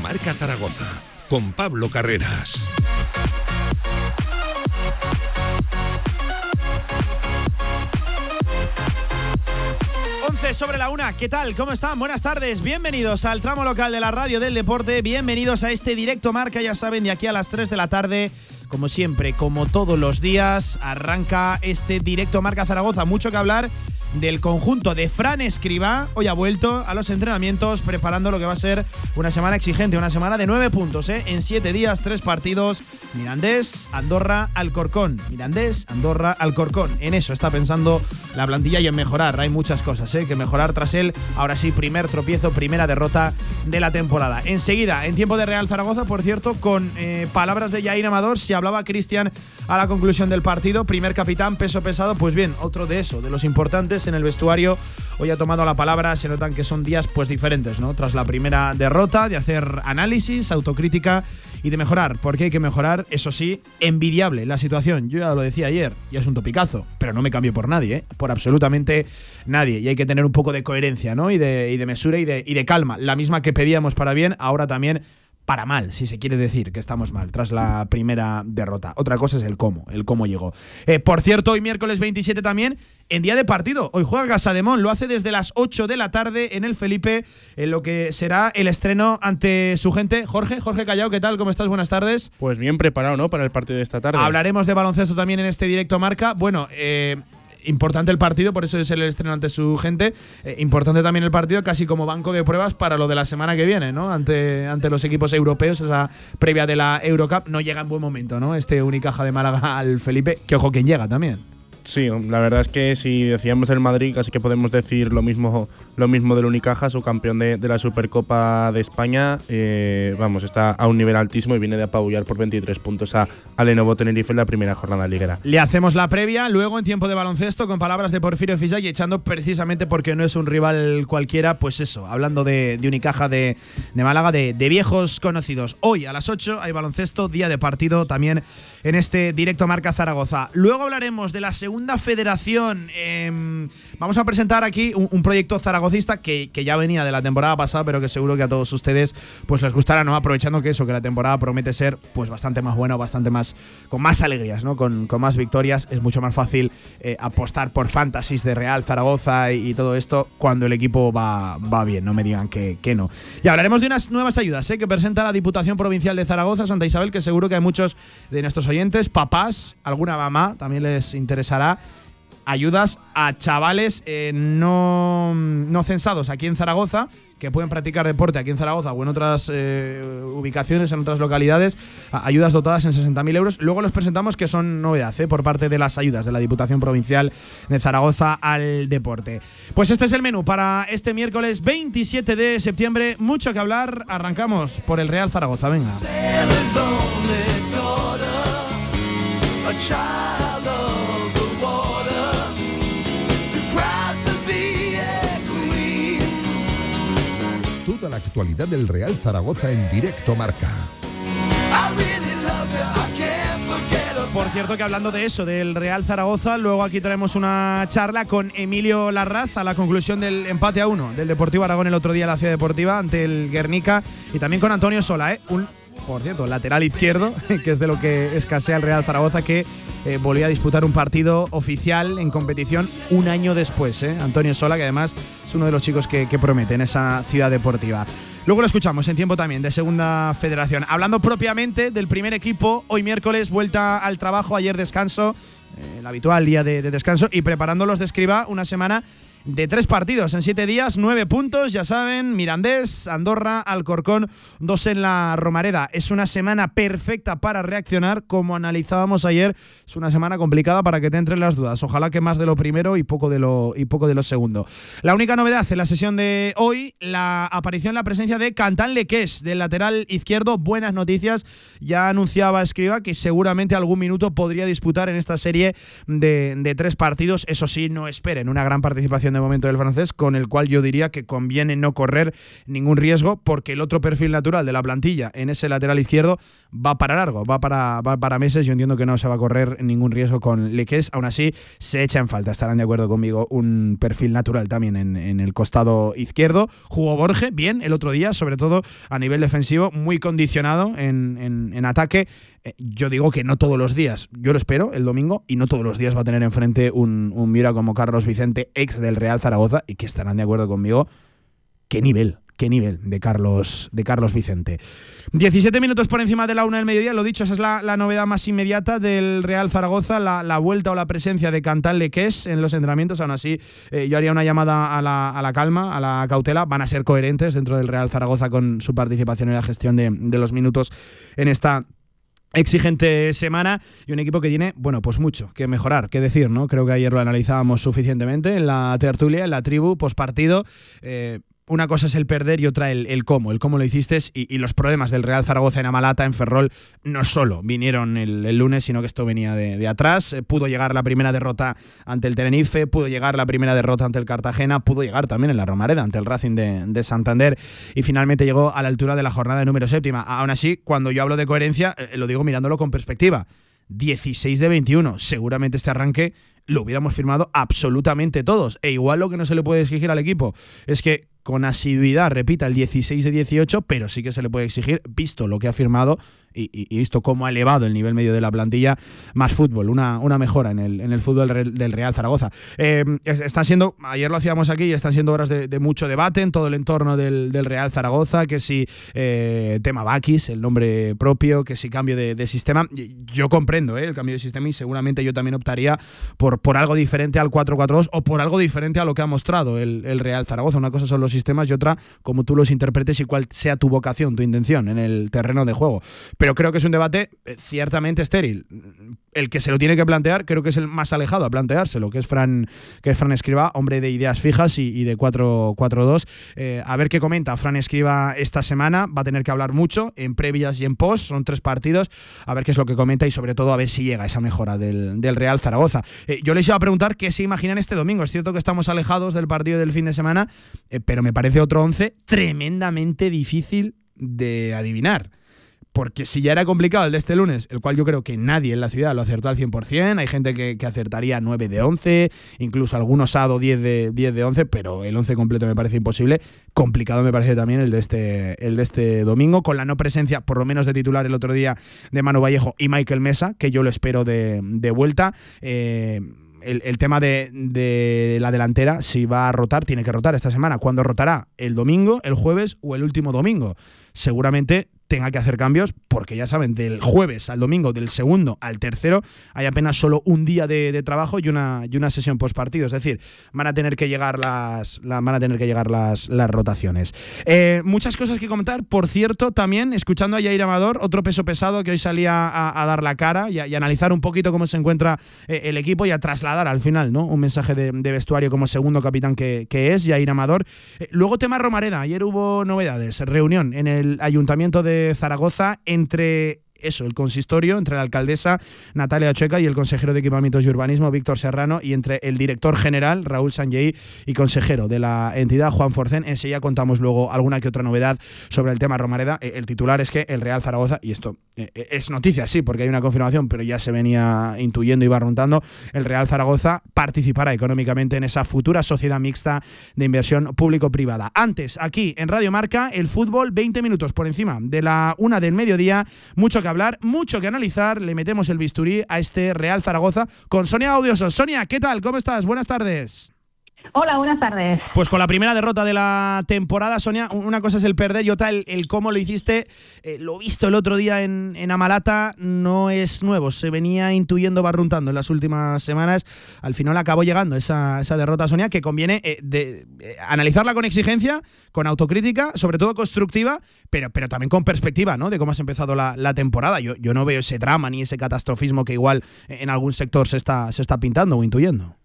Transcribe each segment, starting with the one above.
Marca Zaragoza con Pablo Carreras. sobre la una. ¿Qué tal? ¿Cómo están? Buenas tardes. Bienvenidos al tramo local de la radio del deporte. Bienvenidos a este directo marca. Ya saben, de aquí a las 3 de la tarde, como siempre, como todos los días, arranca este directo marca Zaragoza. Mucho que hablar del conjunto de Fran Escriba. Hoy ha vuelto a los entrenamientos preparando lo que va a ser una semana exigente, una semana de nueve puntos, ¿eh? en siete días, tres partidos. Mirandés, Andorra, Alcorcón. Mirandés, Andorra, Alcorcón. En eso está pensando la plantilla y en mejorar. Hay muchas cosas ¿eh? que mejorar tras él. Ahora sí, primer tropiezo, primera derrota de la temporada. Enseguida, en tiempo de Real Zaragoza, por cierto, con eh, palabras de Jair Amador, se hablaba Cristian a la conclusión del partido. Primer capitán, peso pesado. Pues bien, otro de eso, de los importantes en el vestuario. Hoy ha tomado la palabra, se notan que son días pues diferentes, ¿no? Tras la primera derrota, de hacer análisis, autocrítica y de mejorar, porque hay que mejorar, eso sí, envidiable la situación. Yo ya lo decía ayer, ya es un topicazo, pero no me cambio por nadie, ¿eh? por absolutamente nadie. Y hay que tener un poco de coherencia, ¿no? Y de, y de mesura y de, y de calma. La misma que pedíamos para bien, ahora también para mal, si se quiere decir que estamos mal tras la primera derrota. Otra cosa es el cómo, el cómo llegó. Eh, por cierto, hoy miércoles 27 también, en día de partido. Hoy juega Casademón, lo hace desde las 8 de la tarde en el Felipe, en lo que será el estreno ante su gente. Jorge, Jorge Callao, ¿qué tal? ¿Cómo estás? Buenas tardes. Pues bien preparado, ¿no? Para el partido de esta tarde. Hablaremos de baloncesto también en este directo marca. Bueno, eh, importante el partido, por eso es el estreno ante su gente. Eh, importante también el partido, casi como banco de pruebas para lo de la semana que viene, ¿no? Ante, ante los equipos europeos, esa previa de la Eurocup. No llega en buen momento, ¿no? Este Unicaja de Málaga al Felipe, que ojo quien llega también. Sí, la verdad es que si decíamos el Madrid, casi que podemos decir lo mismo, lo mismo del Unicaja, su campeón de, la Supercopa de España. Eh, vamos, está a un nivel altísimo y viene de apabullar por 23 puntos a, Lenovo Tenerife en la primera jornada liguera. Le hacemos la previa, luego en tiempo de baloncesto, con palabras de Porfirio Fisac y echando precisamente porque no es un rival cualquiera, pues eso, hablando de, Unicaja de, Málaga, de, de viejos conocidos. Hoy a las 8 hay baloncesto, día de partido también en este directo Marca Zaragoza. Luego hablaremos de la segunda federación. Em, vamos a presentar aquí un, proyecto que, ya venía de la temporada pasada, pero que seguro que a todos ustedes pues les gustará, ¿no? Aprovechando que eso, que la temporada promete ser pues bastante más buena, bastante más. con más alegrías, ¿no? Con, más victorias. Es mucho más fácil eh, apostar por fantasies de Real Zaragoza y, todo esto cuando el equipo va, va bien, no me digan que, que no. Y hablaremos de unas nuevas ayudas ¿eh? que presenta la Diputación Provincial de Zaragoza, Santa Isabel, que seguro que hay muchos de nuestros oyentes, papás, alguna mamá, también les interesará ayudas a chavales eh, no, no censados aquí en Zaragoza que pueden practicar deporte aquí en Zaragoza o en otras eh, ubicaciones, en otras localidades, ayudas dotadas en 60.000 euros. Luego los presentamos que son novedad ¿eh? por parte de las ayudas de la Diputación Provincial de Zaragoza al deporte. Pues este es el menú para este miércoles 27 de septiembre. Mucho que hablar. Arrancamos por el Real Zaragoza. Venga. La actualidad del Real Zaragoza en directo marca. Por cierto que hablando de eso, del Real Zaragoza, luego aquí traemos una charla con Emilio Larraz a la conclusión del empate a uno del Deportivo Aragón el otro día en la Ciudad Deportiva ante el Guernica y también con Antonio Sola, ¿eh? un por cierto, lateral izquierdo, que es de lo que escasea el Real Zaragoza, que eh, volvía a disputar un partido oficial en competición un año después. ¿eh? Antonio Sola, que además es uno de los chicos que, promete en esa ciudad deportiva. Luego lo escuchamos en tiempo también de Segunda Federación. Hablando propiamente del primer equipo, hoy miércoles vuelta al trabajo, ayer descanso, eh, el habitual día de, de descanso, y preparándolos de escriba una semana de tres partidos en siete días, nueve puntos, ya saben, Mirandés, Andorra, Alcorcón, dos en la Romareda. Es una semana perfecta para reaccionar, como analizábamos ayer, es una semana complicada para que te entren las dudas. Ojalá que más de lo primero y poco de lo, y poco de lo segundo. La única novedad en la sesión de hoy, la aparición, la presencia de Cantán Leques, del lateral izquierdo. Buenas noticias, ya anunciaba Escriba que seguramente algún minuto podría disputar en esta serie de, de tres partidos. Eso sí, no esperen una gran participación de momento del francés, con el cual yo diría que conviene no correr ningún riesgo, porque el otro perfil natural de la plantilla en ese lateral izquierdo va para largo, va para, va para meses. Yo entiendo que no se va a correr ningún riesgo con Leques. Aún así, se echa en falta, estarán de acuerdo conmigo, un perfil natural también en, el costado izquierdo. Jugó Borge bien el otro día, sobre todo a nivel defensivo, muy condicionado en, en ataque. Eh, yo digo que no todos los días, yo lo espero el domingo, y no todos los días va a tener enfrente un, un Mira como Carlos Vicente, ex del Real Zaragoza, y que estarán de acuerdo conmigo. ¿Qué nivel? qué nivel de Carlos, de Carlos Vicente. 17 minutos por encima de la una del mediodía, lo dicho, esa es la, novedad más inmediata del Real Zaragoza, la, vuelta o la presencia de Cantal Leques en los entrenamientos. Aún así, eh, yo haría una llamada a la, calma, a la cautela. Van a ser coherentes dentro del Real Zaragoza con su participación en la gestión de, de los minutos en esta exigente semana y un equipo que tiene, bueno, pues mucho que mejorar, que decir, ¿no? Creo que ayer lo analizábamos suficientemente en la tertulia, en la tribu, postpartido. Eh, una cosa es el perder y otra el, cómo, el cómo lo hiciste y, los problemas del Real Zaragoza en Amalata, en Ferrol, no solo vinieron el, lunes, sino que esto venía de, atrás. Eh, pudo llegar la primera derrota ante el Tenerife, pudo llegar la primera derrota ante el Cartagena, pudo llegar también en la Romareda ante el Racing de, Santander y finalmente llegó a la altura de la jornada número séptima. Aún así, cuando yo hablo de coherencia, eh, lo digo mirándolo con perspectiva. 16 de 21. Seguramente este arranque lo hubiéramos firmado absolutamente todos. E igual lo que no se le puede exigir al equipo es que con asiduidad repita el 16 de 18, pero sí que se le puede exigir, visto lo que ha firmado, y, visto cómo ha elevado el nivel medio de la plantilla, más fútbol, una, una mejora en el, en el fútbol del Real Zaragoza. Eh, están siendo, ayer lo hacíamos aquí, están siendo horas de, mucho debate en todo el entorno del, Real Zaragoza, que si eh, tema Bakis, el nombre propio, que si cambio de, sistema. Yo comprendo eh, el cambio de sistema y seguramente yo también optaría por, por algo diferente al 4-4-2 o por algo diferente a lo que ha mostrado el, el Real Zaragoza. Una cosa son los sistemas y otra como tú los interpretes y cuál sea tu vocación, tu intención en el terreno de juego pero creo que es un debate eh, ciertamente estéril. El que se lo tiene que plantear, creo que es el más alejado a planteárselo, que es Fran, que es Fran Escriba, hombre de ideas fijas y, de 4-4-2. Eh, a ver qué comenta Fran Escriba esta semana. Va a tener que hablar mucho en previas y en post. Son tres partidos. A ver qué es lo que comenta y sobre todo a ver si llega esa mejora del, Real Zaragoza. Eh, yo les iba a preguntar qué se imaginan este domingo. Es cierto que estamos alejados del partido del fin de semana, pero me parece otro 11 tremendamente difícil de adivinar porque si ya era complicado el de este lunes, el cual yo creo que nadie en la ciudad lo acertó al 100%, hay gente que, acertaría 9 de 11, incluso algunos ha 10 de, 10 de 11, pero el 11 completo me parece imposible. Complicado me parece también el de, este, el de este domingo, con la no presencia, por lo menos de titular el otro día, de Manu Vallejo y Michael Mesa, que yo lo espero de, vuelta. Eh, el, tema de, de, la delantera, si va a rotar, tiene que rotar esta semana. ¿Cuándo rotará? ¿El domingo, el jueves o el último domingo? Seguramente tenga que hacer cambios, porque ya saben, del jueves al domingo, del segundo al tercero, hay apenas solo un día de, trabajo y una, y una sesión post partido. Es decir, van a tener que llegar las, van a tener que llegar las, las rotaciones. Eh, muchas cosas que comentar. Por cierto, también escuchando a Jair Amador, otro peso pesado que hoy salía a, dar la cara y, analizar un poquito cómo se encuentra eh, el equipo y a trasladar al final ¿no? un mensaje de, vestuario como segundo capitán que, es, Jair Amador. Eh, luego tema Romareda. Ayer hubo novedades, reunión en el ayuntamiento de Zaragoza entre eso, el consistorio entre la alcaldesa Natalia Chueca y el consejero de Equipamientos y Urbanismo Víctor Serrano y entre el director general Raúl Sanjei y consejero de la entidad Juan Forcén. Enseguida contamos luego alguna que otra novedad sobre el tema Romareda. Eh, el titular es que el Real Zaragoza, y esto eh, eh, es noticia, sí, porque hay una confirmación, pero ya se venía intuyendo y barruntando, el Real Zaragoza participará económicamente en esa futura sociedad mixta de inversión público-privada. Antes, aquí en Radio Marca, el fútbol 20 minutos por encima de la una del mediodía, mucho que hablar, mucho que analizar. Le metemos el bisturí a este Real Zaragoza con Sonia Audioso. Sonia, ¿qué tal? ¿Cómo estás? Buenas tardes. Hola, buenas tardes. Pues con la primera derrota de la temporada, Sonia, una cosa es el perder y otra el, cómo lo hiciste. Eh, lo visto el otro día en, Amalata no es nuevo, se venía intuyendo, barruntando en las últimas semanas. Al final acabó llegando esa, esa derrota, Sonia, que conviene eh, de, eh, analizarla con exigencia, con autocrítica, sobre todo constructiva, pero, pero también con perspectiva ¿no? de cómo has empezado la, temporada. Yo, yo no veo ese drama ni ese catastrofismo que igual en algún sector se está, se está pintando o intuyendo.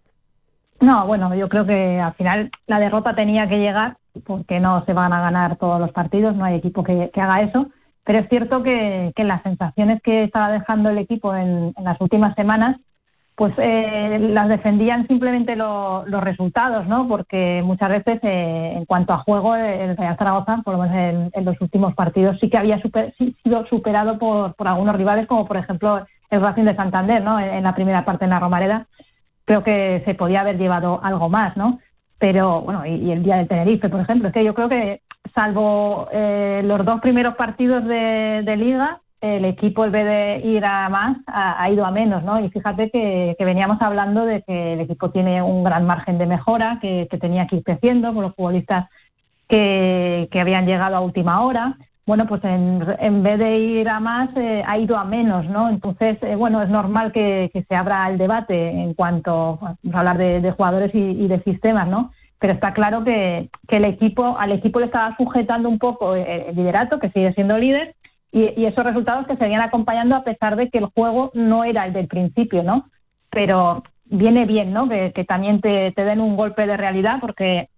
No, bueno, yo creo que al final la derrota tenía que llegar porque no se van a ganar todos los partidos, no hay equipo que, haga eso, pero es cierto que, las sensaciones que estaba dejando el equipo en, las últimas semanas pues eh, las defendían simplemente los resultados, ¿no? Porque muchas veces, eh, en cuanto a juego, el Real Zaragoza, por lo menos en, los últimos partidos, sí que había sido superado por, algunos rivales, como por ejemplo el Racing de Santander, ¿no? En, la primera parte en la Romareda. Creo que se podía haber llevado algo más, ¿no? Pero, bueno, y, el día del Tenerife, por ejemplo, es que yo creo que, salvo eh, los dos primeros partidos de Liga, el equipo en vez de ir a más ha, ido a menos, ¿no? Y fíjate que, veníamos hablando de que el equipo tiene un gran margen de mejora, que, tenía que ir creciendo con los futbolistas que, habían llegado a última hora. Bueno, pues en, vez de ir a más eh, ha ido a menos, ¿no? Entonces, eh, bueno, es normal que, se abra el debate en cuanto a hablar de, jugadores y, de sistemas, ¿no? Pero está claro que, el equipo, al equipo le estaba sujetando un poco el liderato, que sigue siendo líder, y, esos resultados que seguían acompañando a pesar de que el juego no era el del principio, ¿no? Pero viene bien, ¿no? Que, también te, den un golpe de realidad porque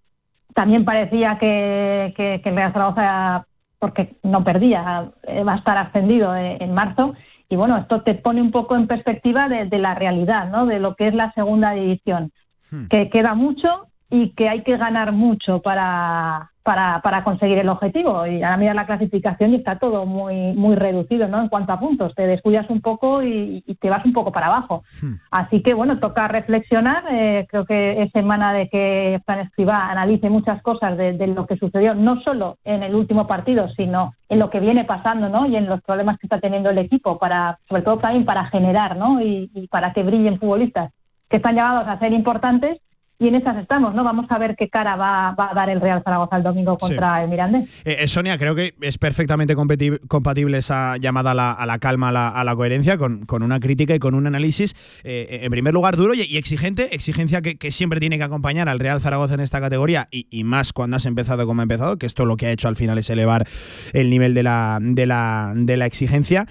también parecía que, que, el Real Zaragoza, porque no perdía, eh, va a estar ascendido eh, en marzo. Y bueno, esto te pone un poco en perspectiva de, de la realidad, ¿no? De lo que es la segunda división. Hmm. Que queda mucho y que hay que ganar mucho para, para, para conseguir el objetivo. Y ahora mira la clasificación y está todo muy, muy reducido ¿no? en cuanto a puntos. Te descuidas un poco y, te vas un poco para abajo. Hmm. Así que, bueno, toca reflexionar. Eh, creo que es semana de que Fran Escribá analice muchas cosas de, lo que sucedió, no solo en el último partido, sino en lo que viene pasando ¿no? y en los problemas que está teniendo el equipo, para, sobre todo también para generar ¿no? y, y para que brillen futbolistas que están llamados a ser importantes y en esas estamos, ¿no? Vamos a ver qué cara va, a dar el Real Zaragoza el domingo contra el Mirandés. Eh, eh, Sonia, creo que es perfectamente compatible esa llamada a la, calma, a la, coherencia, con, una crítica y con un análisis, eh, en primer lugar, duro y, exigente, exigencia que, siempre tiene que acompañar al Real Zaragoza en esta categoría y, más cuando has empezado como ha empezado, que esto lo que ha hecho al final es elevar el nivel de la, de la, de la exigencia.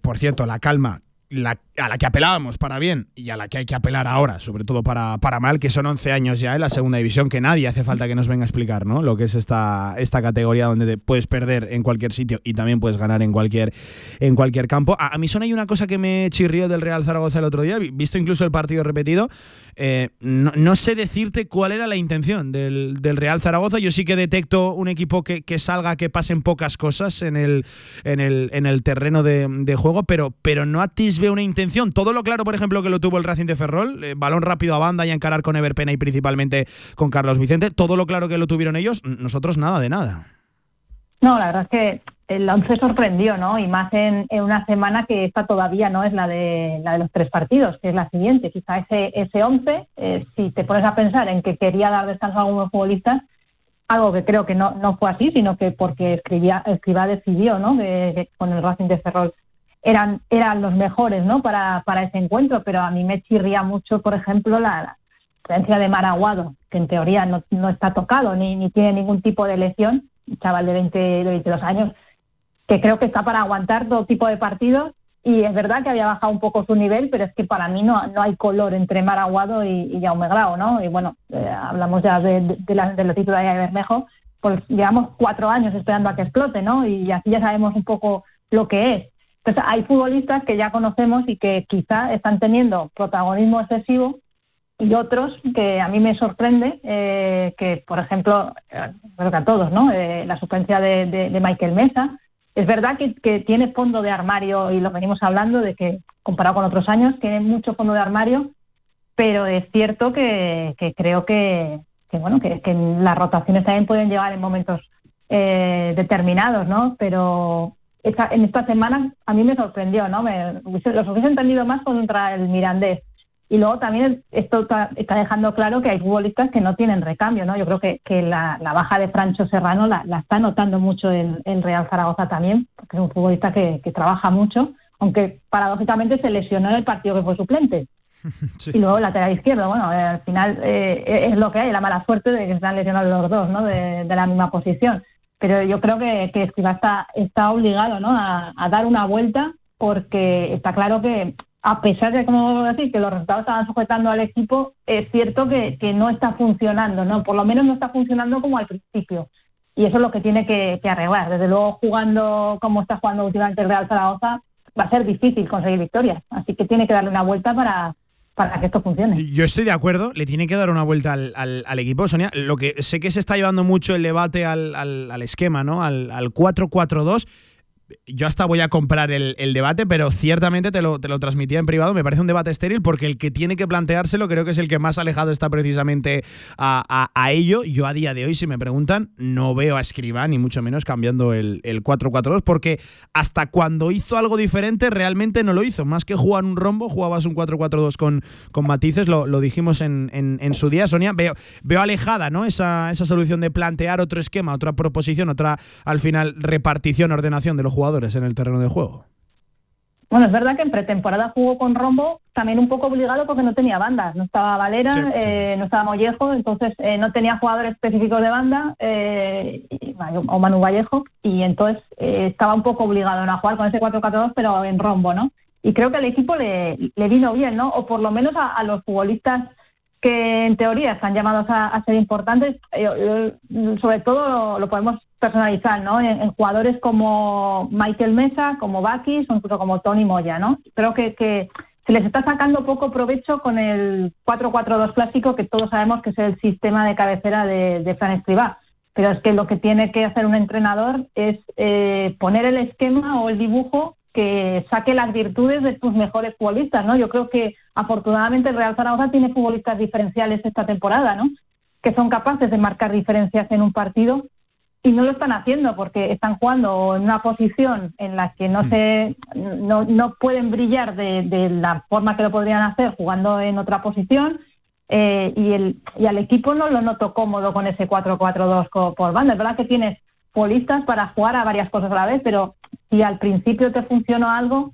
por cierto, la calma a la que apelábamos para bien y a la que hay que apelar ahora, sobre todo para, para mal, que son 11 años ya en la segunda división, que nadie hace falta que nos venga a explicar ¿no? lo que es esta, esta categoría donde puedes perder en cualquier sitio y también puedes ganar en cualquier, en cualquier campo. A, mí son hay una cosa que me chirrió del Real Zaragoza el otro día, visto incluso el partido repetido, eh, no, sé decirte cuál era la intención del, Real Zaragoza. Yo sí que detecto un equipo que, salga, que pasen pocas cosas en el, en el, en el terreno de, juego, pero, pero no atisbe una intención. Todo lo claro, por ejemplo, que lo tuvo el Racing de Ferrol, eh, balón rápido a banda y encarar con Everpena y principalmente con Carlos Vicente. Todo lo claro que lo tuvieron ellos, nosotros nada de nada. No, la verdad es que el once sorprendió, ¿no? Y más en, una semana que esta todavía no es la de la de los tres partidos, que es la siguiente. Quizá ese ese once, eh, si te pones a pensar en que quería dar descanso a algunos futbolistas, algo que creo que no, no fue así, sino que porque escribía, Escribá decidió, ¿no? De, con el Racing de Ferrol eran eran los mejores, ¿no? Para, para ese encuentro, pero a mí me chirría mucho, por ejemplo, la, presencia de Maraguado, que en teoría no, no está tocado ni, ni tiene ningún tipo de lesión, un chaval de 20, de 22 años, que creo que está para aguantar todo tipo de partidos y es verdad que había bajado un poco su nivel, pero es que para mí no, no hay color entre Maraguado y, y Jaume Grau, ¿no? Y bueno, eh, hablamos ya de, de la titularidad de Bermejo, pues llevamos cuatro años esperando a que explote, ¿no? Y así ya sabemos un poco lo que es. Entonces hay futbolistas que ya conocemos y que quizá están teniendo protagonismo excesivo y otros que a mí me sorprende, eh, que por ejemplo, eh, creo que a todos, ¿no? la suplencia de, de Michael Mesa, es verdad que, tiene fondo de armario y lo venimos hablando de que comparado con otros años tiene mucho fondo de armario, pero es cierto que, creo que, bueno que, las rotaciones también pueden llegar en momentos eh, determinados, ¿no? Pero en esta semana a mí me sorprendió, ¿no? Me, los hubiese entendido más contra el Mirandés y luego también esto está, dejando claro que hay futbolistas que no tienen recambio, ¿no? Yo creo que, que la, baja de Francho Serrano la, está notando mucho en, el Real Zaragoza también, porque es un futbolista que, trabaja mucho, aunque paradójicamente se lesionó en el partido que fue suplente. Y luego el lateral izquierdo, bueno, eh, al final eh, es lo que hay, la mala suerte de que se están lesionados los dos, ¿no? De, la misma posición. Pero yo creo que, que está, está obligado, ¿no? A, dar una vuelta porque está claro que a pesar de, como decir, que los resultados estaban sujetando al equipo, es cierto que, no está funcionando, ¿no? Por lo menos no está funcionando como al principio. Y eso es lo que tiene que, arreglar. Desde luego, jugando como está jugando últimamente el Real Zaragoza, va a ser difícil conseguir victorias. Así que tiene que darle una vuelta para, para que esto funcione. Yo estoy de acuerdo, le tiene que dar una vuelta al, al, equipo, Sonia. Lo que sé que se está llevando mucho el debate al, al esquema, ¿no? Al, al 4-4-2 yo hasta voy a comprar el, debate, pero ciertamente te lo, te lo, transmitía en privado. Me parece un debate estéril porque el que tiene que planteárselo creo que es el que más alejado está precisamente a, ello. Yo a día de hoy, si me preguntan, no veo a Escribá, ni mucho menos cambiando el, el 4-4-2, porque hasta cuando hizo algo diferente realmente no lo hizo. Más que jugar un rombo, jugabas un 4-4-2 con, con matices, lo, dijimos en, en, su día, Sonia. Veo, veo alejada ¿no? esa, esa solución de plantear otro esquema, otra proposición, otra al final repartición, ordenación de los jugadores jugadores en el terreno de juego. Bueno, es verdad que en pretemporada jugó con Rombo también un poco obligado porque no tenía bandas. No estaba Valera, eh, no estaba Mollejo, entonces eh, no tenía jugadores específicos de banda, eh, o Manu Vallejo, y entonces estaba un poco obligado ¿no? a jugar con ese 4-4-2, pero en Rombo, ¿no? Y creo que al equipo le, vino bien, ¿no? O por lo menos a, los futbolistas que en teoría están llamados a, ser importantes, sobre todo lo podemos personalizar, ¿no? En, jugadores como Michael Mesa, como Bakis o incluso como Tony Moya, ¿no? Creo que, se les está sacando poco provecho con el 4-4-2 clásico, que todos sabemos que es el sistema de cabecera de, Fran Escribá. Pero es que lo que tiene que hacer un entrenador es eh, poner el esquema o el dibujo que saque las virtudes de tus mejores futbolistas, ¿no? Yo creo que afortunadamente el Real Zaragoza tiene futbolistas diferenciales esta temporada, ¿no? Que son capaces de marcar diferencias en un partido y no lo están haciendo porque están jugando en una posición en la que no hmm. se no, no pueden brillar de, de, la forma que lo podrían hacer jugando en otra posición eh, y el y al equipo no lo noto cómodo con ese 4-4-2 por banda es verdad que tienes polistas para jugar a varias cosas a la vez pero si al principio te funcionó algo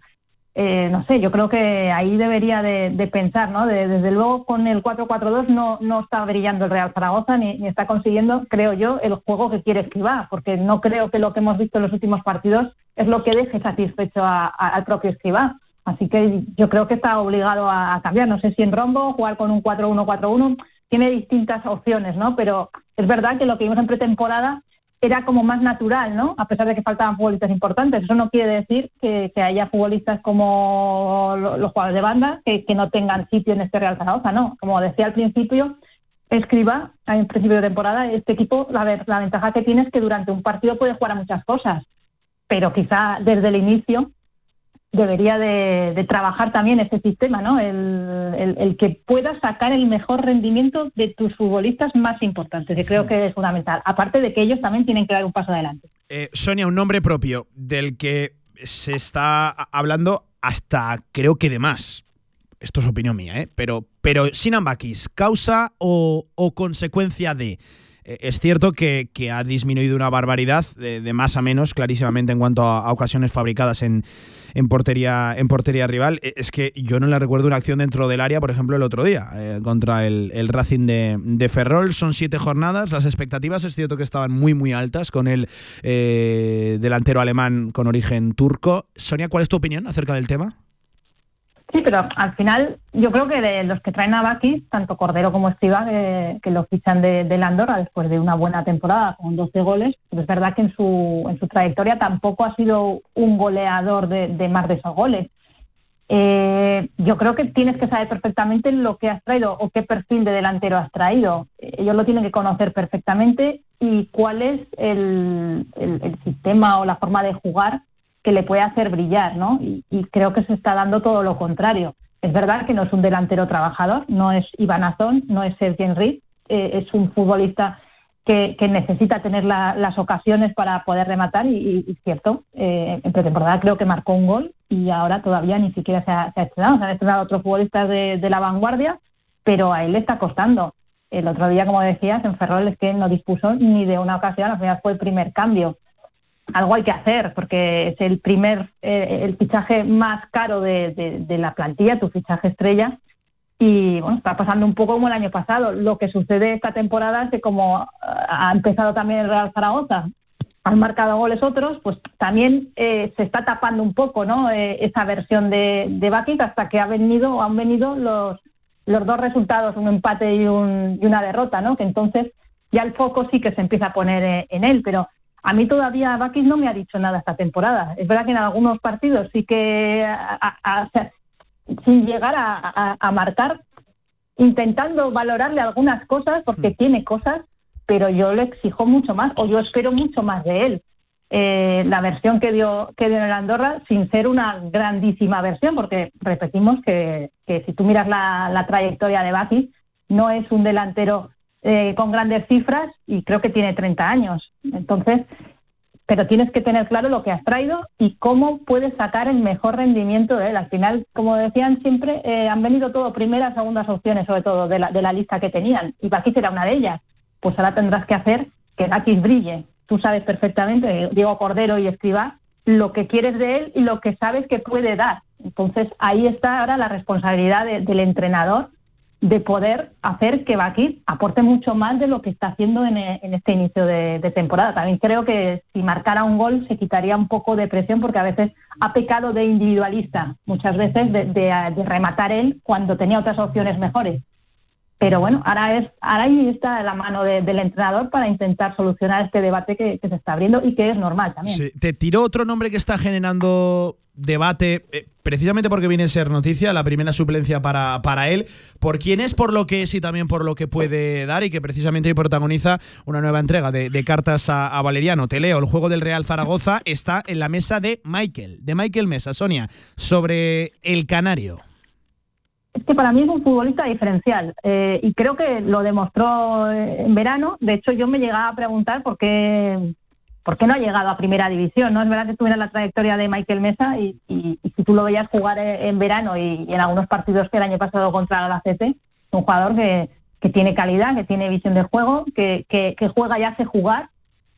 eh, no sé, yo creo que ahí debería de, pensar, ¿no? desde luego con el 4-4-2 no, no está brillando el Real Zaragoza ni, está consiguiendo, creo yo, el juego que quiere Escribá, porque no creo que lo que hemos visto en los últimos partidos es lo que deje satisfecho al propio Escribá. Así que yo creo que está obligado a, cambiar. No sé si en rombo, jugar con un 4-1-4-1, tiene distintas opciones, ¿no? Pero es verdad que lo que vimos en pretemporada era como más natural, ¿no? A pesar de que faltaban futbolistas importantes. Eso no quiere decir que, haya futbolistas como los jugadores de banda que, no tengan sitio en este Real Zaragoza, ¿no? Como decía al principio, escriba en principio de temporada, este equipo, la, la ventaja que tiene es que durante un partido puede jugar a muchas cosas, pero quizá desde el inicio debería de, trabajar también ese sistema, ¿no? El, que pueda sacar el mejor rendimiento de tus futbolistas más importantes, que creo que es fundamental. Aparte de que ellos también tienen que dar un paso adelante. Eh, Sonia, un nombre propio del que se está hablando hasta creo que de más. Esto es opinión mía, ¿eh? Pero, pero Sinambakis, ¿causa o, o consecuencia de? Eh, es cierto que, ha disminuido una barbaridad de, más a menos, clarísimamente, en cuanto a, ocasiones fabricadas en, portería, en portería rival. Eh, es que yo no le recuerdo una acción dentro del área, por ejemplo, el otro día, eh, contra el, Racing de, Ferrol. Son siete jornadas. Las expectativas es cierto que estaban muy, muy altas con el delantero alemán con origen turco. Sonia, ¿cuál es tu opinión acerca del tema? Sí, pero al final yo creo que de los que traen a Bakis, tanto Cordero como Estiva, que, lo fichan de, Andorra después de una buena temporada con 12 goles, pero es verdad que en su, en su trayectoria tampoco ha sido un goleador de, más de esos goles. Eh, yo creo que tienes que saber perfectamente lo que has traído o qué perfil de delantero has traído. Ellos lo tienen que conocer perfectamente y cuál es el, el sistema o la forma de jugar que le puede hacer brillar, ¿no? Y, creo que se está dando todo lo contrario. Es verdad que no es un delantero trabajador, no es Iván Azón, no es Sergio Henry, eh, es un futbolista que, necesita tener las ocasiones para poder rematar y, y cierto, eh, en pretemporada creo que marcó un gol y ahora todavía ni siquiera se ha, estrenado. Se han estrenado otros futbolistas de, la vanguardia, pero a él le está costando. El otro día, como decías, en Ferrol es que no dispuso ni de una ocasión, al final fue el primer cambio algo hay que hacer porque es el primer, eh, el fichaje más caro de, la plantilla, tu fichaje estrella. Y bueno, está pasando un poco como el año pasado. Lo que sucede esta temporada es que como eh, ha empezado también el Real Zaragoza, han marcado goles otros, pues también eh, se está tapando un poco ¿no? esa versión de, de hasta que ha venido, han venido los, los dos resultados, un empate y, un, y una derrota, ¿no? que entonces ya el foco sí que se empieza a poner en él, pero a mí todavía Bakis no me ha dicho nada esta temporada. Es verdad que en algunos partidos sí que sin llegar a, marcar, intentando valorarle algunas cosas, porque hmm. tiene cosas, pero yo le exijo mucho más, o yo espero mucho más de él. Eh, la versión que dio, que dio en el Andorra, sin ser una grandísima versión, porque repetimos que, si tú miras la, trayectoria de Bakis, no es un delantero eh, con grandes cifras y creo que tiene 30 años. Entonces, pero tienes que tener claro lo que has traído y cómo puedes sacar el mejor rendimiento de él. Al final, como decían siempre, eh, han venido todo primeras, segundas opciones, sobre todo de la, de la lista que tenían, y Bakis era una de ellas. Pues ahora tendrás que hacer que Bakis brille, tú sabes perfectamente, Diego Cordero y Escriba, lo que quieres de él y lo que sabes que puede dar. Entonces ahí está ahora la responsabilidad del entrenador de poder hacer que Bakir aporte mucho más de lo que está haciendo en, este inicio de, temporada. También creo que si marcara un gol se quitaría un poco de presión porque a veces ha pecado de individualista, muchas veces de rematar él cuando tenía otras opciones mejores. Pero bueno, ahora, es, ahora ahí está la mano del entrenador para intentar solucionar este debate que, se está abriendo y que es normal también. Te tiró otro nombre que está generando debate, eh, precisamente porque viene a ser noticia, la primera suplencia para, para él, por quién es, por lo que es y también por lo que puede dar, y que precisamente hoy protagoniza una nueva entrega de, cartas a, a, Valeriano. Te leo, el juego del Real Zaragoza está en la mesa de Michael, de Michael Mesa. Sonia, sobre el Canario es que para mí es un futbolista diferencial eh, y creo que lo demostró en verano. De hecho, yo me llegaba a preguntar por qué, por qué no ha llegado a primera división. No es verdad que tuviera la trayectoria de Michael Mesa y, si tú lo veías jugar en verano y, en algunos partidos que el año pasado contra la CT, un jugador que, que tiene calidad, que tiene visión de juego, que, que, que juega y hace jugar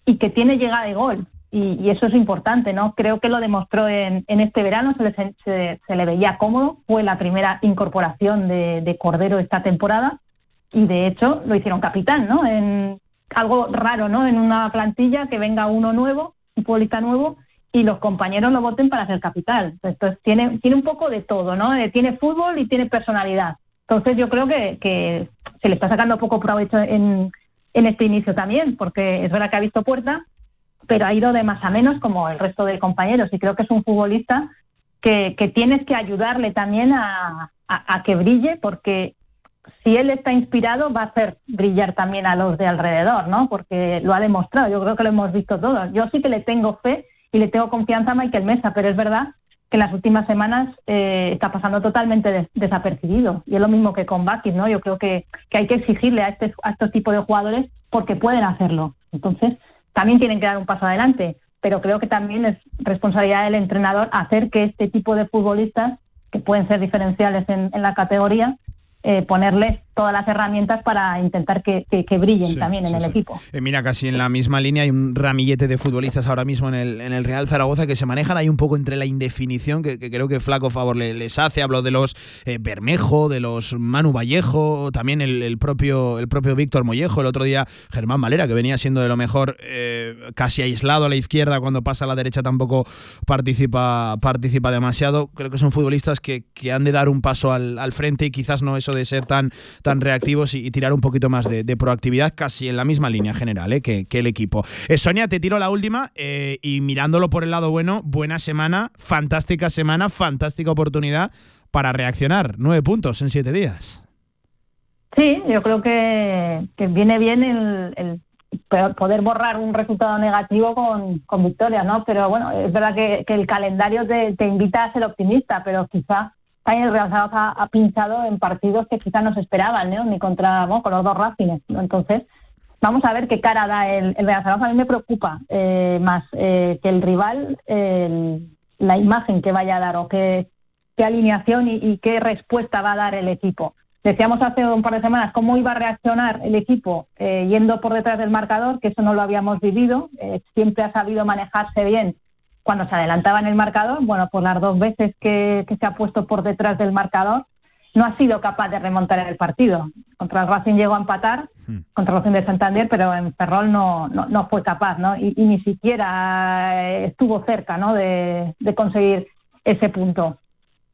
y que tiene llegada de gol y, eso es importante, ¿no? Creo que lo demostró en, este verano, se le, se, le, veía cómodo, fue la primera incorporación de, Cordero esta temporada y de hecho lo hicieron capitán, ¿no? En algo raro, ¿no? En una plantilla que venga uno nuevo, un futbolista nuevo y los compañeros lo voten para ser capitán. Entonces tiene, tiene un poco de todo, ¿no? Eh, tiene fútbol y tiene personalidad. Entonces yo creo que, que se le está sacando poco provecho en, en este inicio también, porque es verdad que ha visto puerta, pero ha ido de más a menos como el resto de compañeros y creo que es un futbolista que, tienes que ayudarle también a, que brille porque si él está inspirado va a hacer brillar también a los de alrededor, ¿no? Porque lo ha demostrado, yo creo que lo hemos visto todos. Yo sí que le tengo fe y le tengo confianza a Michael Mesa, pero es verdad que en las últimas semanas eh, está pasando totalmente desapercibido. Y es lo mismo que con Bakis, ¿no? Yo creo que, hay que exigirle a, este, a estos tipos de jugadores porque pueden hacerlo. Entonces, también tienen que dar un paso adelante, pero creo que también es responsabilidad del entrenador hacer que este tipo de futbolistas, que pueden ser diferenciales en, en la categoría, eh, ponerles todas las herramientas para intentar que, brillen también en el equipo. Eh, mira, casi en la misma línea hay un ramillete de futbolistas ahora mismo en el, en el Real Zaragoza que se manejan ahí un poco entre la indefinición que, creo que flaco favor les hace. Hablo de los eh, Bermejo, de los Manu Vallejo, también el, propio, el propio Víctor Mollejo, el otro día Germán Valera, que venía siendo de lo mejor casi aislado a la izquierda, cuando pasa a la derecha tampoco participa, participa demasiado. Creo que son futbolistas que, que han de dar un paso al, al frente y quizás no eso de ser tan, tan reactivos y, tirar un poquito más de, proactividad, casi en la misma línea general ¿eh? que, el equipo. Eh, Sonia, te tiro la última eh, y mirándolo por el lado bueno, buena semana, fantástica semana, fantástica oportunidad para reaccionar. Nueve puntos en siete días. Sí, yo creo que, viene bien el, poder borrar un resultado negativo con, con victorias, ¿no? Pero bueno, es verdad que, el calendario te, te, invita a ser optimista, pero quizá el Real Zaragoza ha, pinchado en partidos que quizás no se esperaban, ¿no? ni contra con los dos Racines. Entonces, vamos a ver qué cara da el, Real Zaragoza. A mí me preocupa eh, más eh, que el rival, la imagen que vaya a dar o qué, alineación y, qué respuesta va a dar el equipo. Decíamos hace un par de semanas cómo iba a reaccionar el equipo eh, yendo por detrás del marcador, que eso no lo habíamos vivido. siempre ha sabido manejarse bien cuando se adelantaba en el marcador, bueno, pues las dos veces que, se ha puesto por detrás del marcador, no ha sido capaz de remontar el partido. Contra el Racing llegó a empatar, hmm. contra el Racing de Santander, pero en Ferrol no, no, fue capaz, ¿no? Y, ni siquiera estuvo cerca, ¿no? De, conseguir ese punto.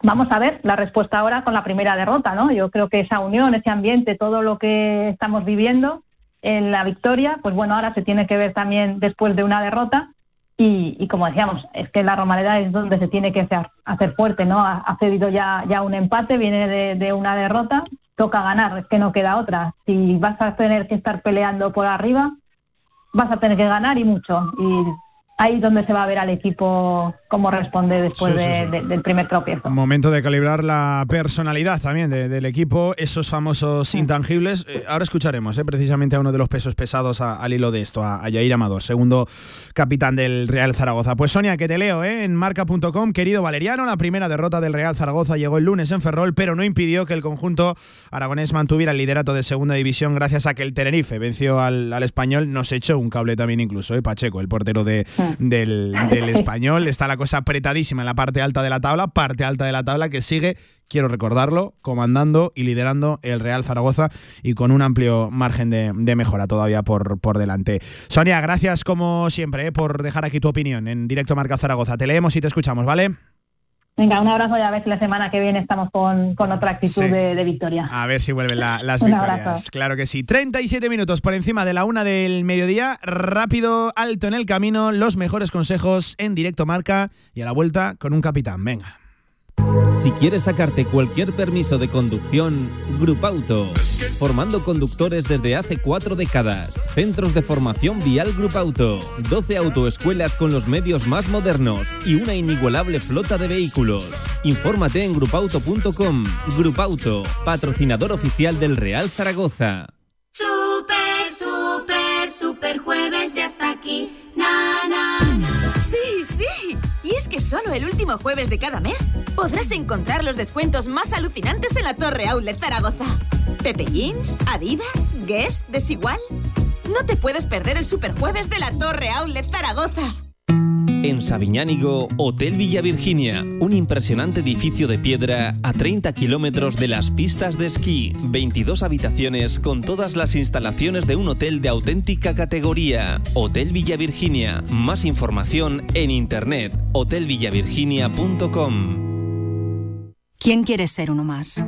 Vamos a ver la respuesta ahora con la primera derrota, ¿no? Yo creo que esa unión, ese ambiente, todo lo que estamos viviendo en la victoria, pues bueno, ahora se tiene que ver también después de una derrota Y, como decíamos, es que la Romareda es donde se tiene que hacer, hacer fuerte, ¿no? Ha, cedido ya, ya un empate, viene de, de, una derrota, toca ganar, es que no queda otra. Si vas a tener que estar peleando por arriba, vas a tener que ganar y mucho. Y ahí es donde se va a ver al equipo cómo responde después del primer tropiezo. Momento de calibrar la personalidad también del equipo, esos famosos intangibles. Eh, ahora escucharemos eh, precisamente a uno de los pesos pesados al hilo de esto, a, Yair Amador, segundo capitán del Real Zaragoza. Pues Sonia, que te leo eh, en marca.com, querido Valeriano, la primera derrota del Real Zaragoza llegó el lunes en Ferrol, pero no impidió que el conjunto aragonés mantuviera el liderato de segunda división gracias a que el Tenerife venció al, español, nos echó un cable también incluso, eh, Pacheco, el portero de, del, del español, está la cosa apretadísima en la parte alta de la tabla, parte alta de la tabla que sigue, quiero recordarlo, comandando y liderando el Real Zaragoza y con un amplio margen de, mejora todavía por, por delante. Sonia, gracias como siempre eh, por dejar aquí tu opinión en directo Marca Zaragoza. Te leemos y te escuchamos, ¿vale? Venga, un abrazo y a ver si la semana que viene estamos con, otra actitud de, victoria. A ver si vuelven las victorias. Claro que sí. 37 minutos por encima de la una del mediodía. Rápido, alto en el camino. Los mejores consejos en directo marca y a la vuelta con un capitán. Venga. Si quieres sacarte cualquier permiso de conducción, Grupauto. Formando conductores desde hace cuatro décadas. Centros de formación vial Grupauto. 12 autoescuelas con los medios más modernos y una inigualable flota de vehículos. Infórmate en grupauto.com. Grupauto, patrocinador oficial del Real Zaragoza. Super, super, super jueves ya está aquí. Na, na, na. Sí, sí. Y es que solo el último jueves de cada mes podrás encontrar los descuentos más alucinantes en la Torre Outlet Zaragoza. Pepe Jeans, Adidas, Guess, Desigual. No te puedes perder el Superjueves de la Torre Outlet Zaragoza. En Sabiñánigo, Hotel Villa Virginia, un impresionante edificio de piedra a 30 kilómetros de las pistas de esquí, 22 habitaciones con todas las instalaciones de un hotel de auténtica categoría. Hotel Villa Virginia, más información en internet, hotelvillavirginia.com. ¿Quién quiere ser uno más?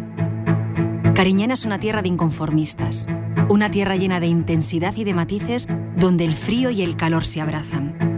Cariñena es una tierra de inconformistas, una tierra llena de intensidad y de matices donde el frío y el calor se abrazan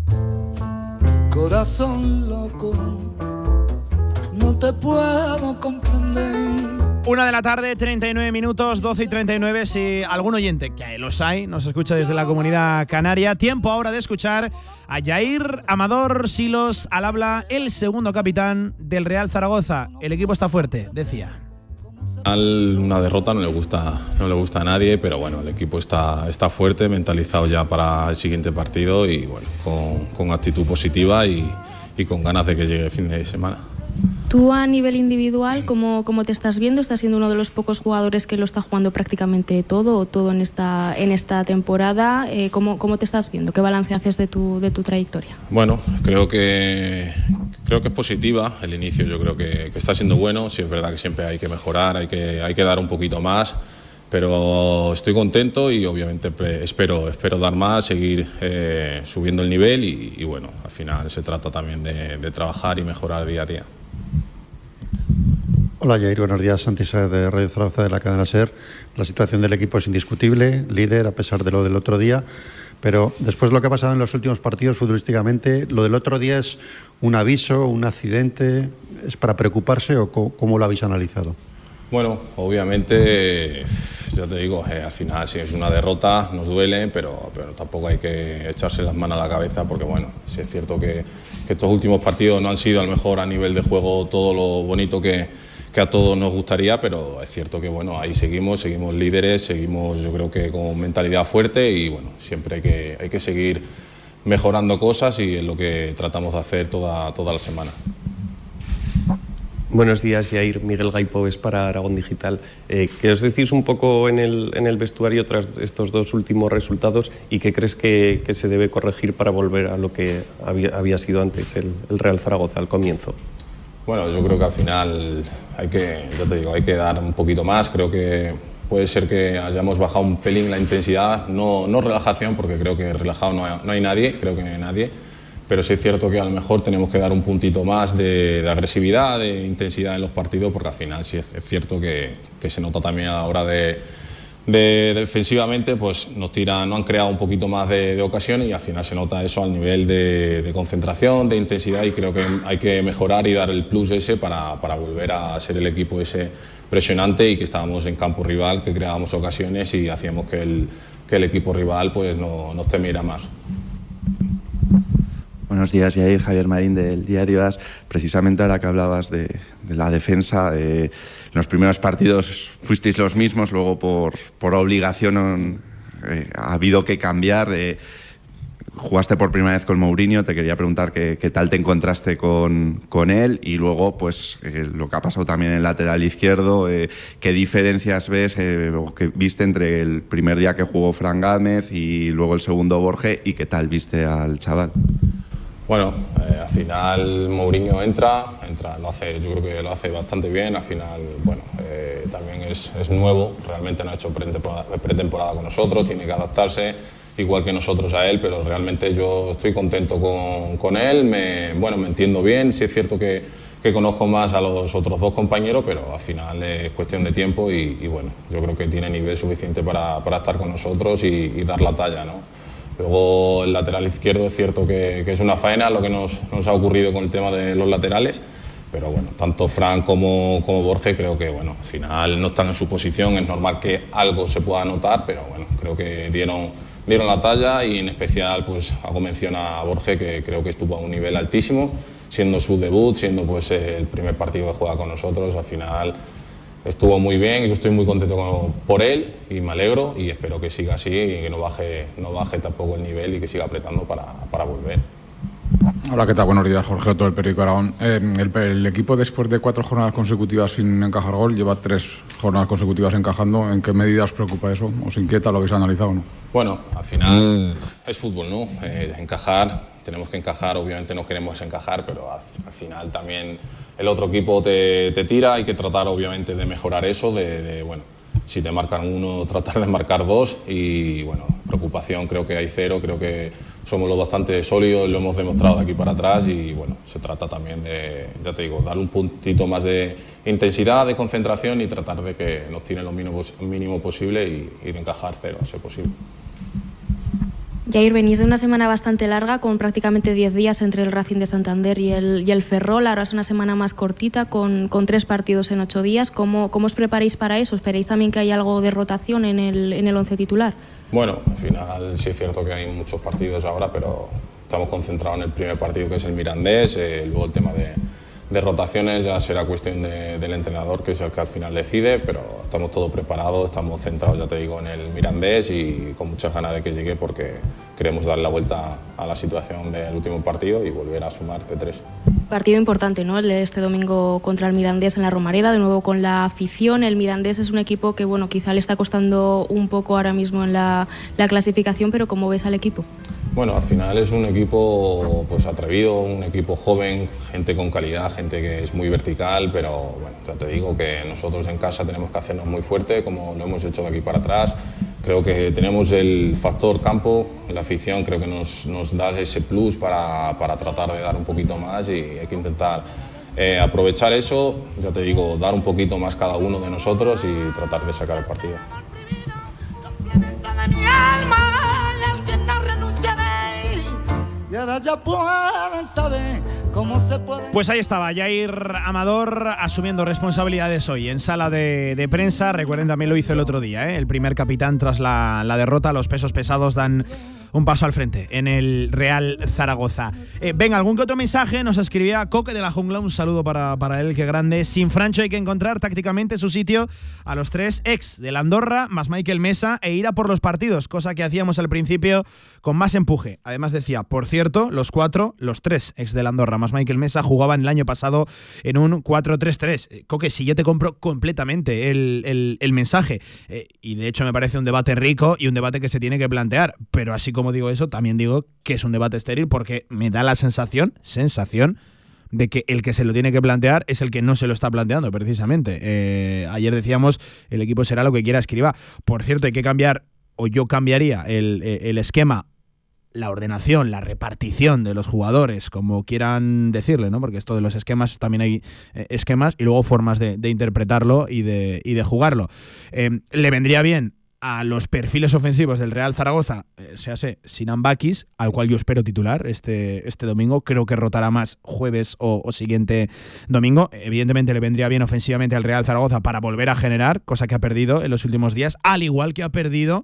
corazón loco, no te puedo comprender. Una de la tarde, 39 minutos, 12 y 39. Si algún oyente, que los hay, nos escucha desde la comunidad canaria, tiempo ahora de escuchar a Jair Amador Silos al habla, el segundo capitán del Real Zaragoza. El equipo está fuerte, decía. Una derrota no le gusta, no le gusta a nadie, pero bueno, el equipo está, está fuerte, mentalizado ya para el siguiente partido y bueno, con, actitud positiva y, y con ganas de que llegue el fin de semana. Tú a nivel individual, ¿cómo, ¿cómo, te estás viendo? ¿Estás siendo uno de los pocos jugadores que lo está jugando prácticamente todo o todo en esta, en esta temporada. Eh, ¿cómo, ¿cómo, te estás viendo? ¿Qué balance haces de tu, de tu trayectoria? Bueno, creo que, creo que es positiva. El inicio yo creo que, está siendo bueno. Sí es verdad que siempre hay que mejorar, hay que, hay que dar un poquito más. Pero estoy contento y obviamente espero, espero dar más, seguir eh, subiendo el nivel y, bueno, al final se trata también de trabajar y mejorar día a día. Hola Jair, buenos días. Santi de Radio Zaragoza de la cadena SER. La situación del equipo es indiscutible, líder a pesar de lo del otro día. Pero después de lo que ha pasado en los últimos partidos futbolísticamente, ¿lo del otro día es un aviso, un accidente? ¿Es para preocuparse o cómo lo habéis analizado? Bueno, obviamente, ya te digo, eh, al final si es una derrota nos duele, pero, pero tampoco hay que echarse las manos a la cabeza porque, bueno, sí es cierto que, que estos últimos partidos no han sido a lo mejor a nivel de juego todo lo bonito que, que a todos nos gustaría, pero es cierto que bueno, ahí seguimos, seguimos líderes, seguimos yo creo que con mentalidad fuerte y bueno, siempre hay que, hay que seguir mejorando cosas y es lo que tratamos de hacer toda, toda la semana. Buenos días, Jair. Miguel Gaipoves para Aragón Digital. Eh, ¿Qué os decís un poco en el, en el, vestuario tras estos dos últimos resultados y qué crees que, que se debe corregir para volver a lo que había, había sido antes el, el, Real Zaragoza al comienzo? Bueno, yo creo que al final hay que, ya te digo, hay que dar un poquito más. Creo que puede ser que hayamos bajado un pelín la intensidad, no, no relajación, porque creo que relajado no hay, no hay nadie, creo que nadie pero sí es cierto que a lo mejor tenemos que dar un puntito más de, de agresividad, de intensidad en los partidos, porque al final sí es, es cierto que, que, se nota también a la hora de, de, defensivamente, pues nos tiran, no han creado un poquito más de, de, ocasiones y al final se nota eso al nivel de, de, concentración, de intensidad y creo que hay que mejorar y dar el plus ese para, para volver a ser el equipo ese presionante y que estábamos en campo rival, que creábamos ocasiones y hacíamos que el, que el equipo rival pues no, nos temiera más. Buenos días, Yair. Javier Marín del Diario AS. Precisamente ahora que hablabas de, de la defensa, eh, en los primeros partidos fuisteis los mismos, luego por, por obligación eh, ha habido que cambiar. Eh, jugaste por primera vez con Mourinho, te quería preguntar qué, qué tal te encontraste con, con, él y luego pues eh, lo que ha pasado también en el lateral izquierdo, eh, qué diferencias ves eh, o qué viste entre el primer día que jugó Fran Gámez y luego el segundo Borge y qué tal viste al chaval. Bueno, eh, al final Mourinho entra, entra, lo hace, yo creo que lo hace bastante bien. Al final, bueno, eh, también es, es, nuevo, realmente no ha hecho pretemporada, con nosotros, tiene que adaptarse igual que nosotros a él, pero realmente yo estoy contento con, con él, me, bueno, me entiendo bien, sí es cierto que, que, conozco más a los otros dos compañeros, pero al final es cuestión de tiempo y, y bueno, yo creo que tiene nivel suficiente para, para estar con nosotros y, y dar la talla, ¿no? Luego el lateral izquierdo es cierto que, es una faena lo que nos, nos, ha ocurrido con el tema de los laterales, pero bueno, tanto Fran como, como Borges creo que bueno, al final no están en su posición, es normal que algo se pueda notar, pero bueno, creo que dieron, dieron la talla y en especial pues hago mención a Borges que creo que estuvo a un nivel altísimo, siendo su debut, siendo pues el primer partido que juega con nosotros, al final estuvo muy bien y yo estoy muy contento con, por él y me alegro y espero que siga así y que no baje, no baje tampoco el nivel y que siga apretando para, para volver. Hola, ¿qué tal? Buenos días, Jorge Otto del Periódico Aragón. Eh, el, el, equipo, después de cuatro jornadas consecutivas sin encajar gol, lleva tres jornadas consecutivas encajando. ¿En qué medida os preocupa eso? ¿Os inquieta? ¿Lo habéis analizado o no? Bueno, al final es fútbol, ¿no? Eh, encajar, tenemos que encajar, obviamente no queremos encajar, pero al, al final también el otro equipo te, te, tira, hay que tratar obviamente de mejorar eso, de, bueno, si te marcan uno, tratar de marcar dos y bueno, preocupación creo que hay cero, creo que somos lo bastante sólidos, lo hemos demostrado de aquí para atrás y bueno, se trata también de, ya te digo, darle un puntito más de intensidad, de concentración y tratar de que nos tiren lo mínimo, mínimo posible y, y de encajar cero, a ser posible. Jair, venís de una semana bastante larga, con prácticamente 10 días entre el Racing de Santander y el, Ferrol. Ahora es una semana más cortita, con, con tres partidos en ocho días. ¿Cómo, ¿Cómo, os preparáis para eso? ¿Esperáis también que haya algo de rotación en el, en el once titular? Bueno, al final sí es cierto que hay muchos partidos ahora, pero estamos concentrados en el primer partido que es el Mirandés, eh, luego el tema de, de, rotaciones ya será cuestión de, del entrenador, que es el que al final decide, pero estamos todos preparados, estamos centrados, ya te digo, en el Mirandés y con muchas ganas de que llegue porque queremos dar la vuelta a la situación del último partido y volver a sumar T3. Partido importante, ¿no? Este domingo contra el Mirandés en la Romareda, de nuevo con la afición. El Mirandés es un equipo que, bueno, quizá le está costando un poco ahora mismo en la, la clasificación, pero ¿cómo ves al equipo? Bueno, al final es un equipo pues atrevido, un equipo joven, gente con calidad, gente que es muy vertical, pero bueno, ya te digo que nosotros en casa tenemos que hacernos muy fuerte, como lo hemos hecho de aquí para atrás. Creo que tenemos el factor campo, la afición creo que nos, nos da ese plus para, para, tratar de dar un poquito más y hay que intentar eh, aprovechar eso, ya te digo, dar un poquito más cada uno de nosotros y tratar de sacar el partido. Pues ahí estaba Jair Amador asumiendo responsabilidades hoy en sala de, prensa. Recuerden, también lo hizo el otro día, ¿eh? el primer capitán tras la, la derrota. Los pesos pesados dan un paso al frente en el Real Zaragoza. Eh, venga, algún que otro mensaje nos escribía Coque de la Jungla, un saludo para, para él, que grande. Sin Francho hay que encontrar tácticamente su sitio a los tres ex de la Andorra, más Michael Mesa, e ir a por los partidos, cosa que hacíamos al principio con más empuje. Además decía, por cierto, los cuatro, los tres ex de la Andorra, más Michael Mesa, jugaban el año pasado en un 4-3-3. Eh, Coque, si yo te compro completamente el, el, mensaje, eh, y de hecho me parece un debate rico y un debate que se tiene que plantear, pero así como digo eso, también digo que es un debate estéril porque me da la sensación, sensación, de que el que se lo tiene que plantear es el que no se lo está planteando, precisamente. Eh, ayer decíamos, el equipo será lo que quiera escriba. Por cierto, hay que cambiar, o yo cambiaría el, el esquema la ordenación, la repartición de los jugadores, como quieran decirle, ¿no? Porque esto de los esquemas también hay eh, esquemas y luego formas de, interpretarlo y de, y de jugarlo. Eh, le vendría bien a los perfiles ofensivos del Real Zaragoza, eh, se hace Sinan al cual yo espero titular este, este domingo. Creo que rotará más jueves o, o, siguiente domingo. Evidentemente le vendría bien ofensivamente al Real Zaragoza para volver a generar, cosa que ha perdido en los últimos días, al igual que ha perdido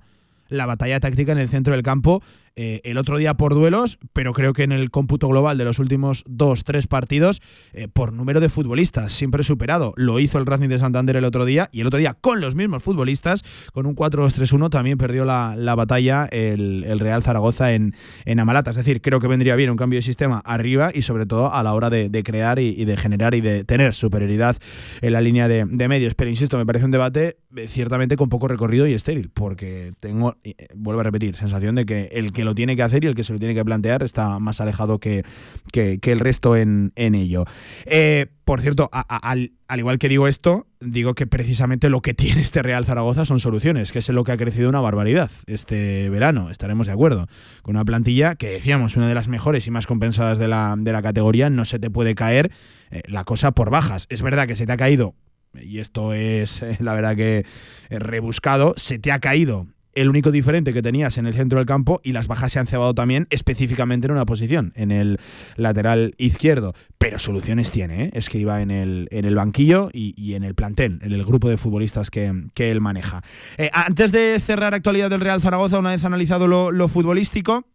la batalla táctica en el centro del campo eh, el otro día por duelos, pero creo que en el cómputo global de los últimos dos, tres partidos, eh, por número de futbolistas, siempre superado. Lo hizo el Racing de Santander el otro día y el otro día con los mismos futbolistas, con un 4-2-3-1, también perdió la, la batalla el, el, Real Zaragoza en, en Amalata. Es decir, creo que vendría bien un cambio de sistema arriba y sobre todo a la hora de, crear y, y, de generar y de tener superioridad en la línea de, de, medios. Pero insisto, me parece un debate eh, ciertamente con poco recorrido y estéril, porque tengo, vuelvo a repetir, sensación de que el que lo tiene que hacer y el que se lo tiene que plantear está más alejado que, que, el resto en, en ello. Eh, por cierto, al, al, igual que digo esto, digo que precisamente lo que tiene este Real Zaragoza son soluciones, que es lo que ha crecido una barbaridad este verano, estaremos de acuerdo. Con una plantilla que decíamos, una de las mejores y más compensadas de la, de la categoría, no se te puede caer eh, la cosa por bajas. Es verdad que se te ha caído, y esto es eh, la verdad que rebuscado, se te ha caído el único diferente que tenías en el centro del campo y las bajas se han cebado también específicamente en una posición, en el lateral izquierdo. Pero soluciones tiene, ¿eh? es que iba en el, en el banquillo y, y, en el plantel, en el grupo de futbolistas que, que él maneja. Eh, antes de cerrar actualidad del Real Zaragoza, una vez analizado lo, lo futbolístico,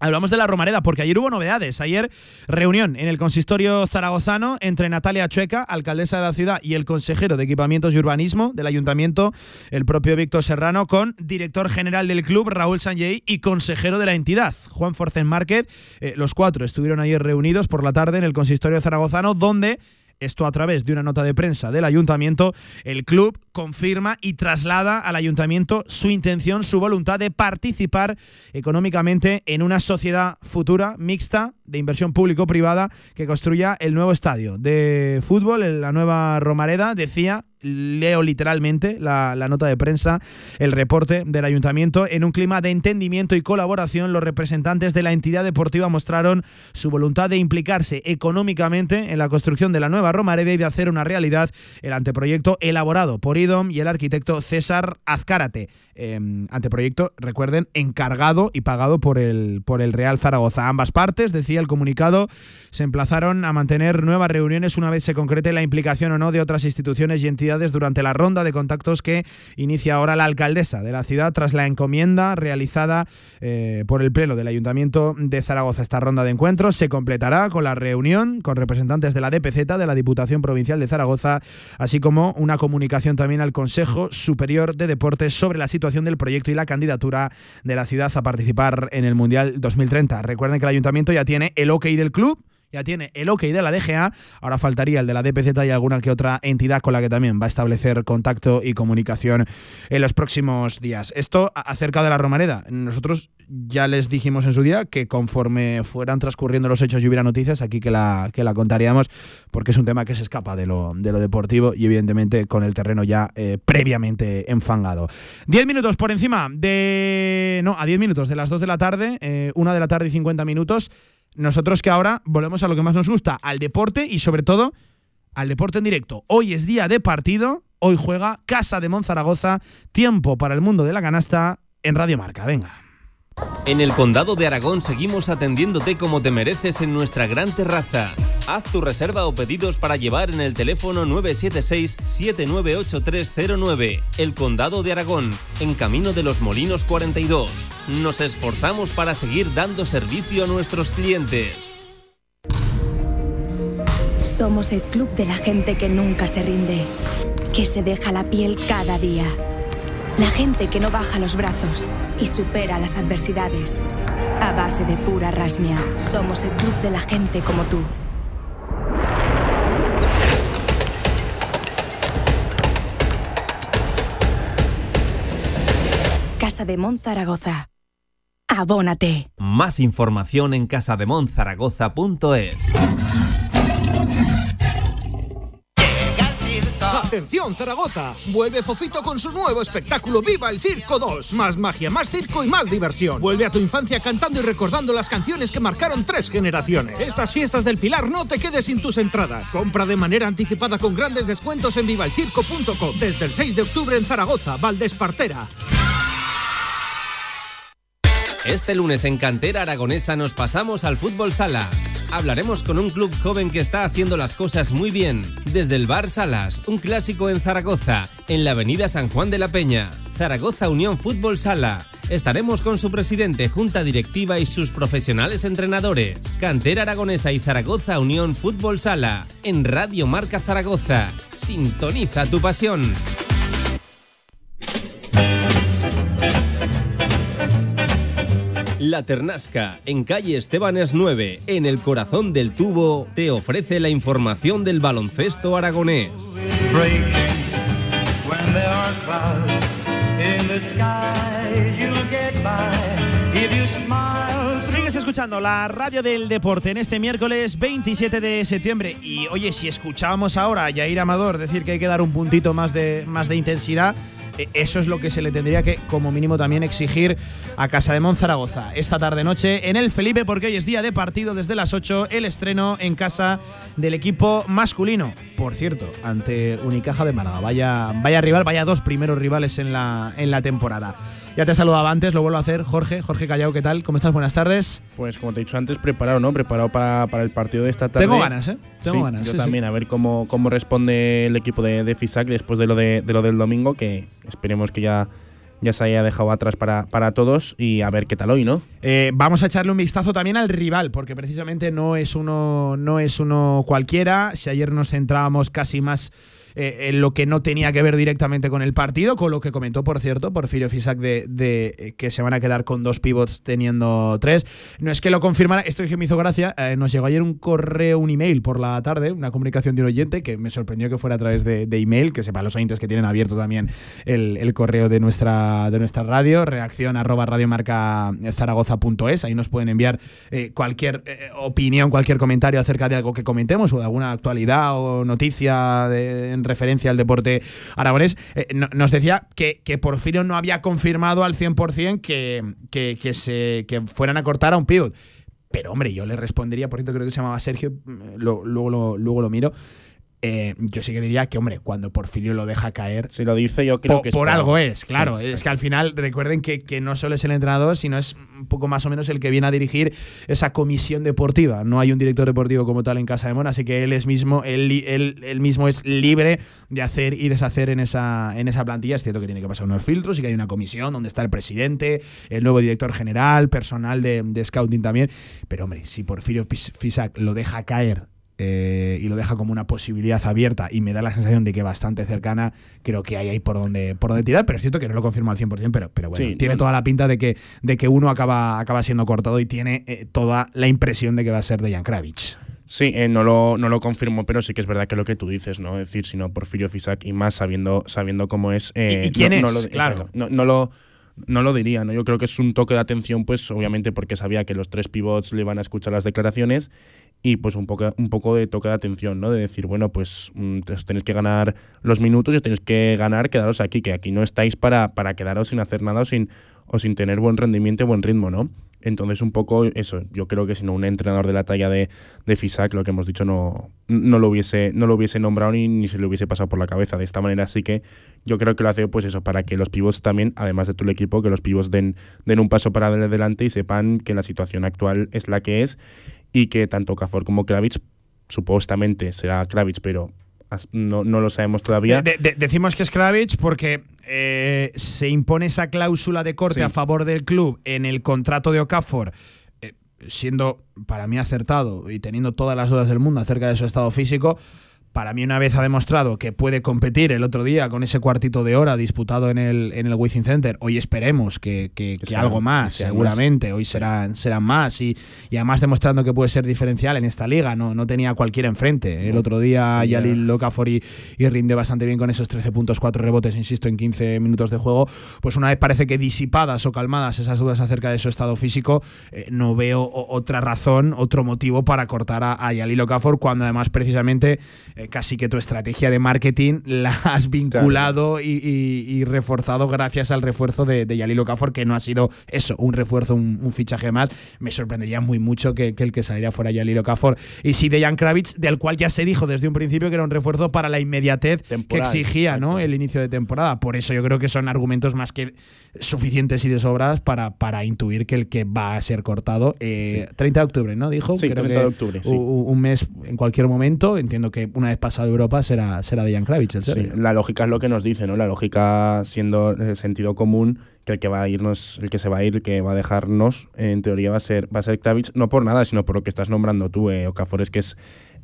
Hablamos de la Romareda porque ayer hubo novedades. Ayer reunión en el consistorio zaragozano entre Natalia Chueca, alcaldesa de la ciudad, y el consejero de equipamientos y urbanismo del ayuntamiento, el propio Víctor Serrano, con director general del club, Raúl Sanjay, y consejero de la entidad, Juan Forcen Márquez. Eh, los cuatro estuvieron ayer reunidos por la tarde en el consistorio zaragozano, donde esto a través de una nota de prensa del ayuntamiento, el club confirma y traslada al ayuntamiento su intención, su voluntad de participar económicamente en una sociedad futura mixta de inversión público-privada que construya el nuevo estadio de fútbol, la nueva Romareda, decía leo literalmente la, nota de prensa, el reporte del ayuntamiento. En un clima de entendimiento y colaboración, los representantes de la entidad deportiva mostraron su voluntad de implicarse económicamente en la construcción de la nueva Romareda y de hacer una realidad el anteproyecto elaborado por IDOM y el arquitecto César Azcárate. Eh, anteproyecto, recuerden, encargado y pagado por el, por el Real Zaragoza. Ambas partes, decía el comunicado, se emplazaron a mantener nuevas reuniones una vez se concrete la implicación o no de otras instituciones y entidades durante la ronda de contactos que inicia ahora la alcaldesa de la ciudad tras la encomienda realizada eh, por el Pleno del Ayuntamiento de Zaragoza. Esta ronda de encuentros se completará con la reunión con representantes de la DPZ, de la Diputación Provincial de Zaragoza, así como una comunicación también al Consejo Superior de Deportes sobre la situación del proyecto y la candidatura de la ciudad a participar en el Mundial 2030. Recuerden que el Ayuntamiento ya tiene el ok del club ya tiene el ok de la DGA, ahora faltaría el de la DPZ y alguna que otra entidad con la que también va a establecer contacto y comunicación en los próximos días. Esto acerca de la Romareda. Nosotros ya les dijimos en su día que conforme fueran transcurriendo los hechos y hubiera noticias, aquí que la, que la contaríamos, porque es un tema que se escapa de lo, de lo deportivo y evidentemente con el terreno ya eh, previamente enfangado. Diez minutos por encima de... No, a diez minutos de las dos de la tarde, eh, una de la tarde y cincuenta minutos nosotros que ahora volvemos a lo que más nos gusta, al deporte y sobre todo al deporte en directo. Hoy es día de partido, hoy juega Casa de Monzaragoza, tiempo para el mundo de la canasta en Radio Marca. Venga. En el Condado de Aragón seguimos atendiéndote como te mereces en nuestra gran terraza. Haz tu reserva o pedidos para llevar en el teléfono 976-798309. El Condado de Aragón, en Camino de los Molinos 42. Nos esforzamos para seguir dando servicio a nuestros clientes. Somos el club de la gente que nunca se rinde, que se deja la piel cada día. La gente que no baja los brazos y supera las adversidades. A base de pura rasmia, somos el club de la gente como tú. Casa de Mon Zaragoza. Abónate. Más información en casademonzaragoza.es. Atención Zaragoza, vuelve Fofito con su nuevo espectáculo Viva el Circo 2. Más magia, más circo y más diversión. Vuelve a tu infancia cantando y recordando las canciones que marcaron tres generaciones. Estas fiestas del Pilar no te quedes sin tus entradas. Compra de manera anticipada con grandes descuentos en vivalcirco.com. Desde el 6 de octubre en Zaragoza, Valdespartera. Este lunes en Cantera Aragonesa nos pasamos al fútbol sala. Hablaremos con un club joven que está haciendo las cosas muy bien. Desde el Bar Salas, un clásico en Zaragoza, en la avenida San Juan de la Peña. Zaragoza Unión Fútbol Sala. Estaremos con su presidente, junta directiva y sus profesionales entrenadores. Cantera Aragonesa y Zaragoza Unión Fútbol Sala. En Radio Marca Zaragoza. Sintoniza tu pasión. La Ternasca, en calle Estebanes 9, en el corazón del tubo, te ofrece la información del baloncesto aragonés. Sigues escuchando la radio del deporte en este miércoles 27 de septiembre. Y oye, si escuchábamos ahora a Yair Amador decir que hay que dar un puntito más de, más de intensidad, eso es lo que se le tendría que, como mínimo, también exigir a Casa de Monzaragoza esta tarde-noche en el Felipe, porque hoy es día de partido desde las 8, el estreno en casa del equipo masculino. Por cierto, ante Unicaja de Málaga. Vaya, vaya rival, vaya dos primeros rivales en la, en la temporada. Ya te saludaba antes, lo vuelvo a hacer. Jorge, Jorge Callao, ¿qué tal? ¿Cómo estás? Buenas tardes. Pues como te he dicho antes, preparado, ¿no? Preparado para, para el partido de esta tarde. Tengo ganas, ¿eh? Tengo Sí, ganas. Yo sí, también, sí. a ver cómo, cómo responde el equipo de, de FISAC después de lo, de, de lo del domingo, que esperemos que ya, ya se haya dejado atrás para, para todos y a ver qué tal hoy, ¿no? Eh, vamos a echarle un vistazo también al rival, porque precisamente no es uno, no es uno cualquiera. Si ayer nos centrábamos casi más eh, en lo que no tenía que ver directamente con el partido, con lo que comentó, por cierto, Porfirio Fisac de, de, eh, que se van a quedar con dos pivots teniendo tres. No es que lo confirmara, esto es que me hizo gracia. eh, nos llegó ayer un correo, un email por la tarde, una comunicación de un oyente que me sorprendió que fuera a través de, de email, que sepan los oyentes que tienen abierto también el, el correo de nuestra, de nuestra radio, reacción arroba radiomarcazaragoza.es. Ahí nos pueden enviar eh, cualquier eh, opinión, cualquier comentario acerca de algo que comentemos o de alguna actualidad o noticia de- en referencia al deporte aragonés. Eh, no- nos decía que, que Porfirio no había confirmado al 100% que, que, que, se, que fueran a cortar a un pivot. Pero hombre, yo le respondería, por cierto, creo que se llamaba Sergio, mm, luego, lo, luego lo miro. Eh, yo sí que diría que, hombre, cuando Porfirio lo deja caer. Si lo dice, yo creo po- que es por algo es, claro. Sí, es que al final, recuerden que, que no solo es el entrenador, sino es un poco más o menos el que viene a dirigir esa comisión deportiva. No hay un director deportivo como tal en Casa de Mon, así que él es mismo, él, él- él mismo es libre de hacer y deshacer en esa, en esa plantilla. Es cierto que tiene que pasar unos filtros y que hay una comisión donde está el presidente, el nuevo director general, personal de, de scouting también. Pero hombre, si Porfirio Fisac lo deja caer eh, y lo deja como una posibilidad abierta y me da la sensación de que bastante cercana, creo que hay ahí por donde, por donde tirar, pero es cierto que no lo confirmo al 100%, pero, pero bueno, Sí, tiene no- toda la pinta de que, de que uno acaba, acaba siendo cortado y tiene eh, toda la impresión de que va a ser de Jan Kravitz. Sí, eh, no, lo, no lo confirmo, pero sí que es verdad que lo que tú dices, ¿no? Es decir, si no Porfirio Fisac y más sabiendo, sabiendo cómo es. ¿Y- y quién no- es? no lo- Claro. exacto, No, no lo. No lo diría, ¿no? Yo creo que es un toque de atención, pues obviamente porque sabía que los tres pivots le iban a escuchar las declaraciones y pues un poco, un poco de toque de atención, ¿no? De decir, bueno, pues mm, tenéis que ganar los minutos y os tenéis que ganar, quedaros aquí, que aquí no estáis para, para quedaros sin hacer nada o sin, o sin tener buen rendimiento y buen ritmo, ¿no? Entonces, un poco eso, yo creo que si no un entrenador de la talla de, de Fisac, lo que hemos dicho, no, no, lo, hubiese, no lo hubiese nombrado ni, ni se le hubiese pasado por la cabeza. De esta manera, sí que yo creo que lo hace pues eso, para que los pivots también, además de todo el equipo, que los pivots den, den un paso para adelante y sepan que la situación actual es la que es y que tanto Cafor como Kravitz, supuestamente será Kravitz, pero no, no lo sabemos todavía. De- de- decimos que es Kravitz porque eh, se impone esa cláusula de corte Sí. a favor del club en el contrato de Okafor, eh, siendo para mí acertado y teniendo todas las dudas del mundo acerca de su estado físico. Para mí una vez ha demostrado que puede competir el otro día con ese cuartito de hora disputado en el, en el Wizzing Center. Hoy esperemos que, que- algo más, seguramente. Hoy serán, serán más. Y, y además demostrando que puede ser diferencial en esta liga. No, no tenía cualquiera enfrente. El No. otro día Ya. Yalil Okafor y, y rinde bastante bien con esos 13 puntos, 4 rebotes, insisto, en 15 minutos de juego. Pues una vez parece que disipadas o calmadas esas dudas acerca de su estado físico, eh, no veo otra razón, otro motivo para cortar a, a Yalil Okafor cuando además precisamente eh, casi que tu estrategia de marketing la has vinculado y, y- y reforzado gracias al refuerzo de, de Yalil Okafor, que no ha sido eso, un refuerzo, un, un fichaje más. Me sorprendería muy mucho que, que el que saliera fuera Yalil Okafor. Y sí de Jan Kravitz, del cual ya se dijo desde un principio que era un refuerzo para la inmediatez que exigía ¿no? el inicio de temporada. Por eso yo creo que son argumentos más que suficientes y de sobras para, para intuir que el que va a ser cortado, eh, 30 de octubre, ¿no? Dijo. Sí, Creo 30 que de octubre, sí. Un mes en cualquier momento. Entiendo que una vez pasado Europa será, será de Jan Kravitz, el Sí, serbio. la lógica es lo que nos dice, ¿no? La lógica siendo el sentido común que el que va a irnos, el que se va a ir, el que va a dejarnos, en teoría va a ser, va a ser Kravitz, no por nada, sino por lo que estás nombrando tú, eh, Okafor, es que es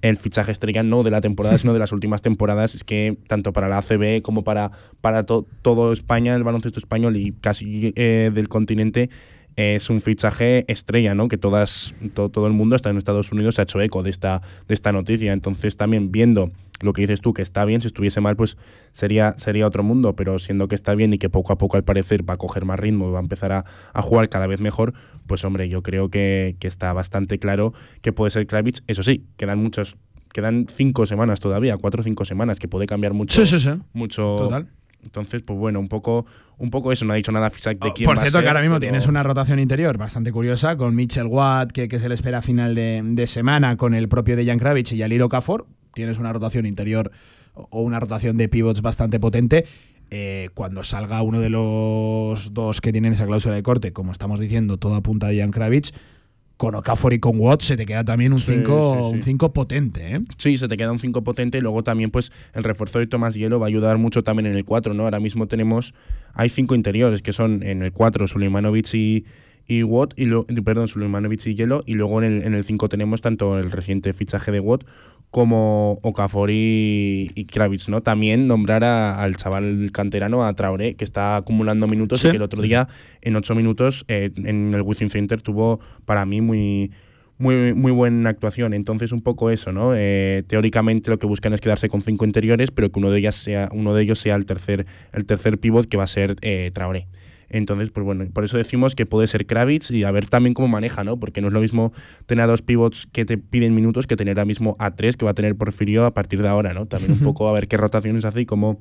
el fichaje estrella no de la temporada, sino de las últimas temporadas. Es que tanto para la ACB como para, para to- todo España, el baloncesto español y casi eh, del continente, es un fichaje estrella, ¿no? Que todas, to- todo el mundo, hasta en Estados Unidos, se ha hecho eco de esta, de esta noticia. Entonces, también viendo lo que dices tú, que está bien, si estuviese mal, pues sería, sería otro mundo, pero siendo que está bien y que poco a poco, al parecer, va a coger más ritmo y va a empezar a, a jugar cada vez mejor, pues hombre, yo creo que, que está bastante claro que puede ser Kravitz. Eso sí, quedan muchos. Quedan cinco semanas todavía, cuatro o cinco semanas, que puede cambiar mucho. Sí, sí, sí. Mucho. Total. Entonces, pues bueno, un poco, un poco eso. No ha dicho nada Fisac de quién Por va a cierto, ser, que ahora mismo pero- tienes una rotación interior bastante curiosa con Mitchell Watt, que, que se le espera a final de, de semana, con el propio Dejan Kravitz y Yaliro Okafor. Tienes una rotación interior o una rotación de pivots bastante potente. Eh, cuando salga uno de los dos que tienen esa cláusula de corte, como estamos diciendo, todo apunta a Dejan Kravitz, con Okafor y con Watt se te queda también un Sí, 5 sí, sí. potente. ¿eh? Sí, se te queda un 5 potente y luego también pues el refuerzo de Tomás Hielo va a ayudar mucho también en el 4, ¿no? Ahora mismo tenemos, hay cinco interiores que son en el 4 Suleimanovic y, y Watt, y lo- perdón, Suleimanovic y Hielo, y luego en el, en el 5 tenemos tanto el reciente fichaje de Watt como Okafor y, y Kravitz, ¿no? También nombrar a- al chaval canterano, a Traoré, que está acumulando minutos Sí. y que el otro día en 8 minutos eh, en el Wizzing Center tuvo para mí muy muy, muy buena actuación. Entonces, un poco eso, ¿no? Eh, teóricamente lo que buscan es quedarse con cinco interiores, pero que uno de ellas sea, uno de ellos sea el tercer, el tercer pivot que va a ser eh, Traoré. Entonces, pues bueno, por eso decimos que puede ser Kravitz y a ver también cómo maneja, ¿no? Porque no es lo mismo tener a dos pivots que te piden minutos que tener ahora mismo a tres que va a tener Porfirio a partir de ahora, ¿no? También un poco a ver qué rotaciones hace y cómo,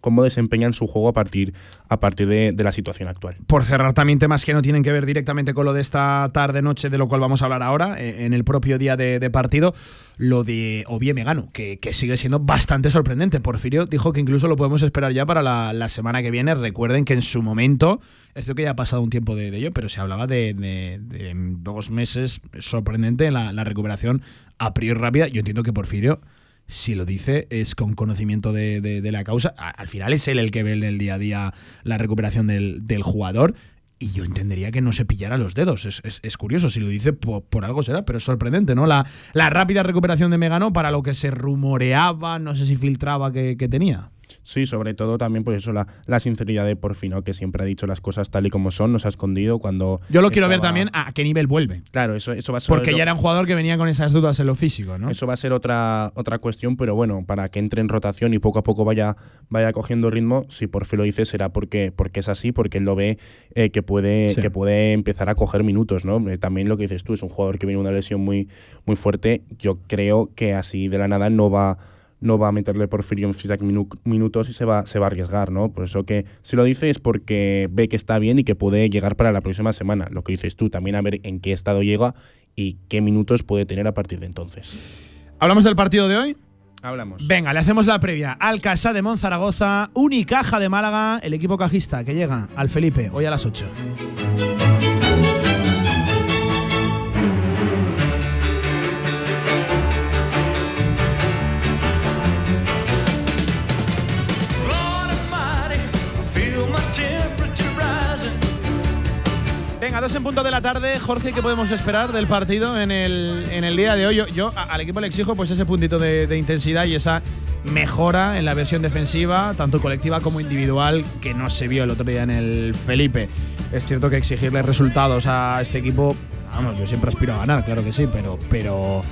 cómo desempeñan su juego a partir, a partir de, la situación actual. Por cerrar también temas que no tienen que ver directamente con lo de esta tarde-noche, de lo cual vamos a hablar ahora, eh, en el propio día de, partido, lo de Ovie Megano, que, que sigue siendo bastante sorprendente. Porfirio dijo que incluso lo podemos esperar ya para la, semana que viene. Recuerden que en su momento, esto que ya ha pasado un tiempo de, ello, pero se hablaba de, dos meses sorprendente la, la recuperación a priori rápida. Yo entiendo que Porfirio si lo dice es con conocimiento de, de- la causa. Al final es él el que ve en el día a día la recuperación del, del jugador. Y yo entendería que no se pillara los dedos. Es, es- curioso, si lo dice por, por algo será, pero es sorprendente, ¿no? La, la rápida recuperación de Megano para lo que se rumoreaba, no sé si filtraba que tenía. Sí, sobre todo también pues eso, la, la sinceridad de Porfino, que siempre ha dicho las cosas tal y como son, no se ha escondido cuando... Yo lo quiero ver también a qué nivel vuelve. Claro, eso, eso va a ser... Porque lo- ya era un jugador que venía con esas dudas en lo físico, ¿no? Eso va a ser otra, otra cuestión, pero bueno, para que entre en rotación y poco a poco vaya, vaya cogiendo ritmo, si Porfi lo dice será porque, porque es así, porque él lo ve eh, que, puede, Sí. que puede empezar a coger minutos, ¿no? Eh, También lo que dices tú, es un jugador que viene una lesión muy, muy fuerte. Yo creo que así de la nada no va, no va a meterle Porfirio en Fisac minutos y se va, se va a arriesgar, ¿no? Por eso que si lo dice es porque ve que está bien y que puede llegar para la próxima semana. Lo que dices tú, también a ver en qué estado llega y qué minutos puede tener a partir de entonces. ¿Hablamos del partido de hoy? Hablamos. Venga, le hacemos la previa al Casa de Monzaragoza, Unicaja de Málaga, el equipo cajista que llega al Felipe hoy a las 8. Venga, dos en punto de la tarde. Jorge, ¿qué podemos esperar del partido en el, en el día de hoy? Yo, al equipo le exijo pues ese puntito de, intensidad y esa mejora en la versión defensiva, tanto colectiva como individual, que no se vio el otro día en el Felipe. Es cierto que exigirle resultados a este equipo, vamos, yo siempre aspiro a ganar, claro que sí, pero, pero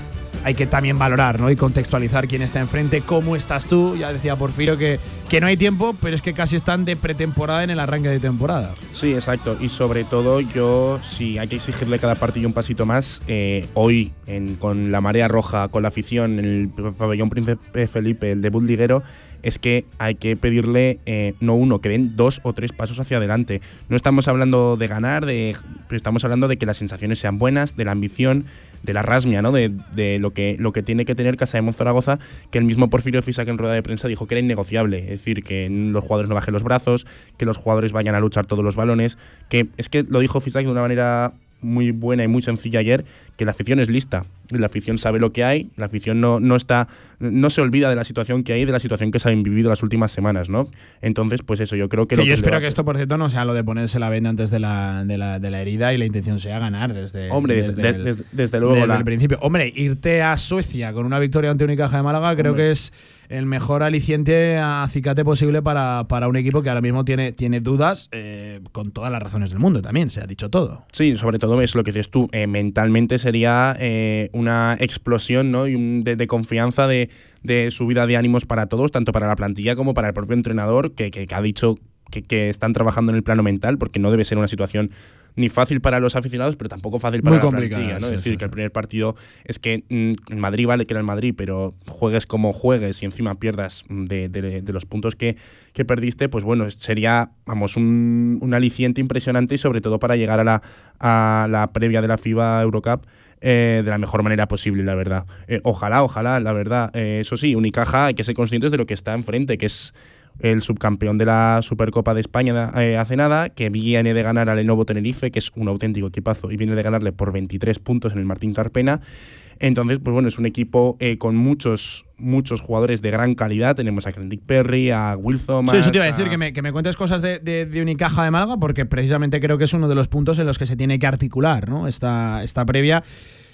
hay que también valorar ¿no? y contextualizar quién está enfrente, cómo estás tú. Ya decía Porfirio que, que no hay tiempo, pero es que casi están de pretemporada en el arranque de temporada. Sí, exacto. Y sobre todo yo, si hay que exigirle cada partido un pasito más, eh, hoy con la marea roja, con la afición, en el pabellón Príncipe Felipe, el debut liguero, es que hay que pedirle eh, no uno, que den dos o tres pasos hacia adelante. No estamos hablando de ganar, de, estamos hablando de que las sensaciones sean buenas, de la ambición de la rasmia, ¿no? De, de, lo, que, lo que tiene que tener Casa de Monzaragoza, que el mismo Porfirio Fisac en rueda de prensa dijo que era innegociable. Es decir, que los jugadores no bajen los brazos, que los jugadores vayan a luchar todos los balones, que es que lo dijo Fisac de una manera muy buena y muy sencilla ayer, que la afición es lista. La afición sabe lo que hay, la afición no, no está, no se olvida de la situación que hay, de la situación que se han vivido las últimas semanas, ¿no? Entonces, pues eso, yo creo que. que lo yo que espero que esto, por cierto, no sea lo de ponerse la venda antes de la, de la, de la herida y la intención sea ganar desde. Hombre, desde, desde, el, desde, desde luego. desde la- el principio. Hombre, irte a Suecia con una victoria ante Unicaja de Málaga creo Hombre. que es el mejor aliciente acicate posible para, para un equipo que ahora mismo tiene, tiene dudas, eh, con todas las razones del mundo también, se ha dicho todo. Sí, sobre todo es lo que dices tú. eh, mentalmente sería eh, una explosión ¿no? y un de, de confianza de, de subida de ánimos para todos, tanto para la plantilla como para el propio entrenador, que, que- que ha dicho que, que están trabajando en el plano mental, porque no debe ser una situación ni fácil para los aficionados, pero tampoco fácil para Muy la plantilla. ¿no? sí, es decir, sí, que el primer partido es que mm, en Madrid vale que era el Madrid, pero juegues como juegues y encima pierdas mm, de, de- de los puntos que, que perdiste, pues bueno, sería, vamos, un, un aliciente impresionante y sobre todo para llegar a la, a la previa de la FIBA Eurocup eh, de la mejor manera posible, la verdad. Eh, ojalá, ojalá, la verdad. Eh, eso sí, Unicaja hay que ser conscientes de lo que está enfrente, que es el subcampeón de la Supercopa de España eh, hace nada, que viene de ganar al Lenovo Tenerife, que es un auténtico equipazo, y viene de ganarle por 23 puntos en el Martín Carpena. Entonces, pues bueno, es un equipo eh, con muchos, muchos jugadores de gran calidad. Tenemos a Kendrick Perry, a Thomas. Sí, eso te iba a a- decir, que me, que me cuentes cosas de, de- de Unicaja de Málaga, porque precisamente creo que es uno de los puntos en los que se tiene que articular ¿no? esta, esta previa.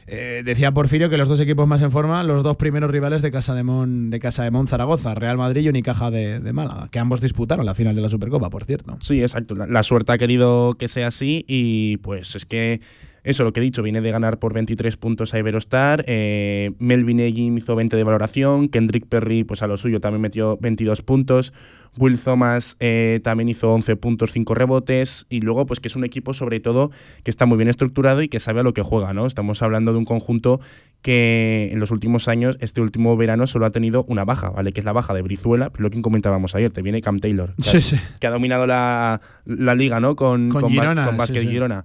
Eh, decía Porfirio que los dos equipos más en forma, los dos primeros rivales de Casa de Mon, de Casa de Mon Zaragoza, Real Madrid y Unicaja de, Málaga, que ambos disputaron la final de la Supercopa, por cierto. Sí, exacto. La suerte ha querido que sea así y pues es que eso, lo que he dicho, viene de ganar por 23 puntos a Iberostar. eh, Melvin Egin hizo 20 de valoración. Kendrick Perry, pues a lo suyo, también metió 22 puntos. Will Thomas eh, también hizo 11 puntos, 5 rebotes. Y luego, pues que es un equipo, sobre todo, que está muy bien estructurado y que sabe a lo que juega, ¿no? Estamos hablando de un conjunto que en los últimos años, este último verano, solo ha tenido una baja, ¿vale? Que es la baja de Brizuela, lo que comentábamos ayer, te viene Cam Taylor. que Sí, ha- sí. que ha dominado la, la liga, ¿no? Con, Con sí. Girona.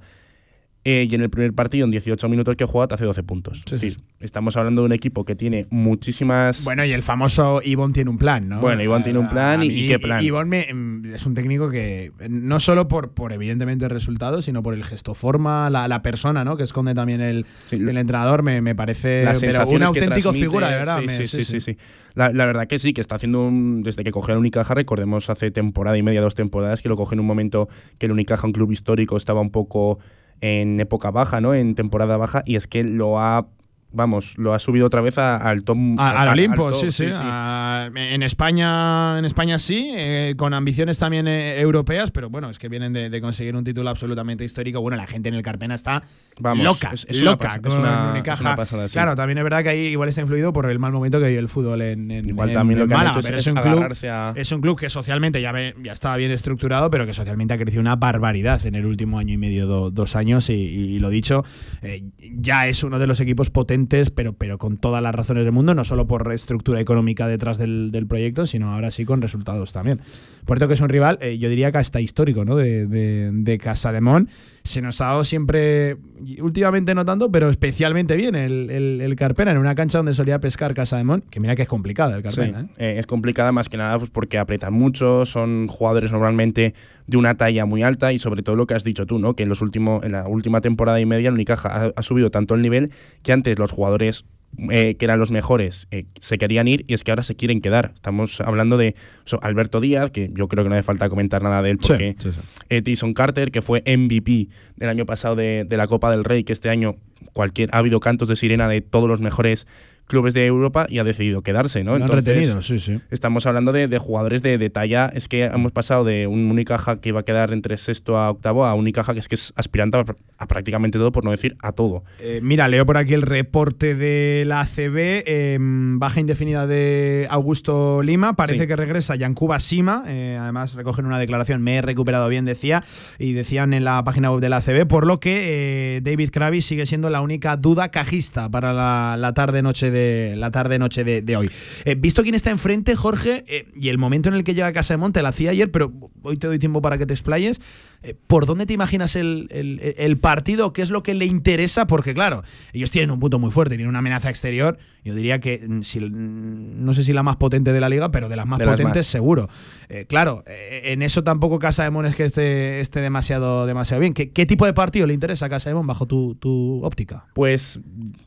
Eh, y en el primer partido, en 18 minutos que juega, te hace 12 puntos. Sí, es sí, decir, estamos hablando de un equipo que tiene muchísimas. Bueno, y el famoso Ivonne tiene un plan, ¿no? Bueno, Ivonne tiene un plan A y- mí, y qué plan. Ivonne mm, es un técnico que, no solo por, por evidentemente el resultado, sino por el gesto forma, la, la persona, ¿no? Que esconde también el, el entrenador, me, me parece pero una auténtica figura, de verdad. Sí, sí, sí, sí, sí. La, la verdad que sí, que está haciendo un. Desde que cogió el Unicaja, recordemos hace temporada y media, dos temporadas, que lo cogió en un momento que el Unicaja, un club histórico, estaba un poco en época baja, ¿no? En temporada baja, y es que lo ha. Vamos, lo ha subido otra vez a- al top. A- al, Olimpo, top, sí, sí. A- en España, en España sí, eh, con ambiciones también eh, europeas, pero bueno, es que vienen de, de conseguir un título absolutamente histórico. Bueno, la gente en el Carpena está Vamos, loca, es- es loca es una- es una pasada, sí. Claro, también es verdad que ahí igual está influido por el mal momento que vive el fútbol en, en- Igual en- también lo que han Málaga, hecho es- pero es es, un club, a- es un club que socialmente ya, ve- ya estaba bien estructurado, pero que socialmente ha crecido una barbaridad en el último año y medio, do- dos años, y, y- y lo dicho, eh, ya es uno de los equipos potentes pero, pero con todas las razones del mundo, no solo por estructura económica detrás del, del proyecto, sino ahora sí con resultados también. Por cierto que es un rival, eh, yo diría que hasta histórico, ¿no? De, de, de Casademón. Se nos ha dado siempre, últimamente no tanto, pero especialmente bien el, el, el Carpena en una cancha donde solía pescar Casademón, que mira que es complicada el Carpena. Sí, eh, es complicada más que nada pues porque apretan mucho, son jugadores normalmente de una talla muy alta y sobre todo lo que has dicho tú, ¿no? Que en los últimos, en la última temporada y media el Unicaja ha, ha subido tanto el nivel que antes los jugadores eh, que eran los mejores, eh, se querían ir y es que ahora se quieren quedar. Estamos hablando de so, Alberto Díaz, que yo creo que no hace falta comentar nada de él, porque Sí, sí, sí. eh, Tyson Carter, que fue MVP del año pasado de, de la Copa del Rey, que este año cualquier, ha habido cantos de sirena de todos los mejores clubes de Europa y ha decidido quedarse, ¿no? Lo han retenido, sí, sí. Estamos hablando de, de jugadores de, de talla. Es que hemos pasado de un Unicaja que iba a quedar entre sexto a octavo a un Unicaja que es que es aspirante a, a prácticamente todo, por no decir a todo. Eh, mira, leo por aquí el reporte de la ACB. eh, baja indefinida de Augusto Lima. Parece Sí. que regresa Yankuba Sima. eh, además, recogen una declaración. Me he recuperado bien, decía. Y decían en la página web de la ACB. Por lo que David Kravis sigue siendo la única duda cajista para la, la tarde-noche de, la tarde noche de, hoy. Eh, visto quién está enfrente, Jorge, eh, y el momento en el que llega a Casa de Monte, la hacía ayer, pero hoy te doy tiempo para que te explayes. Eh, ¿Por dónde te imaginas el, el- el partido? ¿Qué es lo que le interesa? Porque, claro, ellos tienen un punto muy fuerte, tienen una amenaza exterior. Yo diría que, mm, si, mm, no sé si la más potente de la liga, pero de las más De las potentes más. seguro. Eh, claro, eh, en eso tampoco Casa de Mon es que esté, esté demasiado, demasiado bien. ¿Qué, qué tipo de partido le interesa a Casa de Mon bajo tu, tu óptica? Pues,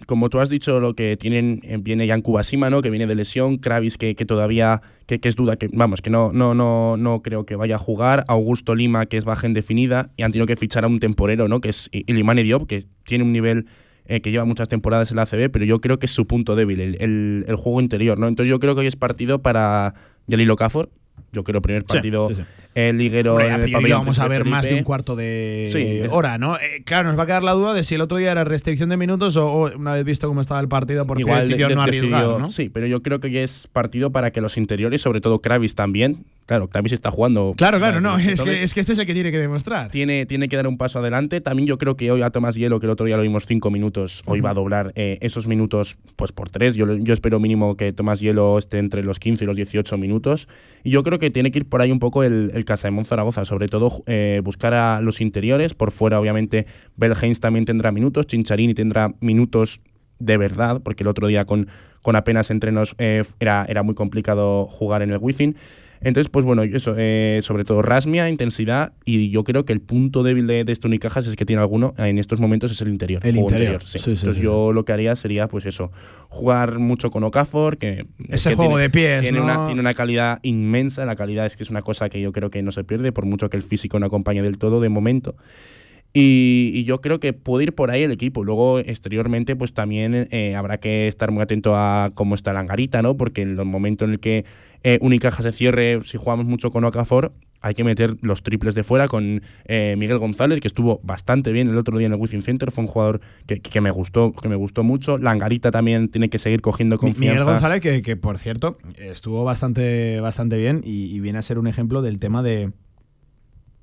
como tú has dicho, lo que tienen, viene Jan Kubasima, ¿no? Que viene de lesión, Kravis, que, que todavía, que, que es duda, que vamos, que no, no, no, no creo que vaya a jugar, Augusto Lima, que es baja indefinida, y han tenido que fichar a un temporero, ¿no? Que es Ilimane Diop, que tiene un nivel eh, que lleva muchas temporadas en la ACB, pero yo creo que es su punto débil, el, el- el juego interior, ¿no? Entonces yo creo que hoy es partido para Yalilo Cafor, yo creo primer Sí, partido sí, sí. Eh, liguero Hombre, en el pabellón vamos a ver más de un cuarto de Sí. hora, ¿no? Eh, claro, nos va a quedar la duda de si el otro día era restricción de minutos o, o una vez visto cómo estaba el partido, porque Igual decidió de- no de- arriesgar, decidió- ¿no? Sí, pero yo creo que es partido para que los interiores, sobre todo Kravis también, claro, Kravis está jugando. Claro, claro, no, es que, es que este es el que tiene que demostrar. Tiene, tiene que dar un paso adelante. También yo creo que hoy a Tomás Hielo, que el otro día lo vimos cinco minutos, hoy va a doblar eh, esos minutos pues por tres. Yo, yo espero mínimo que Tomás Hielo esté entre los 15 y los 18 minutos. Y yo creo que tiene que ir por ahí un poco el, el Casaemón Zaragoza, sobre todo eh, buscar a los interiores. Por fuera, obviamente, Belheims también tendrá minutos, Chincharini tendrá minutos de verdad, porque el otro día con, con apenas entrenos eh, era, era muy complicado jugar en el Wi-Fi. Entonces, pues bueno, eso, eh, sobre todo rasmia, intensidad, y yo creo que el punto débil de, de este Unicajas es que tiene alguno en estos momentos es el interior. El interior, sí. sí, sí, Entonces yo lo que haría sería, pues eso, jugar mucho con Okafor, que es Ese que juego tiene- de pies, tiene, ¿no? una, tiene una calidad inmensa, la calidad es que es una cosa que yo creo que no se pierde, por mucho que el físico no acompañe del todo de momento. Y, y yo creo que puede ir por ahí el equipo. Luego, exteriormente, pues también eh, habrá que estar muy atento a cómo está la angarita, ¿no? Porque en el momento en el que eh, Unicaja se cierre, si jugamos mucho con Okafor, hay que meter los triples de fuera con eh, Miguel González, que estuvo bastante bien el otro día en el Wizzing Center. Fue un jugador que, que me gustó, que me gustó mucho. La angarita también tiene que seguir cogiendo confianza. Miguel González, que, que, por cierto, estuvo bastante, bastante bien y, y viene a ser un ejemplo del tema de,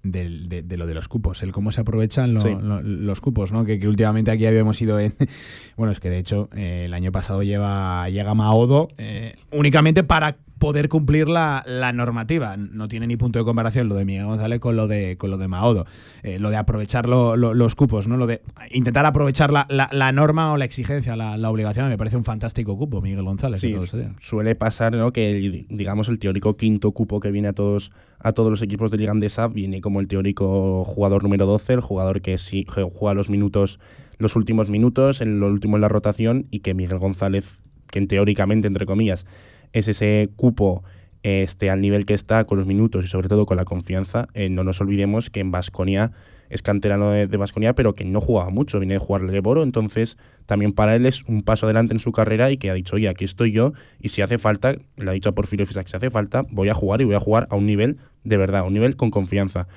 de, de lo de los cupos, el cómo se aprovechan lo- Sí. lo- los cupos, ¿no? Que, que últimamente aquí habíamos ido en. Bueno, es que de hecho eh, el año pasado lleva, llega Maodo eh, únicamente para poder cumplir la, la normativa. No tiene ni punto de comparación lo de Miguel González con lo de, con lo de Maodo. Eh, lo de aprovechar lo- lo- los cupos, ¿no? Lo de intentar aprovechar la, la- la norma o la exigencia, la, obligación. Me parece un fantástico cupo, Miguel González. Sí, suele pasar ¿no? que el- digamos el teórico quinto cupo que viene a todos a todos los equipos de Liga Andesa viene como el teórico jugador número 12, el jugador que sí jue- juega los minutos los últimos minutos, en lo último en la rotación y que Miguel González, que teóricamente entre comillas es ese cupo esté al nivel que está con los minutos y sobre todo con la confianza, eh, no nos olvidemos que en Vasconia es canterano de Vasconia, pero que no jugaba mucho, viene de jugar Leboro, entonces también para él es un paso adelante en su carrera y que ha dicho, oye, aquí estoy yo y si hace falta, le ha dicho a Porfirio Fisac, si hace falta, voy a jugar y voy a jugar a un nivel de verdad, a un nivel con confianza.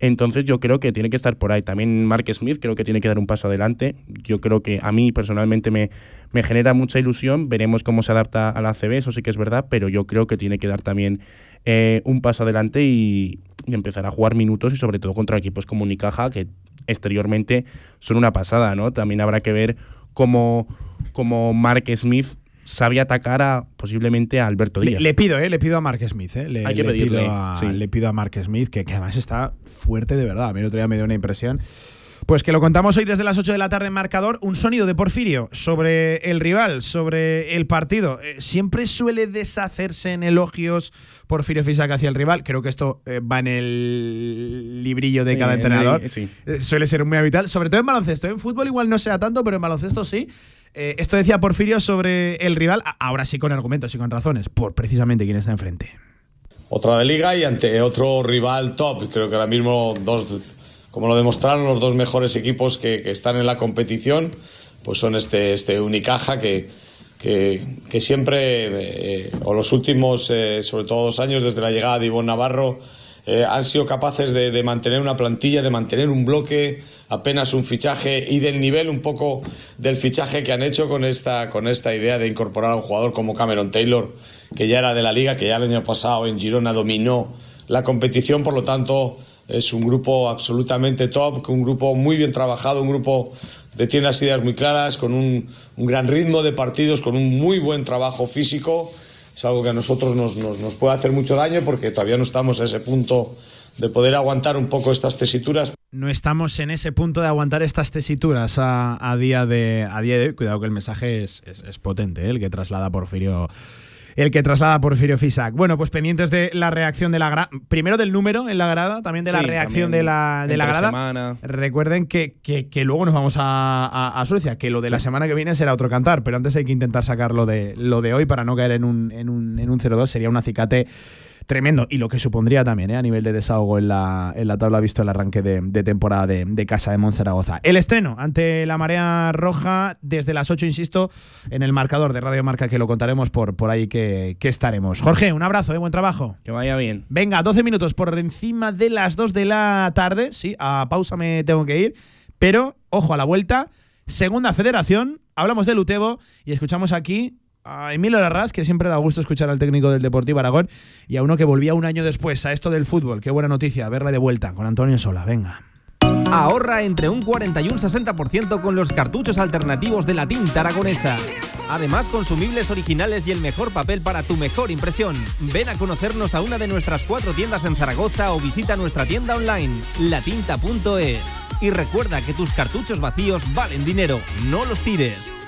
Entonces yo creo que tiene que estar por ahí. También Mark Smith creo que tiene que dar un paso adelante. Yo creo que a mí personalmente me, me genera mucha ilusión. Veremos cómo se adapta a la ACB, eso sí que es verdad, pero yo creo que tiene que dar también eh, un paso adelante y, y empezar a jugar minutos y sobre todo contra equipos como Unicaja, que exteriormente son una pasada, ¿no? También habrá que ver cómo, como Mark Smith sabe atacar a, posiblemente a Alberto Díaz. Le, pido, ¿eh? Le pido a Mark Smith, ¿eh? Le, Hay que le pedirle, pido a, sí. le pido a Mark Smith, que, que además está fuerte de verdad. A mí el otro día me dio una impresión. Pues que lo contamos hoy desde las 8 de la tarde en marcador. Un sonido de Porfirio sobre el rival, sobre el partido. Eh, siempre suele deshacerse en elogios Porfirio Fisac hacia el rival. Creo que esto eh, va en el librillo de Sí, cada en entrenador. el- sí. Eh, suele ser muy habitual, sobre todo en baloncesto. En fútbol igual no sea tanto, pero en baloncesto sí. Eh, esto decía Porfirio sobre el rival, ahora sí con argumentos y con razones, por precisamente quién está enfrente. otra de liga y ante otro rival top. Creo que ahora mismo dos, como lo demostraron los dos mejores equipos que, que están en la competición, pues son este, este Unicaja que, que, que siempre, eh, o los últimos, eh, sobre todo dos años desde la llegada de Ivonne Navarro, eh, han sido capaces de, mantener una plantilla, de mantener un bloque, apenas un fichaje y del nivel un poco del fichaje que han hecho con esta, con esta idea de incorporar a un jugador como Cameron Taylor, que ya era de la liga, que ya el año pasado en Girona dominó la competición, por lo tanto es un grupo absolutamente top, un grupo muy bien trabajado, un grupo de tiene las ideas muy claras, con un gran ritmo de partidos, con un muy buen trabajo físico es algo que a nosotros nos, nos, puede hacer mucho daño porque todavía no estamos a ese punto de poder aguantar un poco estas tesituras. No estamos en ese punto de aguantar estas tesituras a, a día, de, a día de hoy. Cuidado que el mensaje es, es- es potente, ¿eh? el que traslada Porfirio. El que traslada Porfirio Fisac. Bueno, pues pendientes de la reacción de la grada. Primero del número en la grada, también de la reacción de la, de la grada. semana. Recuerden que, que- que luego nos vamos a, a- a Suecia, que lo de la semana que viene será otro cantar, pero antes hay que intentar sacar lo de, lo de hoy para no caer en un, en un, en un 0-2. Sería un acicate tremendo y lo que supondría también ¿eh? a nivel de desahogo en la, en la tabla visto el arranque de, de temporada de, de Casa de Monzaragoza. El estreno ante la marea roja desde las 8, insisto, en el marcador de Radio Marca que lo contaremos por, por ahí que, que estaremos. Jorge, un abrazo, ¿eh? buen trabajo. Que vaya bien. Venga, 12 minutos por encima de las 2 de la tarde. Sí, a pausa me tengo que ir. Pero, ojo a la vuelta. Segunda federación. Hablamos del Utebo y escuchamos aquí a Emilio Larraz, que siempre da gusto escuchar al técnico del Deportivo Aragón, y a uno que volvía un año después a esto del fútbol. Qué buena noticia, verle de vuelta con Antonio Sola. Venga. Ahorra entre un 40 y un 60% con los cartuchos alternativos de la tinta aragonesa. Además, consumibles originales y el mejor papel para tu mejor impresión. Ven a conocernos a una de nuestras cuatro tiendas en Zaragoza o visita nuestra tienda online, latinta.es. Y recuerda que tus cartuchos vacíos valen dinero, no los tires.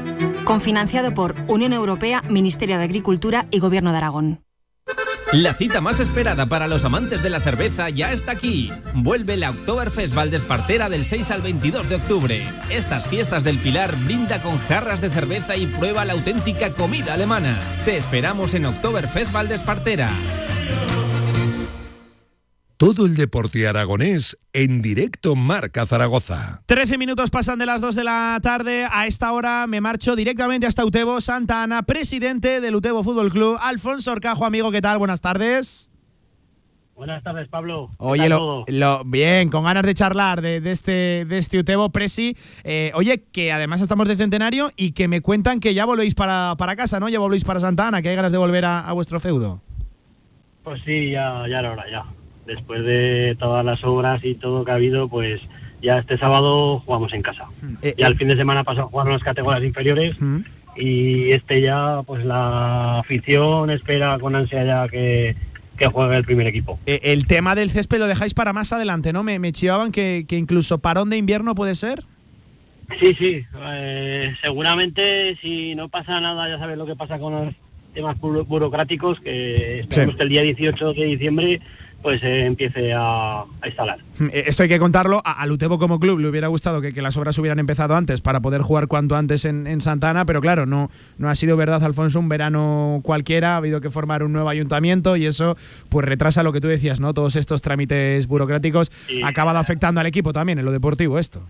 Confinanciado por Unión Europea, Ministerio de Agricultura y Gobierno de Aragón. La cita más esperada para los amantes de la cerveza ya está aquí. Vuelve la Oktoberfest Valdespartera del 6 al 22 de octubre. Estas fiestas del Pilar brinda con jarras de cerveza y prueba la auténtica comida alemana. Te esperamos en Oktoberfest Valdespartera. Todo el deporte aragonés en directo Marca Zaragoza. 13 minutos pasan de las 2 de la tarde. A esta hora me marcho directamente hasta Utebo Santa Ana, presidente del Utebo Fútbol Club. Alfonso Orcajo, amigo, ¿qué tal? Buenas tardes. Buenas tardes, Pablo. ¿Qué Oye, tal lo, todo? lo- bien, con ganas de charlar de, de este, de este Utebo Presi. Eh, oye, que además estamos de centenario y que me cuentan que ya volvéis para, para casa, ¿no? Ya volvéis para Santa Ana, que hay ganas de volver a, a vuestro feudo. Pues sí, ya, ya era hora, ya. Después de todas las obras y todo que ha habido, pues ya este sábado jugamos en casa. Eh, ya el fin de semana pasado jugaron las categorías inferiores y este ya, pues la afición espera con ansia ya que, que juegue el primer equipo. Eh, el tema del césped lo dejáis para más adelante, ¿no? Me, me chivaban que, que incluso parón de invierno puede ser. Sí, sí. eh, seguramente si no pasa nada, ya sabes lo que pasa con los temas buro- burocráticos, que esperemos Sí. que el día 18 de diciembre pues eh, empiece a, a instalar. Eh, Esto hay que contarlo. A, al Utebo como club le hubiera gustado que, que las obras hubieran empezado antes para poder jugar cuanto antes en, en Santana, pero claro, no, no ha sido verdad, Alfonso, un verano cualquiera. Ha habido que formar un nuevo ayuntamiento y eso pues retrasa lo que tú decías, ¿no? Todos estos trámites burocráticos ha acabado afectando al equipo también en lo deportivo esto.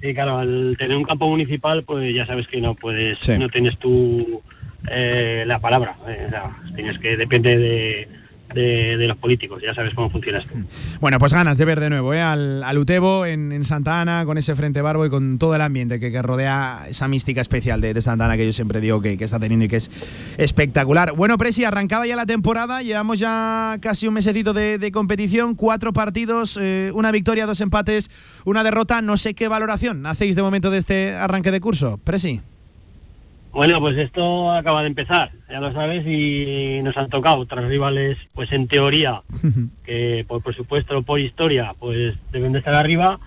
Sí, claro, al tener un campo municipal, pues ya sabes que no puedes, Sí. no tienes tú eh, la palabra. eh, o sea, tienes que depende de, de, los políticos. Ya sabes cómo funciona esto. Bueno, pues ganas de ver de nuevo ¿eh? al, al Utebo en, en Santa Ana, con ese frente barbo y con todo el ambiente que, que rodea esa mística especial de, de Santa Ana que yo siempre digo que, que está teniendo y que es espectacular. Bueno, Presi, arrancada ya la temporada, llevamos ya casi un mesecito de, de competición, cuatro partidos, eh, una victoria, dos empates, una derrota. No sé qué valoración hacéis de momento de este arranque de curso. Presi. Bueno, pues esto acaba de empezar, ya lo sabes, y nos han tocado otros rivales, pues en teoría, que por presupuesto, por historia, pues deben de estar arriba.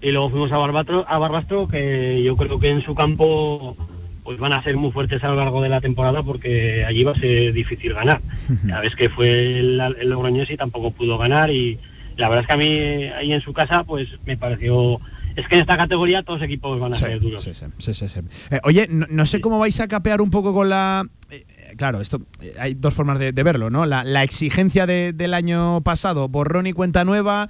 Y luego fuimos a, Barbatro, a Barbastro, que yo creo que en su campo pues van a ser muy fuertes a lo largo de la temporada porque allí va a ser difícil ganar. Ya ves que fue el, el Logroñés y tampoco pudo ganar y la verdad es que a mí ahí en su casa pues me pareció... Es que en esta categoría todos los equipos van a ser duros. Sí, sí. Eh, oye, no, no sé cómo vais a capear un poco con la. eh, claro, esto eh, hay dos formas de, de verlo, ¿no? La, la exigencia de- del año pasado, borrón y cuenta nueva.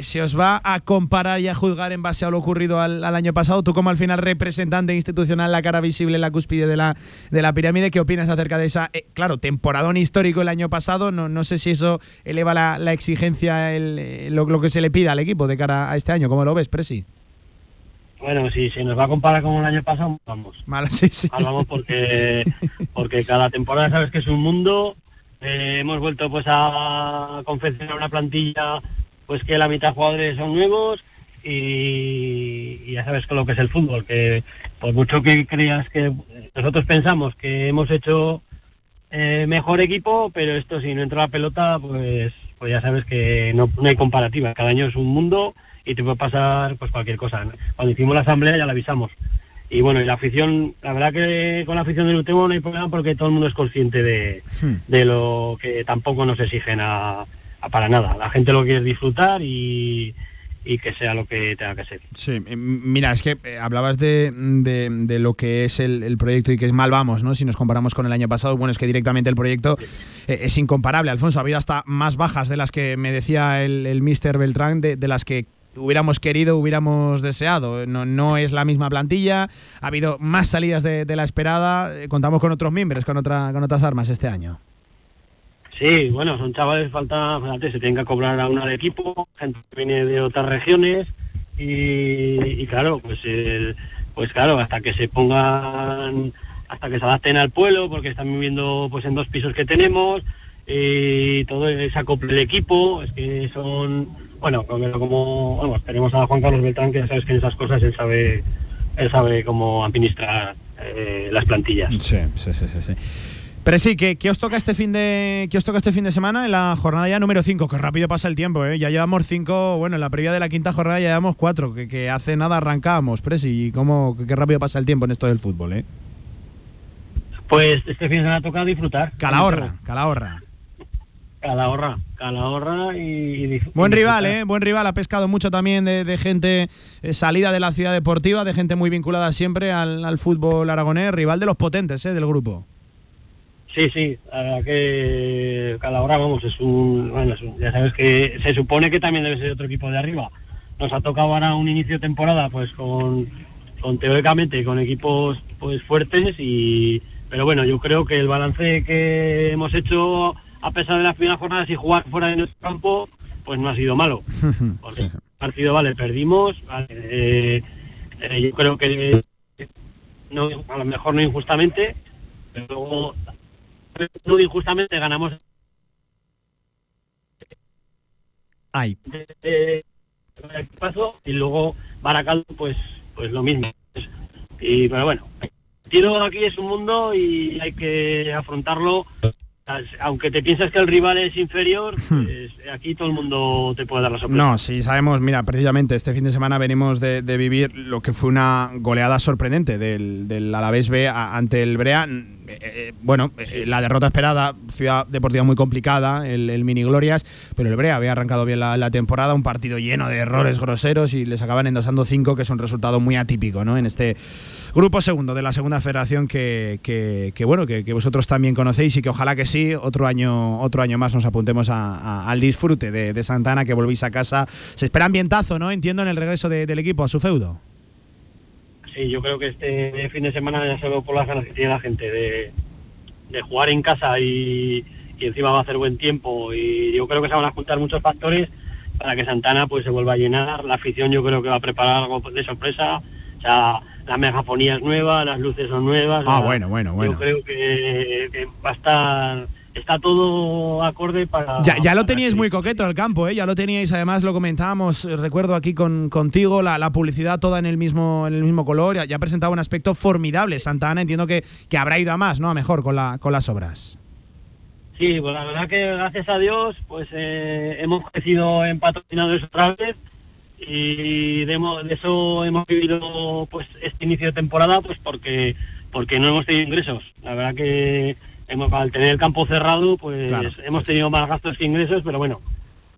se os va a comparar y a juzgar en base a lo ocurrido al, al año pasado. Tú, como al final representante institucional, la cara visible en la cúspide de la, de la pirámide, ¿qué opinas acerca de esa, claro, temporadón histórico el año pasado? No, no sé si eso eleva la, la exigencia, el, lo, lo que se le pida al equipo de cara a este año. ¿Cómo lo ves, Presi? Bueno, si se nos va a comparar con el año pasado, vamos. Mal, sí, sí. Mal vamos porque, porque cada temporada sabes que es un mundo. Eh, hemos vuelto pues a confeccionar una plantilla pues que la mitad de jugadores son nuevos y, y ya sabes con lo que es el fútbol, que por mucho que creas que nosotros pensamos que hemos hecho eh, mejor equipo, pero esto si no entra la pelota, pues, pues ya sabes que no, no hay comparativa. Cada año es un mundo y te puede pasar pues cualquier cosa. Cuando hicimos la asamblea ya la avisamos. Y bueno, y la afición, la verdad que con la afición del Utebo no hay problema porque todo el mundo es consciente de, de lo que tampoco nos exigen a, a para nada. La gente lo quiere disfrutar y, y que sea lo que tenga que ser. Sí, mira, es que eh, hablabas de, de- de lo que es el, el proyecto y que mal vamos, ¿no? Si nos comparamos con el año pasado, bueno, es que directamente el proyecto eh, es incomparable. Alfonso, ha habido hasta más bajas de las que me decía el, el Mr. Beltrán, de, de las que hubiéramos querido, hubiéramos deseado. No, no es la misma plantilla, ha habido más salidas de, la esperada, eh, contamos con otros miembros, con, otra, con otras armas este año. Sí, bueno, son chavales, falta, fíjate, se tienen que cobrar a una de equipo, gente que viene de otras regiones y, claro, pues el- pues claro, hasta que se pongan, hasta que se adapten al pueblo, porque están viviendo pues en dos pisos que tenemos y todo ese acople del equipo, es que son, bueno, como, bueno, tenemos a Juan Carlos Beltrán, que ya sabes que en esas cosas él sabe, él sabe cómo administrar eh, las plantillas. Sí, sí, sí, sí. sí. Pero sí, ¿qué, qué os toca este fin de qué os toca este fin de semana en la jornada ya número 5? Que rápido pasa el tiempo, ¿eh? Ya llevamos 5, bueno, en la previa de la quinta jornada ya llevamos 4, que, que hace nada arrancábamos, Presi, y cómo qué rápido pasa el tiempo en esto del fútbol, ¿eh? Pues este fin de semana toca disfrutar. Calahorra, Calahorra. Calahorra, Calahorra y, Buen rival. ¿eh? Buen rival, ha pescado mucho también de, de gente eh, salida de la ciudad deportiva, de gente muy vinculada siempre al, al fútbol aragonés, rival de los potentes, ¿eh? Del grupo. Sí, sí, la verdad que Calahorra, vamos, es un, bueno, es un- ya sabes que se supone que también debe ser otro equipo de arriba. Nos ha tocado ahora un inicio de temporada, pues con, con teóricamente con equipos pues fuertes y, pero bueno, yo creo que el balance que hemos hecho a pesar de las primeras jornadas y jugar fuera de nuestro campo, pues no ha sido malo. Porque el partido, vale, perdimos, vale, eh, eh, yo creo que no, a lo mejor no injustamente, pero luego no injustamente ganamos Ay. eh, paso y luego Baracaldo pues pues lo mismo y pero bueno tiro aquí es un mundo y hay que afrontarlo aunque te piensas que el rival es inferior pues, aquí todo el mundo te puede dar la sorpresa No, sí, sabemos, mira, precisamente este fin de semana venimos de, de vivir lo que fue una goleada sorprendente del, del Alavés B ante el Brea. Eh, eh, bueno, eh, la derrota esperada, ciudad deportiva muy complicada, el, mini glorias, pero el Brea había arrancado bien la, la temporada, un partido lleno de errores groseros y les acaban endosando cinco, que es un resultado muy atípico, ¿no? En este grupo segundo de la segunda federación que, que- que, bueno, que, vosotros también conocéis y que ojalá que sí, otro año, otro año más nos apuntemos a- al disfrute de, de Santana, que volvéis a casa. Se espera ambientazo, ¿no? Entiendo en el regreso de- del equipo a su feudo. Sí, yo creo que este fin de semana ya solo por las ganas que tiene la gente de, de jugar en casa y, y encima va a hacer buen tiempo y yo creo que se van a juntar muchos factores para que Santana pues se vuelva a llenar. La afición yo creo que va a preparar algo de sorpresa. O sea, la megafonía es nueva, las luces son nuevas. Ah, o sea, bueno, bueno, bueno. Yo creo que, que va a estar está todo acorde para Ya, ya lo teníais muy coqueto el campo, ¿eh? ya lo teníais, además lo comentábamos, eh, recuerdo aquí con, contigo, la, la publicidad toda en el mismo, en el mismo color, ya, ya presentaba un aspecto formidable. Santa Ana entiendo que, que habrá ido a más, ¿no? A mejor con, la, con las obras. Sí, pues la verdad que gracias a Dios pues eh, hemos crecido en patrocinadores otra vez y de, de eso hemos vivido pues este inicio de temporada pues porque porque no hemos tenido ingresos. La verdad que hemos al tener el campo cerrado pues Claro, hemos tenido más gastos que ingresos, pero bueno,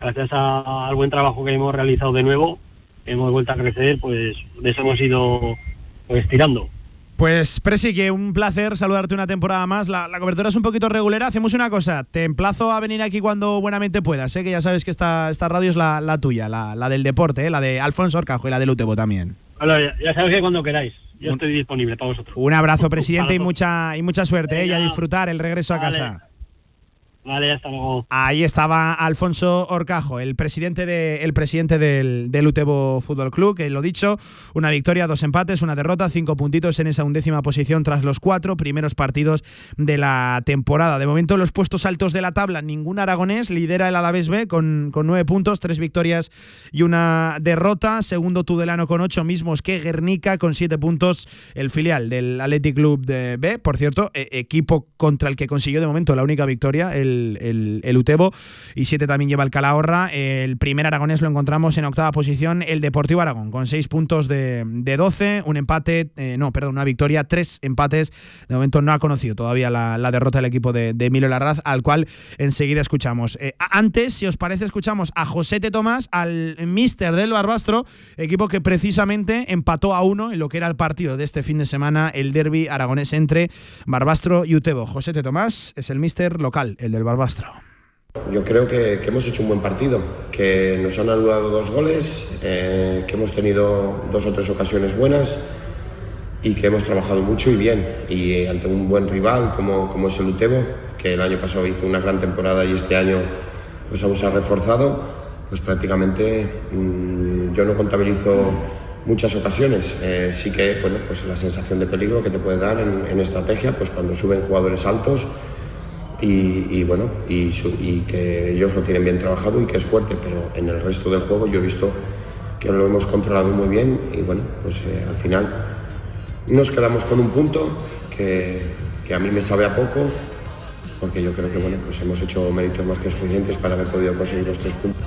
gracias a- al buen trabajo que hemos realizado de nuevo, hemos vuelto a crecer, pues de eso hemos ido pues tirando. Pues, Presi, que un placer saludarte una temporada más. La, la cobertura es un poquito regulera. Hacemos una cosa, te emplazo a venir aquí cuando buenamente puedas, ¿eh? que ya sabes que esta, esta radio es la, la tuya, la, la del deporte, ¿eh? la de Alfonso Orcajo y la de Lutebo también. Bueno, ya, ya sabes que cuando queráis, yo estoy disponible para vosotros. Un abrazo, presidente, y mucha, y mucha suerte, ¿eh? y a disfrutar el regreso a casa. Vale, luego. Ahí estaba Alfonso Orcajo, el presidente, de, el presidente del, del Utebo Fútbol Club, que lo dicho, una victoria, dos empates, una derrota, cinco puntitos en esa undécima posición tras los cuatro primeros partidos de la temporada. De momento, los puestos altos de la tabla, ningún aragonés, lidera el Alavés B con, con nueve puntos, tres victorias y una derrota. Segundo Tudelano con ocho mismos que Guernica con siete puntos, el filial del Athletic Club de B, por cierto, e- equipo contra el que consiguió de momento la única victoria, el, el, Utebo, y siete también lleva el Calahorra. El primer aragonés lo encontramos en octava posición, el Deportivo Aragón, con seis puntos de, de 12, un empate, eh, no, perdón, una victoria, tres empates. De momento no ha conocido todavía la, derrota del equipo de, Emilio Larraz, al cual enseguida escuchamos. Eh, antes, si os parece, escuchamos a Josete Tomás, al mister del Barbastro, equipo que precisamente empató a uno en lo que era el partido de este fin de semana, el derby aragonés entre Barbastro y Utebo. Josete Tomás es el mister local, el del Barbastro. Yo creo que, que hemos hecho un buen partido, que nos han anulado dos goles, eh, que hemos tenido dos o tres ocasiones buenas y que hemos trabajado mucho y bien. Y eh, ante un buen rival como, como es el Utebo, que el año pasado hizo una gran temporada y este año pues aún se ha reforzado, pues prácticamente mm, yo no contabilizo muchas ocasiones. Eh, sí que bueno, pues la sensación de peligro que te puede dar en, en estrategia, pues cuando suben jugadores altos y, bueno, y, y que ellos lo tienen bien trabajado y que es fuerte, pero en el resto del juego yo he visto que lo hemos controlado muy bien y bueno, pues eh, al final nos quedamos con un punto que, que a mí me sabe a poco, porque yo creo que bueno, pues hemos hecho méritos más que suficientes para haber podido conseguir los tres puntos.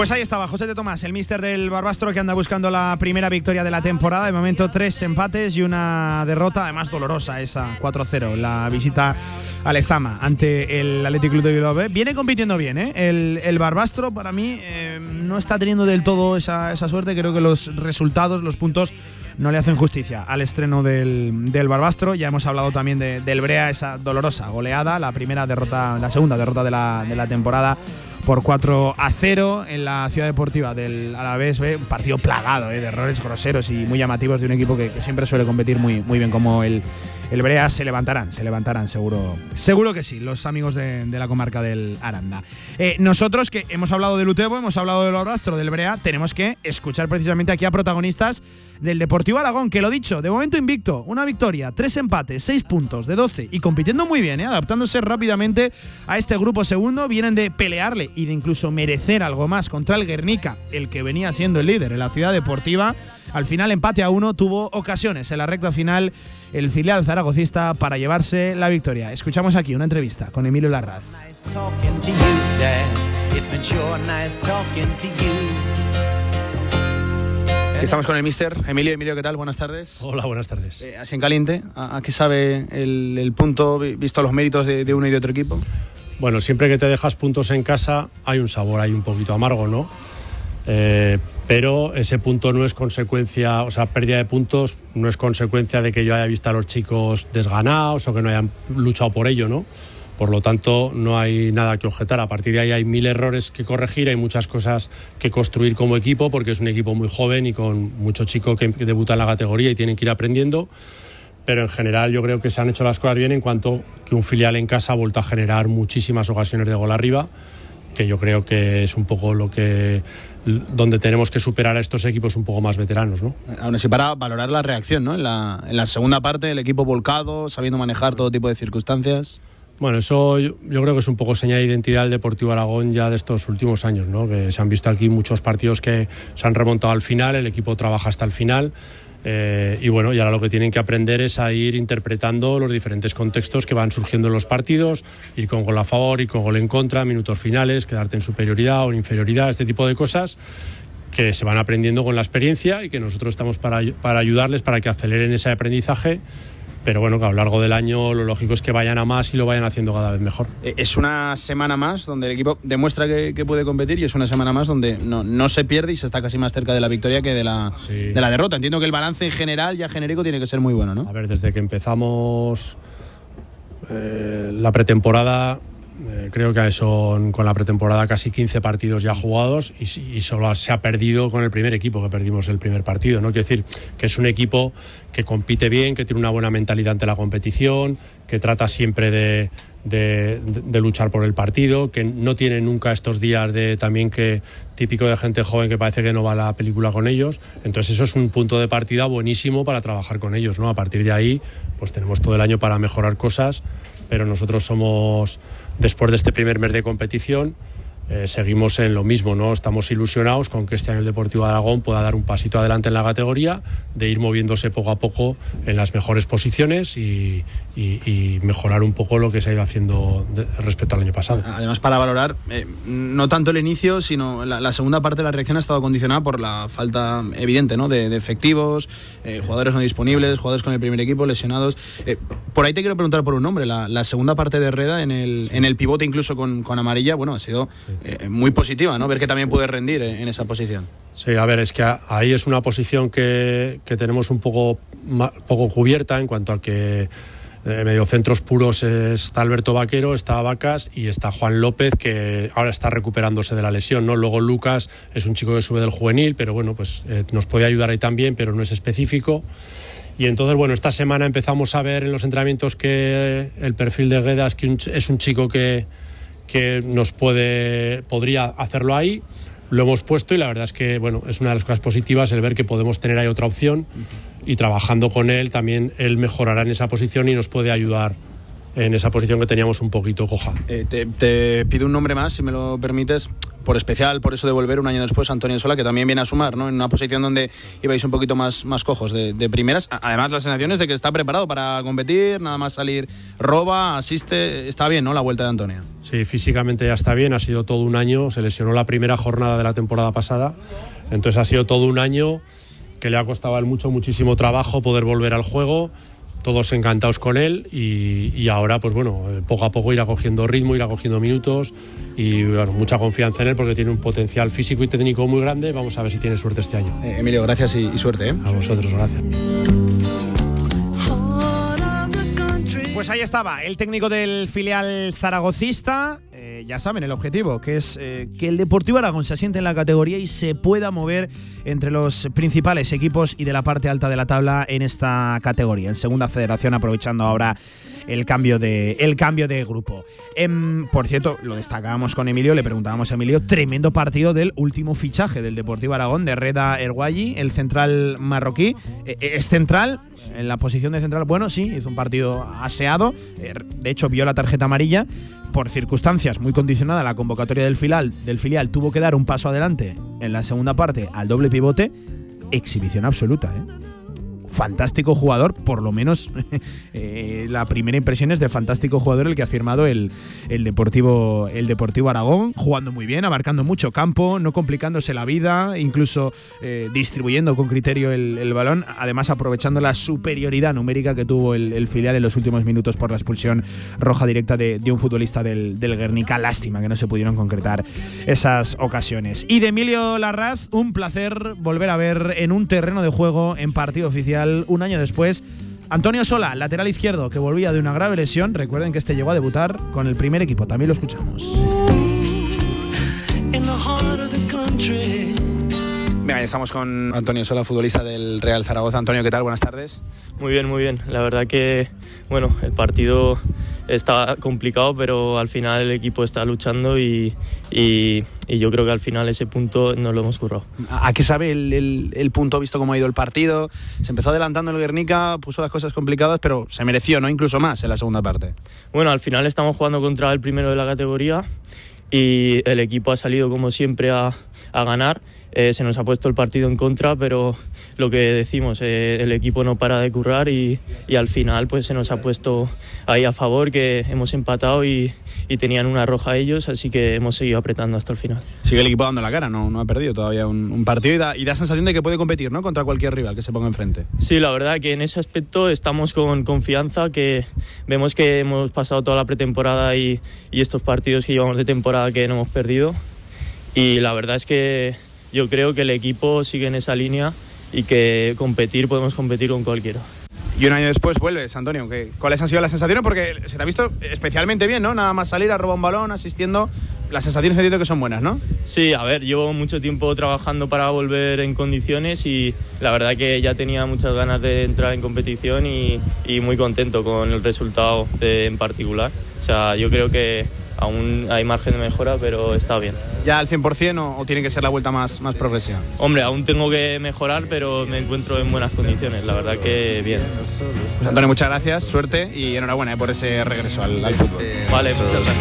Pues ahí estaba José de Tomás, el mister del Barbastro que anda buscando la primera victoria de la temporada. De momento tres empates y una derrota, además dolorosa esa 4-0, la visita a Lezama ante el Athletic Club de Bilbao. Viene compitiendo bien, ¿eh? El, Barbastro para mí eh, no está teniendo del todo esa, esa suerte. Creo que los resultados, los puntos no le hacen justicia al estreno del, del Barbastro. Ya hemos hablado también de- del Brea, esa dolorosa goleada, la primera derrota, la segunda derrota de la, de la temporada por 4 a 0 en la ciudad deportiva del Alavés. Un partido plagado eh, de errores groseros y muy llamativos de un equipo que, que siempre suele competir muy, muy bien como el, el Brea. Se levantarán, se levantarán, seguro, seguro que sí, los amigos de, la comarca del Aranda. Eh, nosotros que hemos hablado del Utebo, hemos hablado del Orastro, del Brea, tenemos que escuchar precisamente aquí a protagonistas del Deportivo Aragón, que lo dicho, de momento invicto, una victoria, tres empates, seis puntos de 12 y compitiendo muy bien, ¿eh? adaptándose rápidamente a este grupo segundo, vienen de pelearle y de incluso merecer algo más contra el Guernica, el que venía siendo el líder en la ciudad deportiva. Al final empate a uno, tuvo ocasiones en la recta final el filial zaragocista para llevarse la victoria. Escuchamos aquí una entrevista con Emilio Larraz. Estamos con el mister Emilio. Emilio, ¿qué tal? Buenas tardes. Hola, buenas tardes. Eh, así en caliente, ¿a, a qué sabe el, el punto, vi- visto los méritos de, de uno y de otro equipo? Bueno, siempre que te dejas puntos en casa hay un sabor, hay un poquito amargo, ¿no? Eh, pero ese punto no es consecuencia, o sea, pérdida de puntos no es consecuencia de que yo haya visto a los chicos desganados o que no hayan luchado por ello, ¿no? Por lo tanto, no hay nada que objetar. A partir de ahí hay mil errores que corregir, hay muchas cosas que construir como equipo, porque es un equipo muy joven y con mucho chico que debuta en la categoría y tienen que ir aprendiendo. Pero en general yo creo que se han hecho las cosas bien en cuanto que un filial en casa ha vuelto a generar muchísimas ocasiones de gol arriba, que yo creo que es un poco lo que donde tenemos que superar a estos equipos un poco más veteranos, ¿no? Aún así, para valorar la reacción, ¿no? En la, en la segunda parte, el equipo volcado, sabiendo manejar todo tipo de circunstancias. Bueno, eso yo, yo, creo que es un poco señal de identidad del Deportivo Aragón ya de estos últimos años, ¿no? Que se han visto aquí muchos partidos que se han remontado al final, el equipo trabaja hasta el final. Eh, y bueno, y ahora lo que tienen que aprender es a ir interpretando los diferentes contextos que van surgiendo en los partidos, ir con gol a favor, ir con gol en contra, minutos finales, quedarte en superioridad o en inferioridad, este tipo de cosas que se van aprendiendo con la experiencia y que nosotros estamos para, para ayudarles para que aceleren ese aprendizaje pero bueno, que a lo largo del año lo lógico es que vayan a más y lo vayan haciendo cada vez mejor. Eh, es una semana más donde el equipo demuestra que, puede competir y es una semana más donde no, no, se pierde y se está casi más cerca de la victoria que de la, de la derrota. Entiendo que el balance en general, ya genérico, tiene que ser muy bueno, ¿no? A ver, desde que empezamos eh, la pretemporada eh, creo que son con la pretemporada casi 15 partidos ya jugados y, solo se ha perdido con el primer equipo que perdimos el primer partido. ¿no? Quiero decir que es un equipo que compite bien, que tiene una buena mentalidad ante la competición, que trata siempre de, de, luchar por el partido, que no tiene nunca estos días de también que típico de gente joven que parece que no va la película con ellos. Entonces eso es un punto de partida buenísimo para trabajar con ellos. ¿no? A partir de ahí, pues tenemos todo el año para mejorar cosas, pero nosotros somos después de este primer mes de competición eh, seguimos en lo mismo, ¿no? Estamos ilusionados con que este año el Deportivo de Aragón pueda dar un pasito adelante en la categoría, de ir moviéndose poco a poco en las mejores posiciones y, mejorar un poco lo que se ha ido haciendo respecto al año pasado. Además, para valorar, eh, no tanto el inicio, sino la, segunda parte de la reacción ha estado condicionada por la falta evidente ¿no? de, efectivos, eh, jugadores no disponibles, jugadores con el primer equipo, lesionados. por ahí te quiero preguntar por un nombre. La, segunda parte de Reda en el, en el pivote, incluso con, con amarilla, bueno, ha sido eh, muy positiva, ¿no? Ver que también puede rendir en esa posición. Sí, a ver, es que ahí es una posición que, tenemos un poco, poco cubierta en cuanto a que eh, mediocentros puros está Alberto Vaquero, está Vacas y está Juan López, que ahora está recuperándose de la lesión, ¿no? Luego Lucas es un chico que sube del juvenil, pero bueno, pues eh, nos puede ayudar ahí también, pero no es específico. Y entonces, bueno, esta semana empezamos a ver en los entrenamientos que el perfil de Guedas que es un chico que, que nos puede, podría hacerlo ahí. Lo hemos puesto y la verdad es que bueno, es una de las cosas positivas el ver que podemos tener ahí otra opción y trabajando con él también él mejorará en esa posición y nos puede ayudar en esa posición que teníamos un poquito coja. Eh, te, pido un nombre más, si me lo permites, por especial, por eso de volver un año después, Antonio Sola, que también viene a sumar, ¿no? En una posición donde ibais un poquito más, más cojos de, primeras. Además, las sensaciones de que está preparado para competir, nada más salir, roba, asiste, está bien, ¿no? La vuelta de Antonio. Sí, físicamente ya está bien, ha sido todo un año, se lesionó la primera jornada de la temporada pasada, entonces ha sido todo un año que le ha costado mucho, muchísimo trabajo poder volver al juego todos encantados con él y, ahora pues bueno, poco a poco irá cogiendo ritmo, irá cogiendo minutos y mucha confianza en él porque tiene un potencial físico y técnico muy grande. Vamos a ver si tiene suerte este año. Eh, Emilio, gracias y, suerte. ¿eh? A vosotros, gracias. Pues ahí estaba, el técnico del filial zaragocista. Eh, ya saben el objetivo, que es eh, que el Deportivo Aragón se asiente en la categoría y se pueda mover entre los principales equipos y de la parte alta de la tabla en esta categoría, en segunda federación, aprovechando ahora el cambio de, el cambio de grupo. Em, por cierto, lo destacábamos con Emilio, le preguntábamos a Emilio, tremendo partido del último fichaje del Deportivo Aragón, de Reda Erguayi, el central marroquí. E, e, es central, en la posición de central, bueno, sí, hizo un partido aseado, eh, de hecho vio la tarjeta amarilla, por circunstancias muy condicionadas, la convocatoria del filial, del filial tuvo que dar un paso adelante en la segunda parte al doble pivote, exhibición absoluta, ¿eh? Fantástico jugador, por lo menos eh, la primera impresión es de fantástico jugador el que ha firmado el, el, Deportivo, el Deportivo Aragón, jugando muy bien, abarcando mucho campo, no complicándose la vida, incluso eh, distribuyendo con criterio el, balón, además aprovechando la superioridad numérica que tuvo el, filial en los últimos minutos por la expulsión roja directa de, de un futbolista del, del Guernica. Lástima que no se pudieron concretar esas ocasiones. Y de Emilio Larraz, un placer volver a ver en un terreno de juego en partido oficial un año después. Antonio Sola, lateral izquierdo, que volvía de una grave lesión. Recuerden que este llegó a debutar con el primer equipo. También lo escuchamos. Venga, ya estamos con Antonio Sola, futbolista del Real Zaragoza. Antonio, ¿qué tal? Buenas tardes. Muy bien, muy bien. La verdad que, bueno, el partido está complicado, pero al final el equipo está luchando y, y, y yo creo que al final ese punto no lo hemos currado. ¿A qué sabe el, el, el, punto visto cómo ha ido el partido? Se empezó adelantando el Guernica, puso las cosas complicadas, pero se mereció, ¿no? Incluso más en la segunda parte. Bueno, al final estamos jugando contra el primero de la categoría y el equipo ha salido como siempre a, a ganar. Eh, se nos ha puesto el partido en contra, pero lo que decimos, eh, el equipo no para de currar y, y, al final pues se nos ha puesto ahí a favor, que hemos empatado y, y, tenían una roja ellos, así que hemos seguido apretando hasta el final. Sigue el equipo dando la cara, no, no ha perdido todavía un, un partido y da, y da, sensación de que puede competir ¿no? contra cualquier rival que se ponga enfrente. Sí, la verdad que en ese aspecto estamos con confianza, que vemos que hemos pasado toda la pretemporada y, y estos partidos que llevamos de temporada que no hemos perdido y la verdad es que yo creo que el equipo sigue en esa línea y que competir podemos competir con cualquiera. Y un año después vuelves, Antonio. ¿Cuáles han sido las sensaciones? Porque se te ha visto especialmente bien, ¿no? Nada más salir a robar un balón, asistiendo. Las sensaciones entiendo que son buenas, ¿no? Sí, a ver, llevo mucho tiempo trabajando para volver en condiciones y la verdad que ya tenía muchas ganas de entrar en competición y, y muy contento con el resultado de, en particular. O sea, yo creo que aún hay margen de mejora, pero está bien. ¿Ya al 100% o, o tiene que ser la vuelta más, más progresiva? Hombre, aún tengo que mejorar, pero me encuentro en buenas condiciones, la verdad que bien. Pues Antonio, muchas gracias, suerte y enhorabuena eh, por ese regreso al, al fútbol. Vale, muchas gracias.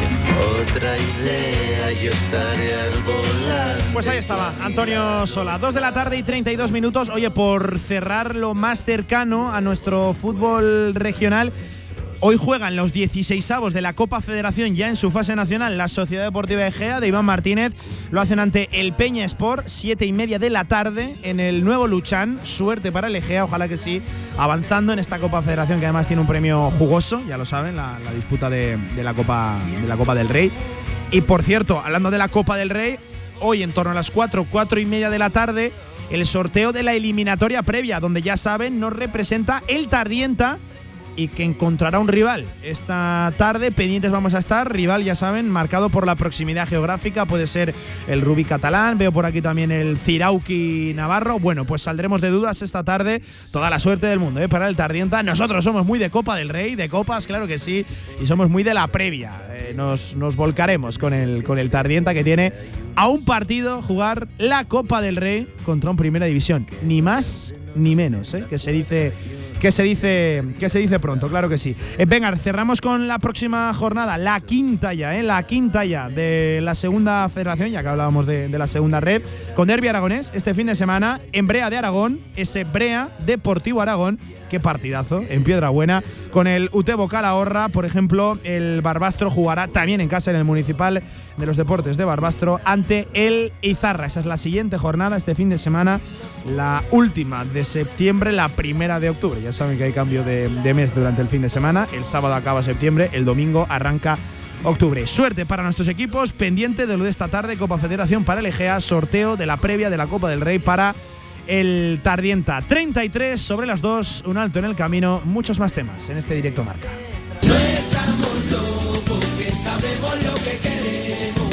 Otra idea, yo estaré al volar. Pues ahí estaba, Antonio Sola. Dos de la tarde y 32 minutos. Oye, por cerrar lo más cercano a nuestro fútbol regional. Hoy juegan los 16avos de la Copa Federación ya en su fase nacional. La Sociedad Deportiva Egea de Iván Martínez lo hacen ante el Peña Sport, siete y media de la tarde en el nuevo Luchán. Suerte para el Egea, ojalá que sí, avanzando en esta Copa Federación que además tiene un premio jugoso, ya lo saben, la, disputa de, de, la Copa, de la Copa del Rey. Y por cierto, hablando de la Copa del Rey, hoy en torno a las 4, 4 y media de la tarde, el sorteo de la eliminatoria previa, donde ya saben, nos representa el Tardienta y que encontrará un rival esta tarde. Pendientes vamos a estar. Rival, ya saben, marcado por la proximidad geográfica. Puede ser el Rubí catalán. Veo por aquí también el Cirauqui Navarro. Bueno, pues saldremos de dudas esta tarde. Toda la suerte del mundo ¿eh? para el Tardienta. Nosotros somos muy de Copa del Rey, de Copas, claro que sí. Y somos muy de la previa. Eh, nos, nos volcaremos con el, con el Tardienta que tiene a un partido jugar la Copa del Rey contra un Primera División. Ni más ni menos, ¿eh? que se dice que se dice que se dice pronto, claro que sí. Eh, venga, cerramos con la próxima jornada, la quinta ya, eh, la quinta ya de la segunda federación, ya que hablábamos de, de la segunda red, con Derby Aragonés este fin de semana en Brea de Aragón, ese Brea Deportivo Aragón qué partidazo en Piedra Buena. Con el Utebo Calahorra, por ejemplo, el Barbastro jugará también en casa en el Municipal de los Deportes de Barbastro ante el Izarra. Esa es la siguiente jornada este fin de semana, la última de septiembre, la primera de octubre. Ya saben que hay cambio de, mes durante el fin de semana. El sábado acaba septiembre, el domingo arranca octubre. Suerte para nuestros equipos, pendiente de lo de esta tarde, Copa Federación para el Egea, sorteo de la previa de la Copa del Rey para el Tardienta. 33 sobre las 2, un alto en el camino, muchos más temas en este directo marca.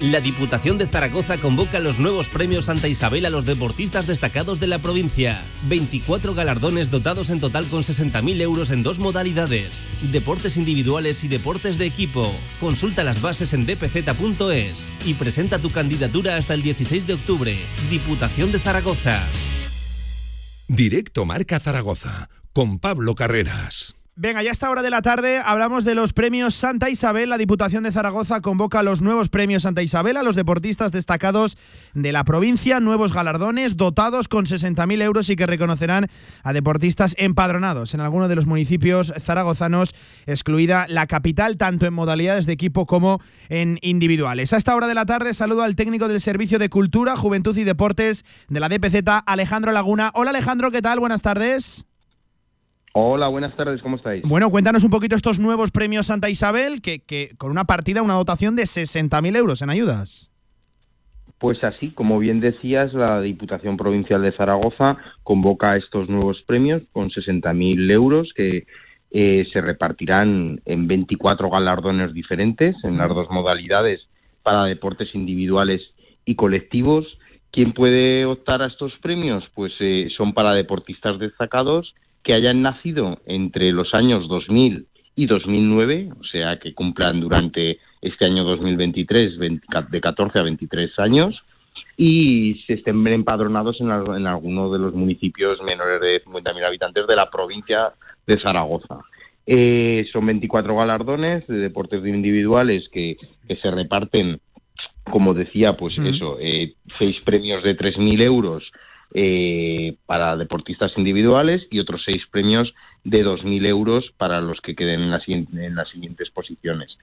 La Diputación de Zaragoza convoca los nuevos premios Santa Isabel a los deportistas destacados de la provincia. 24 galardones dotados en total con 60.000 euros en dos modalidades. Deportes individuales y deportes de equipo. Consulta las bases en dpz.es y presenta tu candidatura hasta el 16 de octubre. Diputación de Zaragoza. Directo Marca Zaragoza con Pablo Carreras. Venga, ya a esta hora de la tarde hablamos de los premios Santa Isabel. La Diputación de Zaragoza convoca los nuevos premios Santa Isabel a los deportistas destacados de la provincia, nuevos galardones dotados con 60.000 euros y que reconocerán a deportistas empadronados en algunos de los municipios zaragozanos, excluida la capital, tanto en modalidades de equipo como en individuales. A esta hora de la tarde saludo al técnico del Servicio de Cultura, Juventud y Deportes de la DPZ, Alejandro Laguna. Hola Alejandro, ¿qué tal? Buenas tardes. Hola, buenas tardes, ¿cómo estáis? Bueno, cuéntanos un poquito estos nuevos premios Santa Isabel, que, que con una partida, una dotación de 60.000 euros en ayudas. Pues así, como bien decías, la Diputación Provincial de Zaragoza convoca estos nuevos premios con 60.000 euros que eh, se repartirán en 24 galardones diferentes en las dos modalidades para deportes individuales y colectivos. ¿Quién puede optar a estos premios? Pues eh, son para deportistas destacados que hayan nacido entre los años 2000 y 2009, o sea, que cumplan durante este año 2023 de 14 a 23 años y se estén empadronados en, en alguno de los municipios menores de 50.000 habitantes de la provincia de Zaragoza. Eh, son 24 galardones de deportes individuales que, que se reparten, como decía, pues eso, eh, seis premios de 3.000 euros eh, para deportistas individuales y otros seis premios de 2.000 euros para los que queden en, las siguientes- en las siguientes posiciones.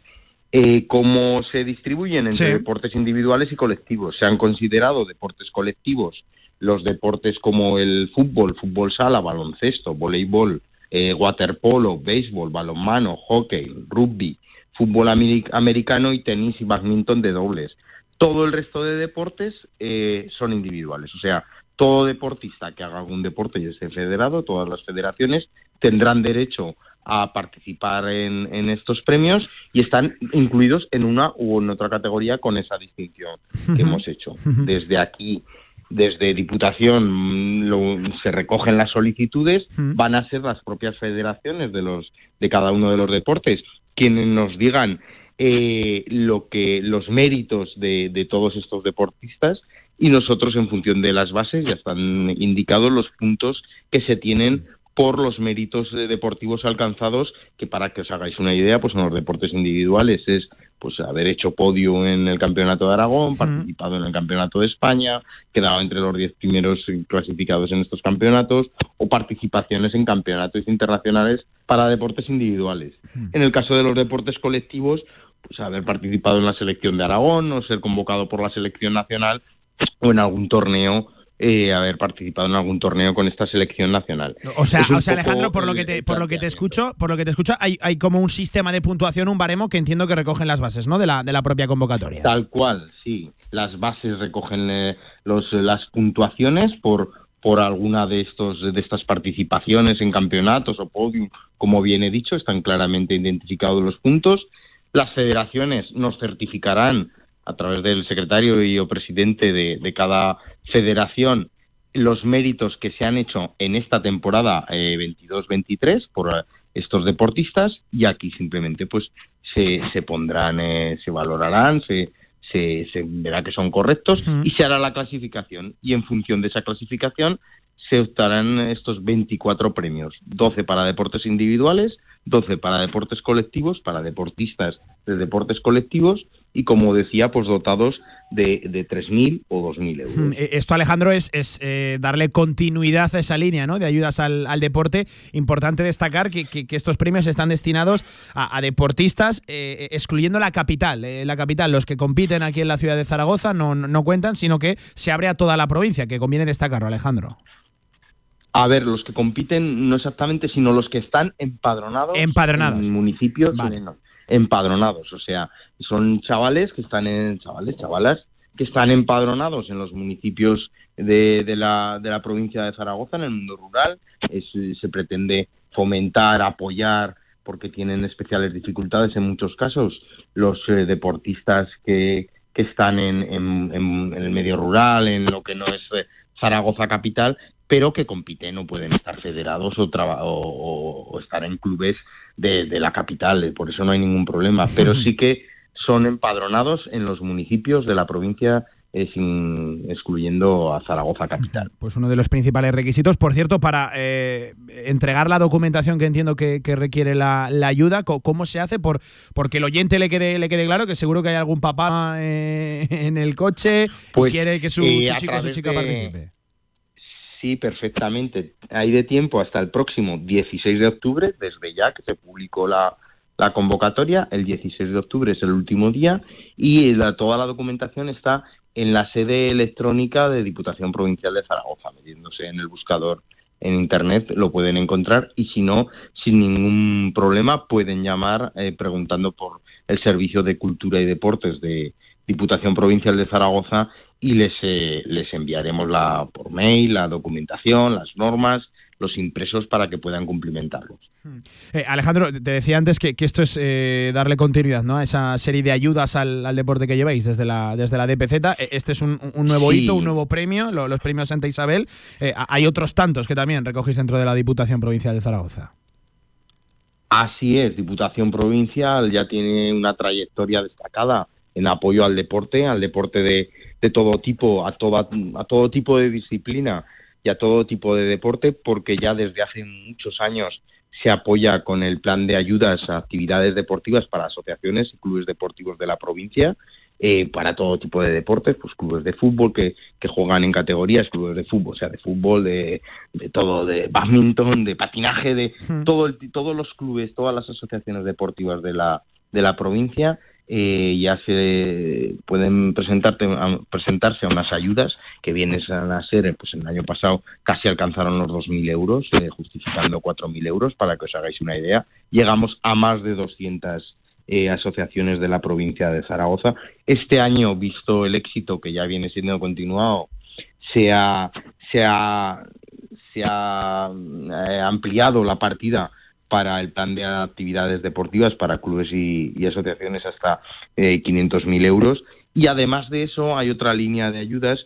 Eh, ¿Cómo se distribuyen entre Sí. deportes individuales y colectivos? Se han considerado deportes colectivos los deportes como el fútbol, fútbol sala, baloncesto, voleibol, eh, waterpolo, béisbol, balonmano, hockey, rugby, fútbol ameri- americano y tenis y badminton de dobles. Todo el resto de deportes eh, son individuales, o sea, todo deportista que haga algún deporte y esté federado, todas las federaciones tendrán derecho a participar en, en estos premios y están incluidos en una u en otra categoría con esa distinción que hemos hecho. Desde aquí, desde Diputación, lo- se recogen las solicitudes, van a ser las propias federaciones de los de cada uno de los deportes quienes nos digan eh, lo que los méritos de, de todos estos deportistas y nosotros en función de las bases ya están indicados los puntos que se tienen por los méritos deportivos alcanzados que para que os hagáis una idea pues en los deportes individuales. Es pues haber hecho podio en el campeonato de Aragón participado en el campeonato de España quedado entre los 10 primeros clasificados en estos campeonatos o participaciones en campeonatos internacionales para deportes individuales. En el caso de los deportes colectivos pues haber participado en la selección de Aragón o ser convocado por la selección nacional o en algún torneo eh, haber participado en algún torneo con esta selección nacional. O sea, o sea Alejandro, por lo que te, por lo que te escucho, por lo que te escucho, hay, hay como un sistema de puntuación, un baremo que entiendo que recogen las bases, ¿no? De la, de la propia convocatoria. Tal cual, sí. Las bases recogen eh, los, las puntuaciones por por alguna de estos de estas participaciones en campeonatos o podium, como bien he dicho, están claramente identificados los puntos. Las federaciones nos certificarán a través del secretario y o presidente de, de cada federación los méritos que se han hecho en esta temporada eh, 22-23 por estos deportistas y aquí simplemente pues se, se pondrán, eh, se valorarán, se, se, se verá que son correctos y se hará la clasificación. Y en función de esa clasificación se optarán estos 24 premios, 12 para deportes individuales, 12 para deportes colectivos, para deportistas de deportes colectivos y como decía, pues dotados de, de 3.000 o 2.000 euros. Mm, eh, Esto, Alejandro, es, es, eh, darle continuidad a esa línea ¿no? de ayudas al, al deporte. Importante destacar que, que- que estos premios están destinados a, a deportistas, eh, excluyendo la capital. Eh, la capital, los que compiten aquí en la ciudad de Zaragoza no, no cuentan, sino que se abre a toda la provincia, que conviene destacarlo, Alejandro. A ver, los que compiten no exactamente, sino los que están empadronados, Empadronados. en municipios Vale. no, empadronados. O sea, son chavales que están en chavales, chavalas que están empadronados en los municipios de, de la, de la provincia de Zaragoza, en el mundo rural. Se pretende fomentar, apoyar, porque tienen especiales dificultades en muchos casos, los eh, deportistas que, que están en, en- el medio rural, en lo que no es eh, Zaragoza capital, pero que compiten o pueden estar federados o- o estar en clubes de, de la capital, eh, por eso no hay ningún problema. Pero sí que son empadronados en los municipios de la provincia, eh, sin, excluyendo a Zaragoza capital. Pues uno de los principales requisitos. Por cierto, para eh, entregar la documentación que entiendo que, que requiere la, la ayuda, ¿cómo se hace? Por, porque el oyente le quede, le quede claro que seguro que hay algún papá eh, en el coche Pues, y quiere que su, eh, su a chico o su chica de- participe. Sí, perfectamente. Hay de tiempo hasta el próximo 16 de octubre, desde ya que se publicó la, convocatoria. El 16 de octubre es el último día y toda la documentación está en la sede electrónica de Diputación Provincial de Zaragoza, metiéndose en el buscador en internet lo pueden encontrar y si no, sin ningún problema pueden llamar eh, preguntando por el Servicio de Cultura y Deportes de Diputación Provincial de Zaragoza y les, eh, les enviaremos la, por mail la documentación, las normas, los impresos para que puedan cumplimentarlos. Eh, Alejandro, te decía antes que, que esto es eh, darle continuidad ¿no? a esa serie de ayudas al, al deporte que lleváis desde la, desde la DPZ. Eh, Este es un, un nuevo Sí. hito, un nuevo premio, lo- los premios Santa Isabel. Eh, hay otros tantos que también recogéis dentro de la Diputación Provincial de Zaragoza. Así es, Diputación Provincial ya tiene una trayectoria destacada en apoyo al deporte, al deporte de, de todo tipo, a, toda, a todo tipo de disciplina y a todo tipo de deporte, porque ya desde hace muchos años se apoya con el plan de ayudas a actividades deportivas para asociaciones y clubes deportivos de la provincia, eh, para todo tipo de deportes, pues clubes de fútbol que, que juegan en categorías, clubes de fútbol, o sea, de fútbol, de, de todo, de badminton, de patinaje, de todo el- todos los clubes, todas las asociaciones deportivas de la, de la provincia eh, ya se pueden presentarte, presentarse a unas ayudas que vienen a ser, pues el año pasado casi alcanzaron los 2.000 euros, eh, justificando 4.000 euros, para que os hagáis una idea. Llegamos a más de 200 eh, asociaciones de la provincia de Zaragoza. Este año, visto el éxito que ya viene siendo continuado, se ha, se ha, se ha eh, ampliado la partida para el plan de actividades deportivas para clubes y, y asociaciones hasta eh, 500.000 euros. Y además de eso hay otra línea de ayudas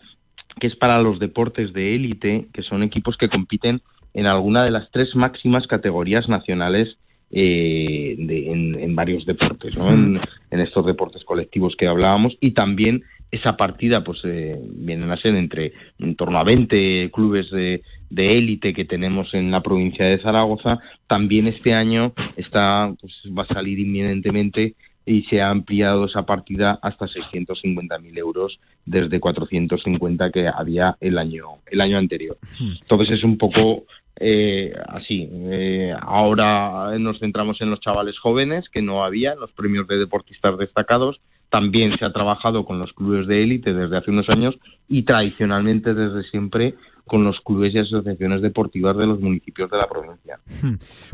que es para los deportes de élite, que son equipos que compiten en alguna de las tres máximas categorías nacionales eh, de- en, en varios deportes, ¿no? en, en estos deportes colectivos que hablábamos y también esa partida pues eh, vienen a ser entre en torno a 20 clubes de, de élite que tenemos en la provincia de Zaragoza también este año está pues va a salir inminentemente y se ha ampliado esa partida hasta 650.000 euros desde 450 que había el año el año anterior entonces es un poco eh, así. Eh, ahora nos centramos en los chavales jóvenes, que no había, los premios de deportistas destacados. También se ha trabajado con los clubes de élite desde hace unos años y tradicionalmente desde siempre con los clubes y asociaciones deportivas de los municipios de la provincia.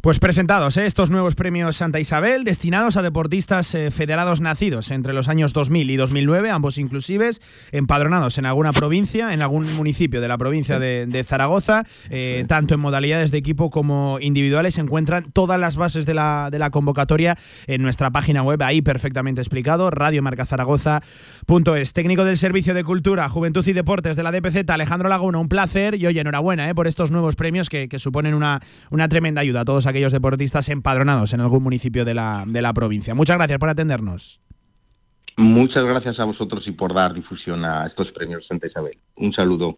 Pues presentados ¿eh? estos nuevos premios Santa Isabel, destinados a deportistas eh, federados nacidos entre los años 2000 y 2009, ambos inclusives, empadronados en alguna provincia, en algún municipio de la provincia de, de Zaragoza, eh, tanto en modalidades de equipo como individuales. Se encuentran todas las bases de la, de la convocatoria en nuestra página web, ahí perfectamente explicado, radiomarcazaragoza.es. Técnico del Servicio de Cultura, Juventud y Deportes de la DPZ, Alejandro Laguna, un placer y oye, enhorabuena ¿eh? por estos nuevos premios que, que suponen una, una tremenda ayuda a todos aquellos deportistas empadronados en algún municipio de la, de la provincia. Muchas gracias por atendernos. Muchas gracias a vosotros y por dar difusión a estos premios Santa Isabel. Un saludo.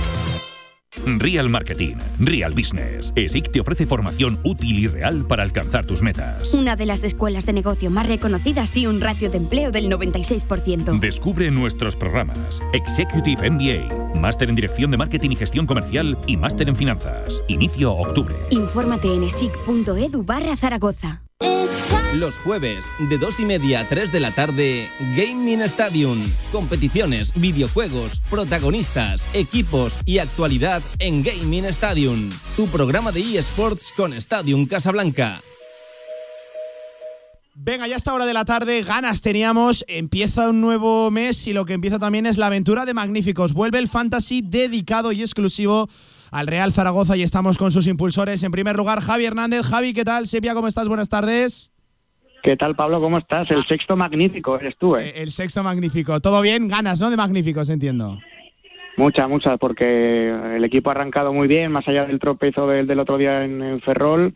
Real Marketing, Real Business. ESIC te ofrece formación útil y real para alcanzar tus metas. Una de las escuelas de negocio más reconocidas y un ratio de empleo del 96%. Descubre nuestros programas. Executive MBA, Máster en Dirección de Marketing y Gestión Comercial y Máster en Finanzas. Inicio octubre. Infórmate en esic.edu barra Zaragoza. Los jueves, de 2 y media a 3 de la tarde, Gaming Stadium. Competiciones, videojuegos, protagonistas, equipos y actualidad en Gaming Stadium. Tu programa de eSports con Stadium Casablanca. Venga, ya esta hora de la tarde, ganas teníamos, empieza un nuevo mes y lo que empieza también es la aventura de Magníficos. Vuelve el fantasy dedicado y exclusivo al Real Zaragoza y estamos con sus impulsores. En primer lugar, Javi Hernández. Javi, ¿qué tal? Sepia, ¿cómo estás? Buenas tardes. ¿Qué tal, Pablo? ¿Cómo estás? El sexto magnífico eres tú, ¿eh? El sexto magnífico. ¿Todo bien? Ganas, ¿no? De Magníficos, entiendo. Muchas, muchas, porque el equipo ha arrancado muy bien, más allá del tropezo del, del otro día en, en Ferrol,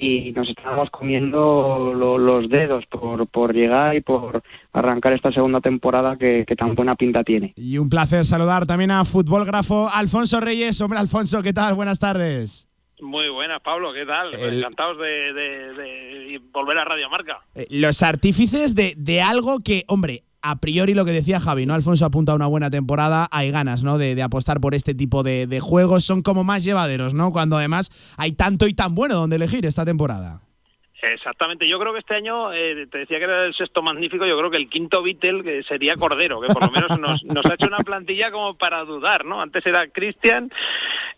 y nos estábamos comiendo lo- los dedos por, por llegar y por arrancar esta segunda temporada que, que tan buena pinta tiene. Y un placer saludar también a Futbolgrafo Alfonso Reyes. Hombre, Alfonso, ¿qué tal? Buenas tardes. Muy buenas, Pablo, ¿qué tal? Encantados de, de- de volver a Radio Marca. Eh, Los artífices de, de algo que, hombre, a priori lo que decía Javi, ¿no? Alfonso apunta a una buena temporada, hay ganas, ¿no? De, de apostar por este tipo de, juegos, son como más llevaderos, ¿no? Cuando además hay tanto y tan bueno donde elegir esta temporada. Exactamente, yo creo que este año, eh, te decía que era el sexto magnífico, yo creo que el quinto Beatle que sería Cordero, que por lo menos nos, nos ha hecho una plantilla como para dudar, ¿no? Antes era Cristian,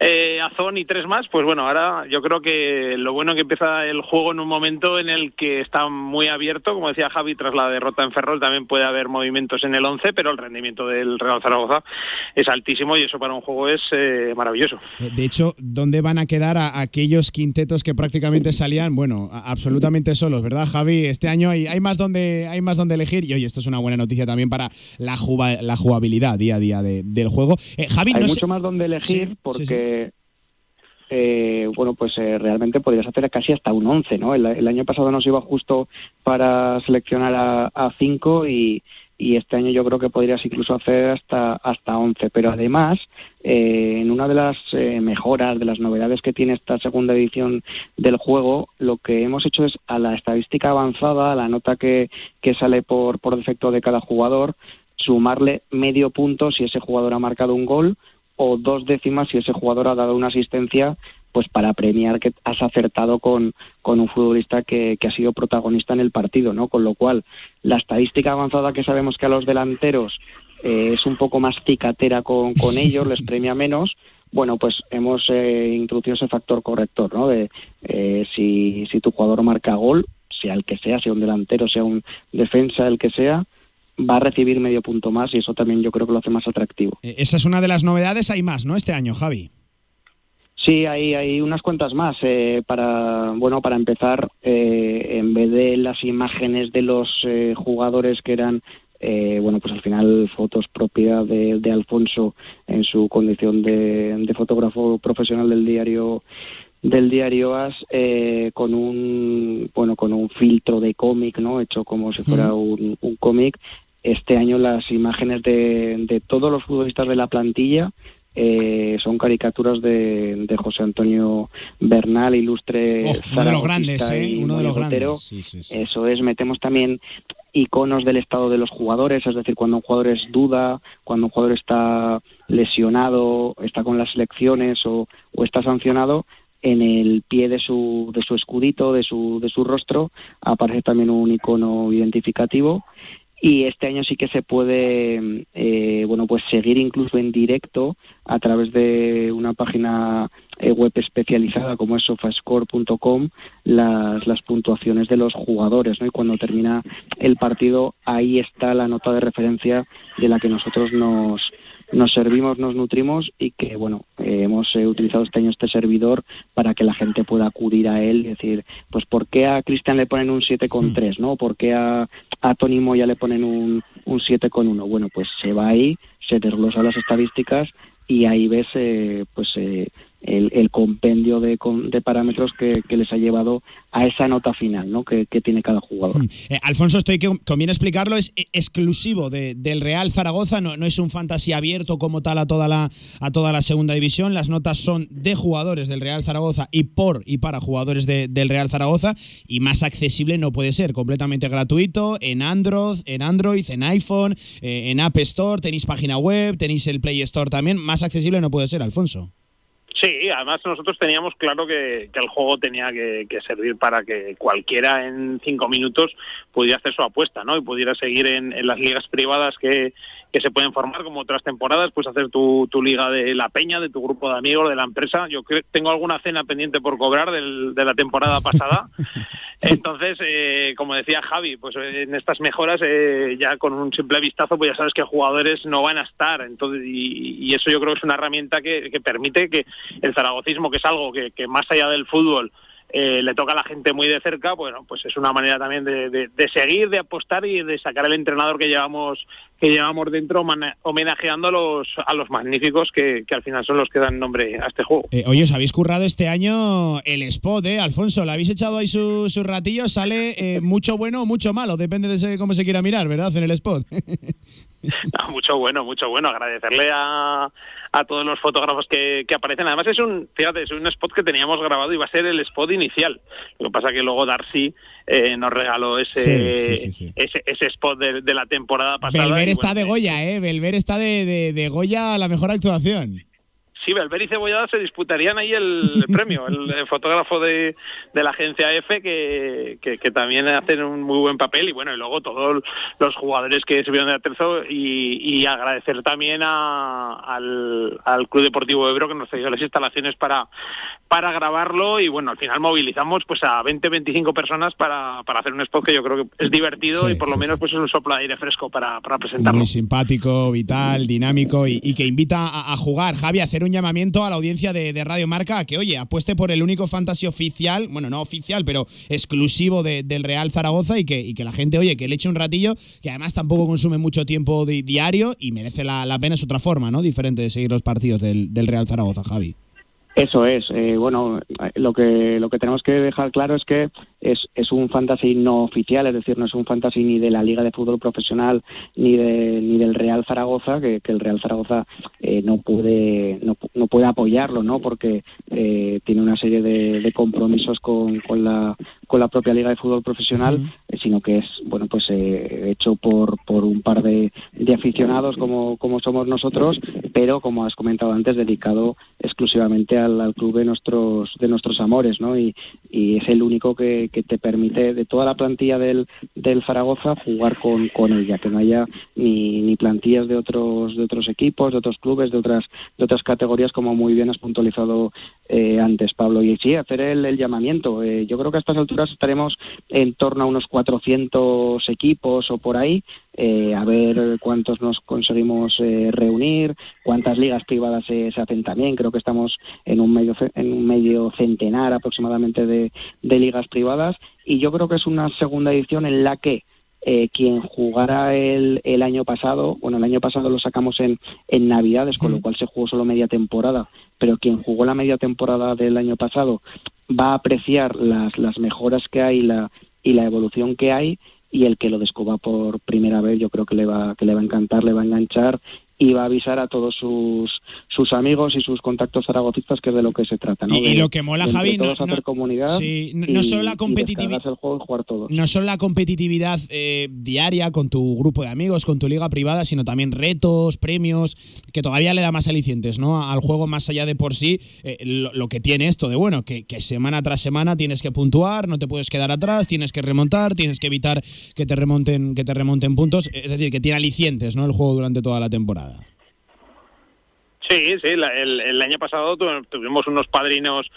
eh, Azón y tres más, pues bueno, ahora yo creo que lo bueno es que empieza el juego en un momento en el que está muy abierto, como decía Javi, tras la derrota en Ferrol también puede haber movimientos en el 11, pero el rendimiento del Real Zaragoza es altísimo y eso para un juego es eh, maravilloso. Eh, De hecho, ¿dónde van a quedar a aquellos quintetos que prácticamente salían, bueno, absolutamente solos, ¿verdad, Javi? Este año hay, hay, más donde, hay más donde elegir y oye, esto es una buena noticia también para la, juga- la jugabilidad día a día de- del juego. Eh, Javi, Hay no sé- mucho más donde elegir Sí, porque, eh, bueno, pues eh, realmente podrías hacer casi hasta un 11, ¿no? El, el año pasado nos iba justo para seleccionar a, a cinco y, y este año yo creo que podrías incluso hacer hasta, hasta 11. Pero además, eh, en una de las eh, mejoras, de las novedades que tiene esta segunda edición del juego, lo que hemos hecho es a la estadística avanzada, a la nota que, que sale por, por defecto de cada jugador, sumarle medio punto si ese jugador ha marcado un gol o dos décimas si ese jugador ha dado una asistencia pues para premiar que has acertado con, con un futbolista que, que ha sido protagonista en el partido, ¿no? Con lo cual, la estadística avanzada que sabemos que a los delanteros eh, es un poco más cicatera con, con ellos, les premia menos, bueno, pues hemos eh, introducido ese factor corrector, ¿no? De eh, si, si tu jugador marca gol, sea el que sea, sea un delantero, sea un defensa, el que sea, va a recibir medio punto más y eso también yo creo que lo hace más atractivo. Eh, Esa es una de las novedades, hay más, ¿no? Este año, Javi. Sí, hay, hay unas cuantas más. eh, para bueno, para empezar, eh, en vez de las imágenes de los eh, jugadores que eran eh, bueno, pues al final fotos propiedad de, de Alfonso en su condición de, de fotógrafo profesional del diario del diario As eh, con un bueno con un filtro de cómic no hecho como si fuera un, un cómic este año las imágenes de, de todos los futbolistas de la plantilla eh, son caricaturas de, de José Antonio Bernal, ilustre Oh, uno de los grandes, ¿eh? Uno de los grandes. Sí, sí, sí. Eso es, metemos también iconos del estado de los jugadores, es decir, cuando un jugador es duda, cuando un jugador está lesionado, está con las selecciones o, o está sancionado, en el pie de su, de su escudito, de su, de su rostro, aparece también un icono identificativo y este año sí que se puede eh, bueno pues seguir incluso en directo a través de una página eh, web especializada como es sofascore.com las, las puntuaciones de los jugadores ¿no? y cuando termina el partido ahí está la nota de referencia de la que nosotros nos nos servimos, nos nutrimos y que, bueno, eh, hemos eh, utilizado este año este servidor para que la gente pueda acudir a él y decir, pues, ¿por qué a Cristian le ponen un 7,3, no? ¿Por qué a, a Tony Moya le ponen un, un 7,1? Bueno, pues se va ahí, se desglosa las estadísticas y ahí ves, eh, pues, eh, el, compendio de, de parámetros que, les ha llevado a esa nota final, ¿no? Que, tiene cada jugador. Eh, Alfonso, estoy que conviene explicarlo, es eh, exclusivo de- del Real Zaragoza, no, es un fantasy abierto como tal a toda, la, a toda la segunda división. Las notas son de jugadores del Real Zaragoza y por y para jugadores de- del Real Zaragoza. Y más accesible no puede ser, completamente gratuito en Android, en Android, en iPhone, eh, en App Store, tenéis página web, tenéis el Play Store también. Más accesible no puede ser, Alfonso. Sí, además nosotros teníamos claro que, que el juego tenía que, que, servir para que cualquiera en cinco minutos pudiera hacer su apuesta, ¿no? Y pudiera seguir en, en las ligas privadas que, que, se pueden formar, como otras temporadas, pues hacer tu, tu, liga de la peña, de tu grupo de amigos, de la empresa. Yo creo, tengo alguna cena pendiente por cobrar del, de la temporada pasada. Entonces, eh, como decía Javi, pues en estas mejoras eh, ya con un simple vistazo, pues ya sabes que jugadores no van a estar. Entonces, y, y eso yo creo que es una herramienta que, que permite que el zaragocismo, que es algo que, que más allá del fútbol eh, le toca a la gente muy de cerca, bueno, pues es una manera también de, de, de, seguir, de apostar y de sacar el entrenador que llevamos que llevamos dentro homenajeando a los, a los magníficos que, que al final son los que dan nombre a este juego. Eh, oye, os habéis currado este año el spot, ¿eh? Alfonso, ¿le habéis echado ahí sus su ratillos? Sale eh, mucho bueno o mucho malo, depende de cómo se quiera mirar, ¿verdad? En el spot. no, mucho bueno, mucho bueno. Agradecerle a, a todos los fotógrafos que, que, aparecen. Además es un, fíjate, es un spot que teníamos grabado y va a ser el spot inicial. Lo que pasa que luego Darcy eh, nos regaló ese, sí, sí, sí, ese, ese spot de, de, la temporada pasada. Belver está bueno, de Goya, ¿eh? Belver está de, de, de Goya a la mejor actuación. Sí, Belver y Cebollada se disputarían ahí el, premio, el, el, fotógrafo de, de, la agencia F que, que, que, también hacen un muy buen papel y bueno, y luego todos los jugadores que se vieron de Aterzo y, y agradecer también a, al, al Club Deportivo Ebro que nos cedió las instalaciones para, para grabarlo y bueno, al final movilizamos pues a 20, 25 personas para, para hacer un spot que yo creo que es divertido sí, y por lo sí, menos pues es un soplo de aire fresco para, para presentarlo. Muy simpático, vital, dinámico y, y que invita a, a, jugar, Javi, a hacer un llamamiento a la audiencia de, de, Radio Marca a que, oye, apueste por el único fantasy oficial, bueno, no oficial, pero exclusivo de, del Real Zaragoza y que, y que la gente, oye, que le eche un ratillo, que además tampoco consume mucho tiempo di diario y merece la, la, pena, es otra forma, ¿no? Diferente de seguir los partidos del, del Real Zaragoza, Javi. Eso es. Eh, bueno, lo que lo que tenemos que dejar claro es que es, es un fantasy no oficial, es decir, no es un fantasy ni de la Liga de Fútbol Profesional ni de ni del Real Zaragoza, que, que el Real Zaragoza eh, no puede no, no, puede apoyarlo, ¿no? Porque eh, tiene una serie de, de compromisos con, con, la con la propia Liga de Fútbol Profesional, uh -huh. sino que es bueno pues eh, hecho por por un par de, de aficionados como como somos nosotros, pero como has comentado antes, dedicado exclusivamente al, al, club de nuestros de nuestros amores, ¿no? Y, y es el único que, que, te permite de toda la plantilla del, del Zaragoza jugar con, con ella, que no haya ni, ni plantillas de otros de otros equipos, de otros clubes, de otras de otras categorías, como muy bien has puntualizado eh, antes, Pablo. Y sí, hacer el, llamamiento. Eh, yo creo que a estas alturas estaremos en torno a unos 400 equipos o por ahí, eh, a ver cuántos nos conseguimos eh, reunir, cuántas ligas privadas se, hacen también. Creo que estamos en un medio, en un medio centenar aproximadamente de, de, ligas privadas y yo creo que es una segunda edición en la que eh, quien jugara el, el, año pasado, bueno, el año pasado lo sacamos en, en Navidades, con lo cual se jugó solo media temporada, pero quien jugó la media temporada del año pasado va a apreciar las, las mejoras que hay la, y la evolución que hay y el que lo descubra por primera vez yo creo que le va que le va a encantar, le va a enganchar y va a avisar a todos sus, sus amigos y sus contactos zaragocistas que es de lo que se trata. ¿no? Y, de, y lo que mola, Javi, no, no, hacer comunidad sí, no, no, solo la competitividad, el juego y jugar todos. no solo la competitividad eh, diaria con tu grupo de amigos, con tu liga privada, sino también retos, premios, que todavía le da más alicientes ¿no? al juego más allá de por sí, eh, lo, lo, que tiene esto de bueno, que, que semana tras semana tienes que puntuar, no te puedes quedar atrás, tienes que remontar, tienes que evitar que te remonten, que te remonten puntos, es decir, que tiene alicientes ¿no? el juego durante toda la temporada. Sí, sí, la, el, el, año pasado tuvimos unos padrinos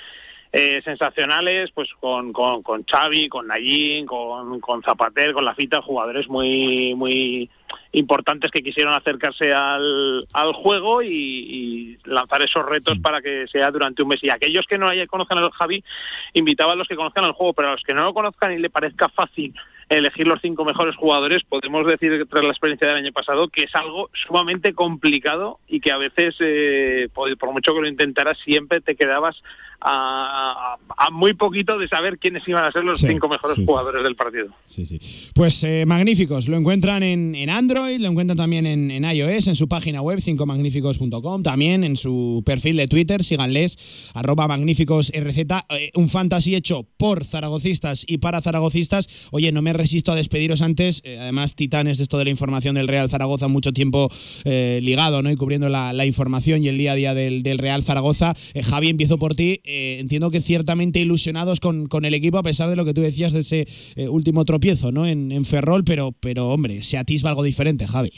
eh, sensacionales, pues con, con, con Xavi, con Nayín, con, con Zapater, con la fita, jugadores muy muy importantes que quisieron acercarse al, al juego y, y, lanzar esos retos para que sea durante un mes. Y aquellos que no conozcan al Javi, invitaba a los que conozcan el juego, pero a los que no lo conozcan y le parezca fácil elegir los cinco mejores jugadores, podemos decir tras la experiencia del año pasado que es algo sumamente complicado y que a veces, eh, por, por, mucho que lo intentaras, siempre te quedabas a, muy poquito de saber quiénes iban a ser los Sí, cinco mejores sí, sí. jugadores del partido. Sí, sí. Pues eh, magníficos, lo encuentran en, en Android, lo encuentran también en, en iOS, en su página web, 5magníficos.com, también en su perfil de Twitter, síganles, arroba magníficosrz, eh, un fantasy hecho por zaragocistas y para zaragocistas. Oye, no me resisto a despediros antes, eh, además titanes de esto de la información del Real Zaragoza, mucho tiempo eh, ligado ¿no? y cubriendo la, la información y el día a día del, del Real Zaragoza. Javi, empiezo por ti, Eh, entiendo que ciertamente ilusionados con, con el equipo a pesar de lo que tú decías de ese eh, último tropiezo ¿no? en, en Ferrol, pero, pero hombre, se atisba algo diferente, Javi.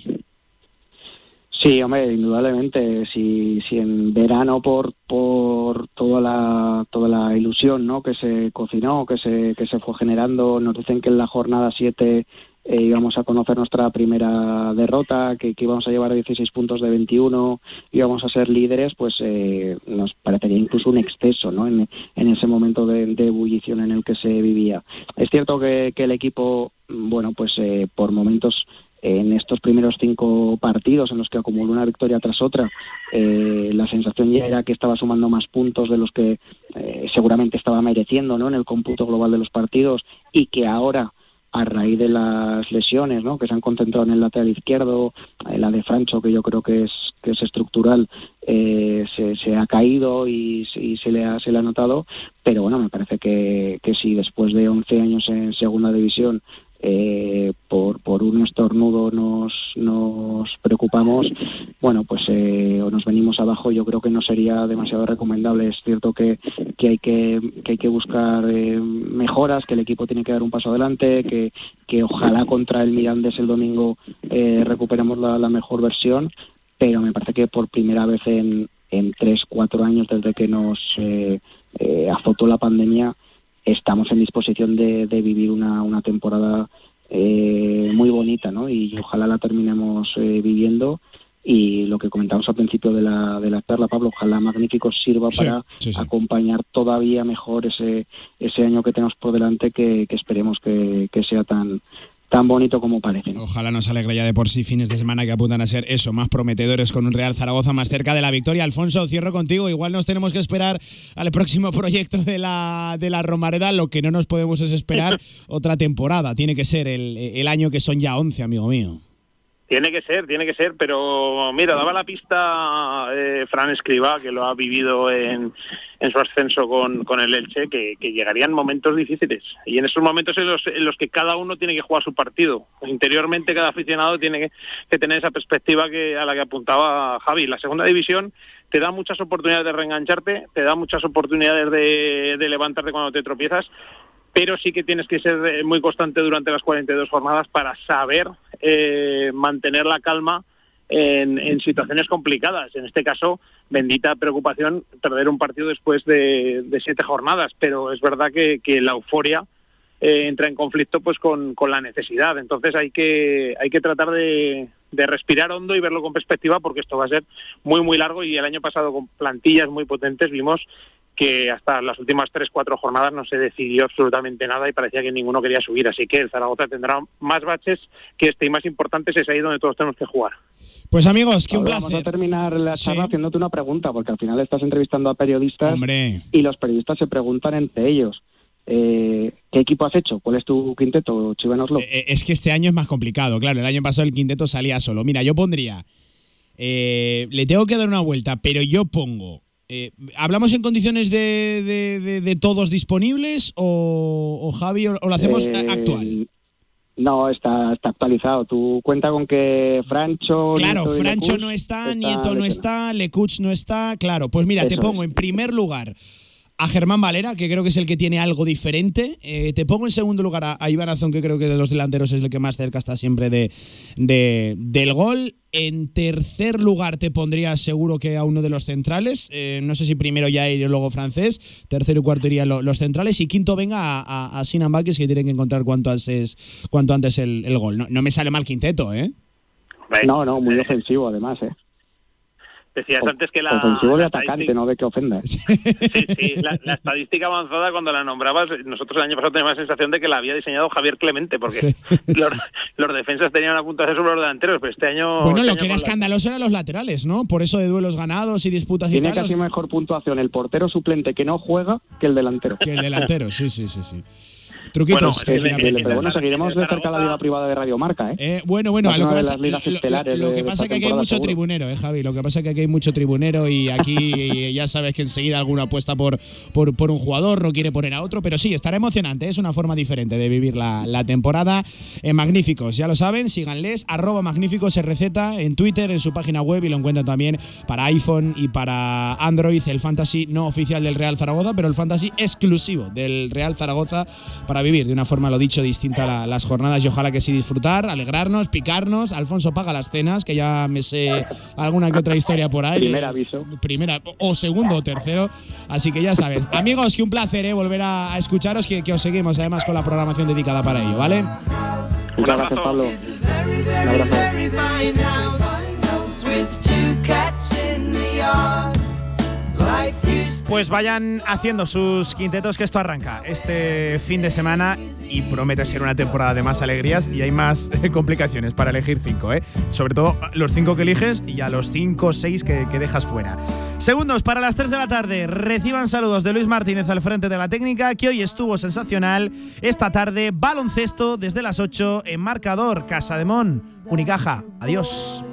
Sí, hombre, indudablemente. Si, si en verano por por toda la toda la ilusión, ¿no? Que se cocinó, que se que se fue generando, nos dicen que en la jornada 7 eh, íbamos a conocer nuestra primera derrota, que, íbamos a llevar 16 puntos de 21, íbamos a ser líderes, pues eh, nos parecería incluso un exceso, ¿no? En, ese momento de, ebullición en el que se vivía. Es cierto que, que el equipo, bueno, pues eh, por momentos en estos primeros cinco partidos en los que acumuló una victoria tras otra, eh, la sensación ya era que estaba sumando más puntos de los que eh, seguramente estaba mereciendo ¿no? en el cómputo global de los partidos y que ahora a raíz de las lesiones ¿no? que se han concentrado en el lateral izquierdo, eh, la de Francho que yo creo que es que es estructural, eh, se, se ha caído y, se le ha se le ha notado, pero bueno me parece que, que si después de 11 años en segunda división eh, por, por un estornudo nos, nos preocupamos, bueno, pues eh, o nos venimos abajo, yo creo que no sería demasiado recomendable. Es cierto que, que hay que, que hay que buscar eh, mejoras, que el equipo tiene que dar un paso adelante, que, que ojalá contra el Mirandes el domingo eh, recuperemos la, la mejor versión, pero me parece que por primera vez en, en tres, cuatro años desde que nos eh, eh, azotó la pandemia, estamos en disposición de, de vivir una, una temporada eh, muy bonita, ¿no? Y ojalá la terminemos eh, viviendo. Y lo que comentamos al principio de la, de la charla, Pablo, ojalá Magníficos sirva Sí, para sí, sí. acompañar todavía mejor ese, ese año que tenemos por delante, que, que esperemos que, que sea tan, tan bonito como parece. ¿no? Ojalá nos alegre ya de por sí fines de semana que apuntan a ser eso, más prometedores con un Real Zaragoza más cerca de la victoria. Alfonso, cierro contigo. Igual nos tenemos que esperar al próximo proyecto de la, de la Romareda. Lo que no nos podemos es esperar otra temporada. Tiene que ser el, el año que son ya 11, amigo mío. Tiene que ser, tiene que ser, pero mira, daba la pista eh, Fran Escriba, que lo ha vivido en, en su ascenso con, con el Elche, que, que llegarían momentos difíciles. Y en esos momentos en los, en los que cada uno tiene que jugar su partido. Interiormente cada aficionado tiene que, que tener esa perspectiva que a la que apuntaba Javi. La segunda división te da muchas oportunidades de reengancharte, te da muchas oportunidades de, de levantarte cuando te tropiezas, pero sí que tienes que ser eh, muy constante durante las 42 jornadas para saber eh, mantener la calma en, situaciones complicadas. En este caso, bendita preocupación perder un partido después de, de siete jornadas, pero es verdad que, que la euforia eh, entra en conflicto pues con, con la necesidad. Entonces hay que, hay que tratar de, de respirar hondo y verlo con perspectiva porque esto va a ser muy, muy largo y el año pasado con plantillas muy potentes vimos que hasta las últimas tres, cuatro jornadas no se decidió absolutamente nada y parecía que ninguno quería subir. Así que el Zaragoza tendrá más baches que este y más importantes es ahí donde todos tenemos que jugar. Pues amigos, que un Pablo, Vamos a placer. terminar la charla haciéndote una pregunta, porque al final estás entrevistando a periodistas Hombre. y los periodistas se preguntan entre ellos. Eh, ¿Qué equipo has hecho? ¿Cuál es tu quinteto? Chívenoslo. Eh, Es que este año es más complicado, claro. El año pasado el quinteto salía solo. Mira, yo pondría. eh, le tengo que dar una vuelta, pero yo pongo. Eh, ¿Hablamos en condiciones de, de- de- de todos disponibles o, o Javi, o, o lo hacemos Eh, actual? No, está, está actualizado. Tú cuenta con que Francho. Claro, Nieto Francho no está, está Nieto no está, Lecuch no está. Claro, pues mira, te pongo en primer lugar a Germán Valera, que creo que es el que tiene algo diferente. Eh, te pongo en segundo lugar a, a Iván Azón, que creo que de los delanteros es el que más cerca está siempre de, de- del gol. En tercer lugar te pondría seguro que a uno de los centrales. Eh, no sé si primero ya y luego francés. Tercero y cuarto irían lo- los centrales. Y quinto venga a, a, a Sinan que tienen que encontrar cuanto antes, cuanto antes el, gol. No, no me sale mal quinteto, ¿eh? No, no, muy defensivo además, ¿eh? Decías antes que la. Ofensivo de atacante, estadística- no de que ofenda. Sí, sí, la, la estadística avanzada cuando la nombrabas, nosotros el año pasado teníamos la sensación de que la había diseñado Javier Clemente, porque los, los defensas tenían una puntuación sobre los delanteros, pero este año. Bueno, este lo año que era la- escandaloso eran los laterales, ¿no? Por eso de duelos ganados y disputas y Tiene tal. casi los- mejor puntuación el portero suplente que no juega que el delantero. Que el delantero, sí, sí, sí, sí. Truquitos. Increíble, pero bueno, seguiremos de cerca la liga privada de Radio Marca, ¿eh? Eh, bueno, bueno, a lo que pasa, las ligas lo- lo- estelares lo que pasa esta que aquí hay mucho seguro. tribunero, eh, Javi. Lo que pasa que aquí hay mucho tribunero y aquí ya sabes que enseguida alguno apuesta por, por, por un jugador, no quiere poner a otro, pero sí, estará emocionante. Es una forma diferente de vivir la, la temporada. En Magníficos, ya lo saben, síganles, arroba Magníficos RZ en Twitter, en su página web y lo encuentran también para iPhone y para Android, el fantasy no oficial del Real Zaragoza, pero el fantasy exclusivo del Real Zaragoza para vivir de una forma, lo dicho, distinta la- las jornadas y ojalá que sí disfrutar, alegrarnos, picarnos. Alfonso paga las cenas, que ya me sé alguna que otra historia por ahí. Primer aviso. Primera, o segundo o tercero. Así que ya sabes. Amigos, que un placer eh, volver a, a escucharos, que, que os seguimos además con la programación dedicada para ello, ¿vale? Muchas gracias, Pablo. Un abrazo. Pues vayan haciendo sus quintetos que esto arranca este fin de semana y promete ser una temporada de más alegrías y hay más complicaciones para elegir cinco, ¿eh? Sobre todo los cinco que eliges y a los cinco o seis que, que dejas fuera. Segundos para las 3 de la tarde. Reciban saludos de Luis Martínez al frente de la técnica, que hoy estuvo sensacional. Esta tarde, baloncesto desde las 8 en marcador, Casa de Mon, Unicaja. Adiós.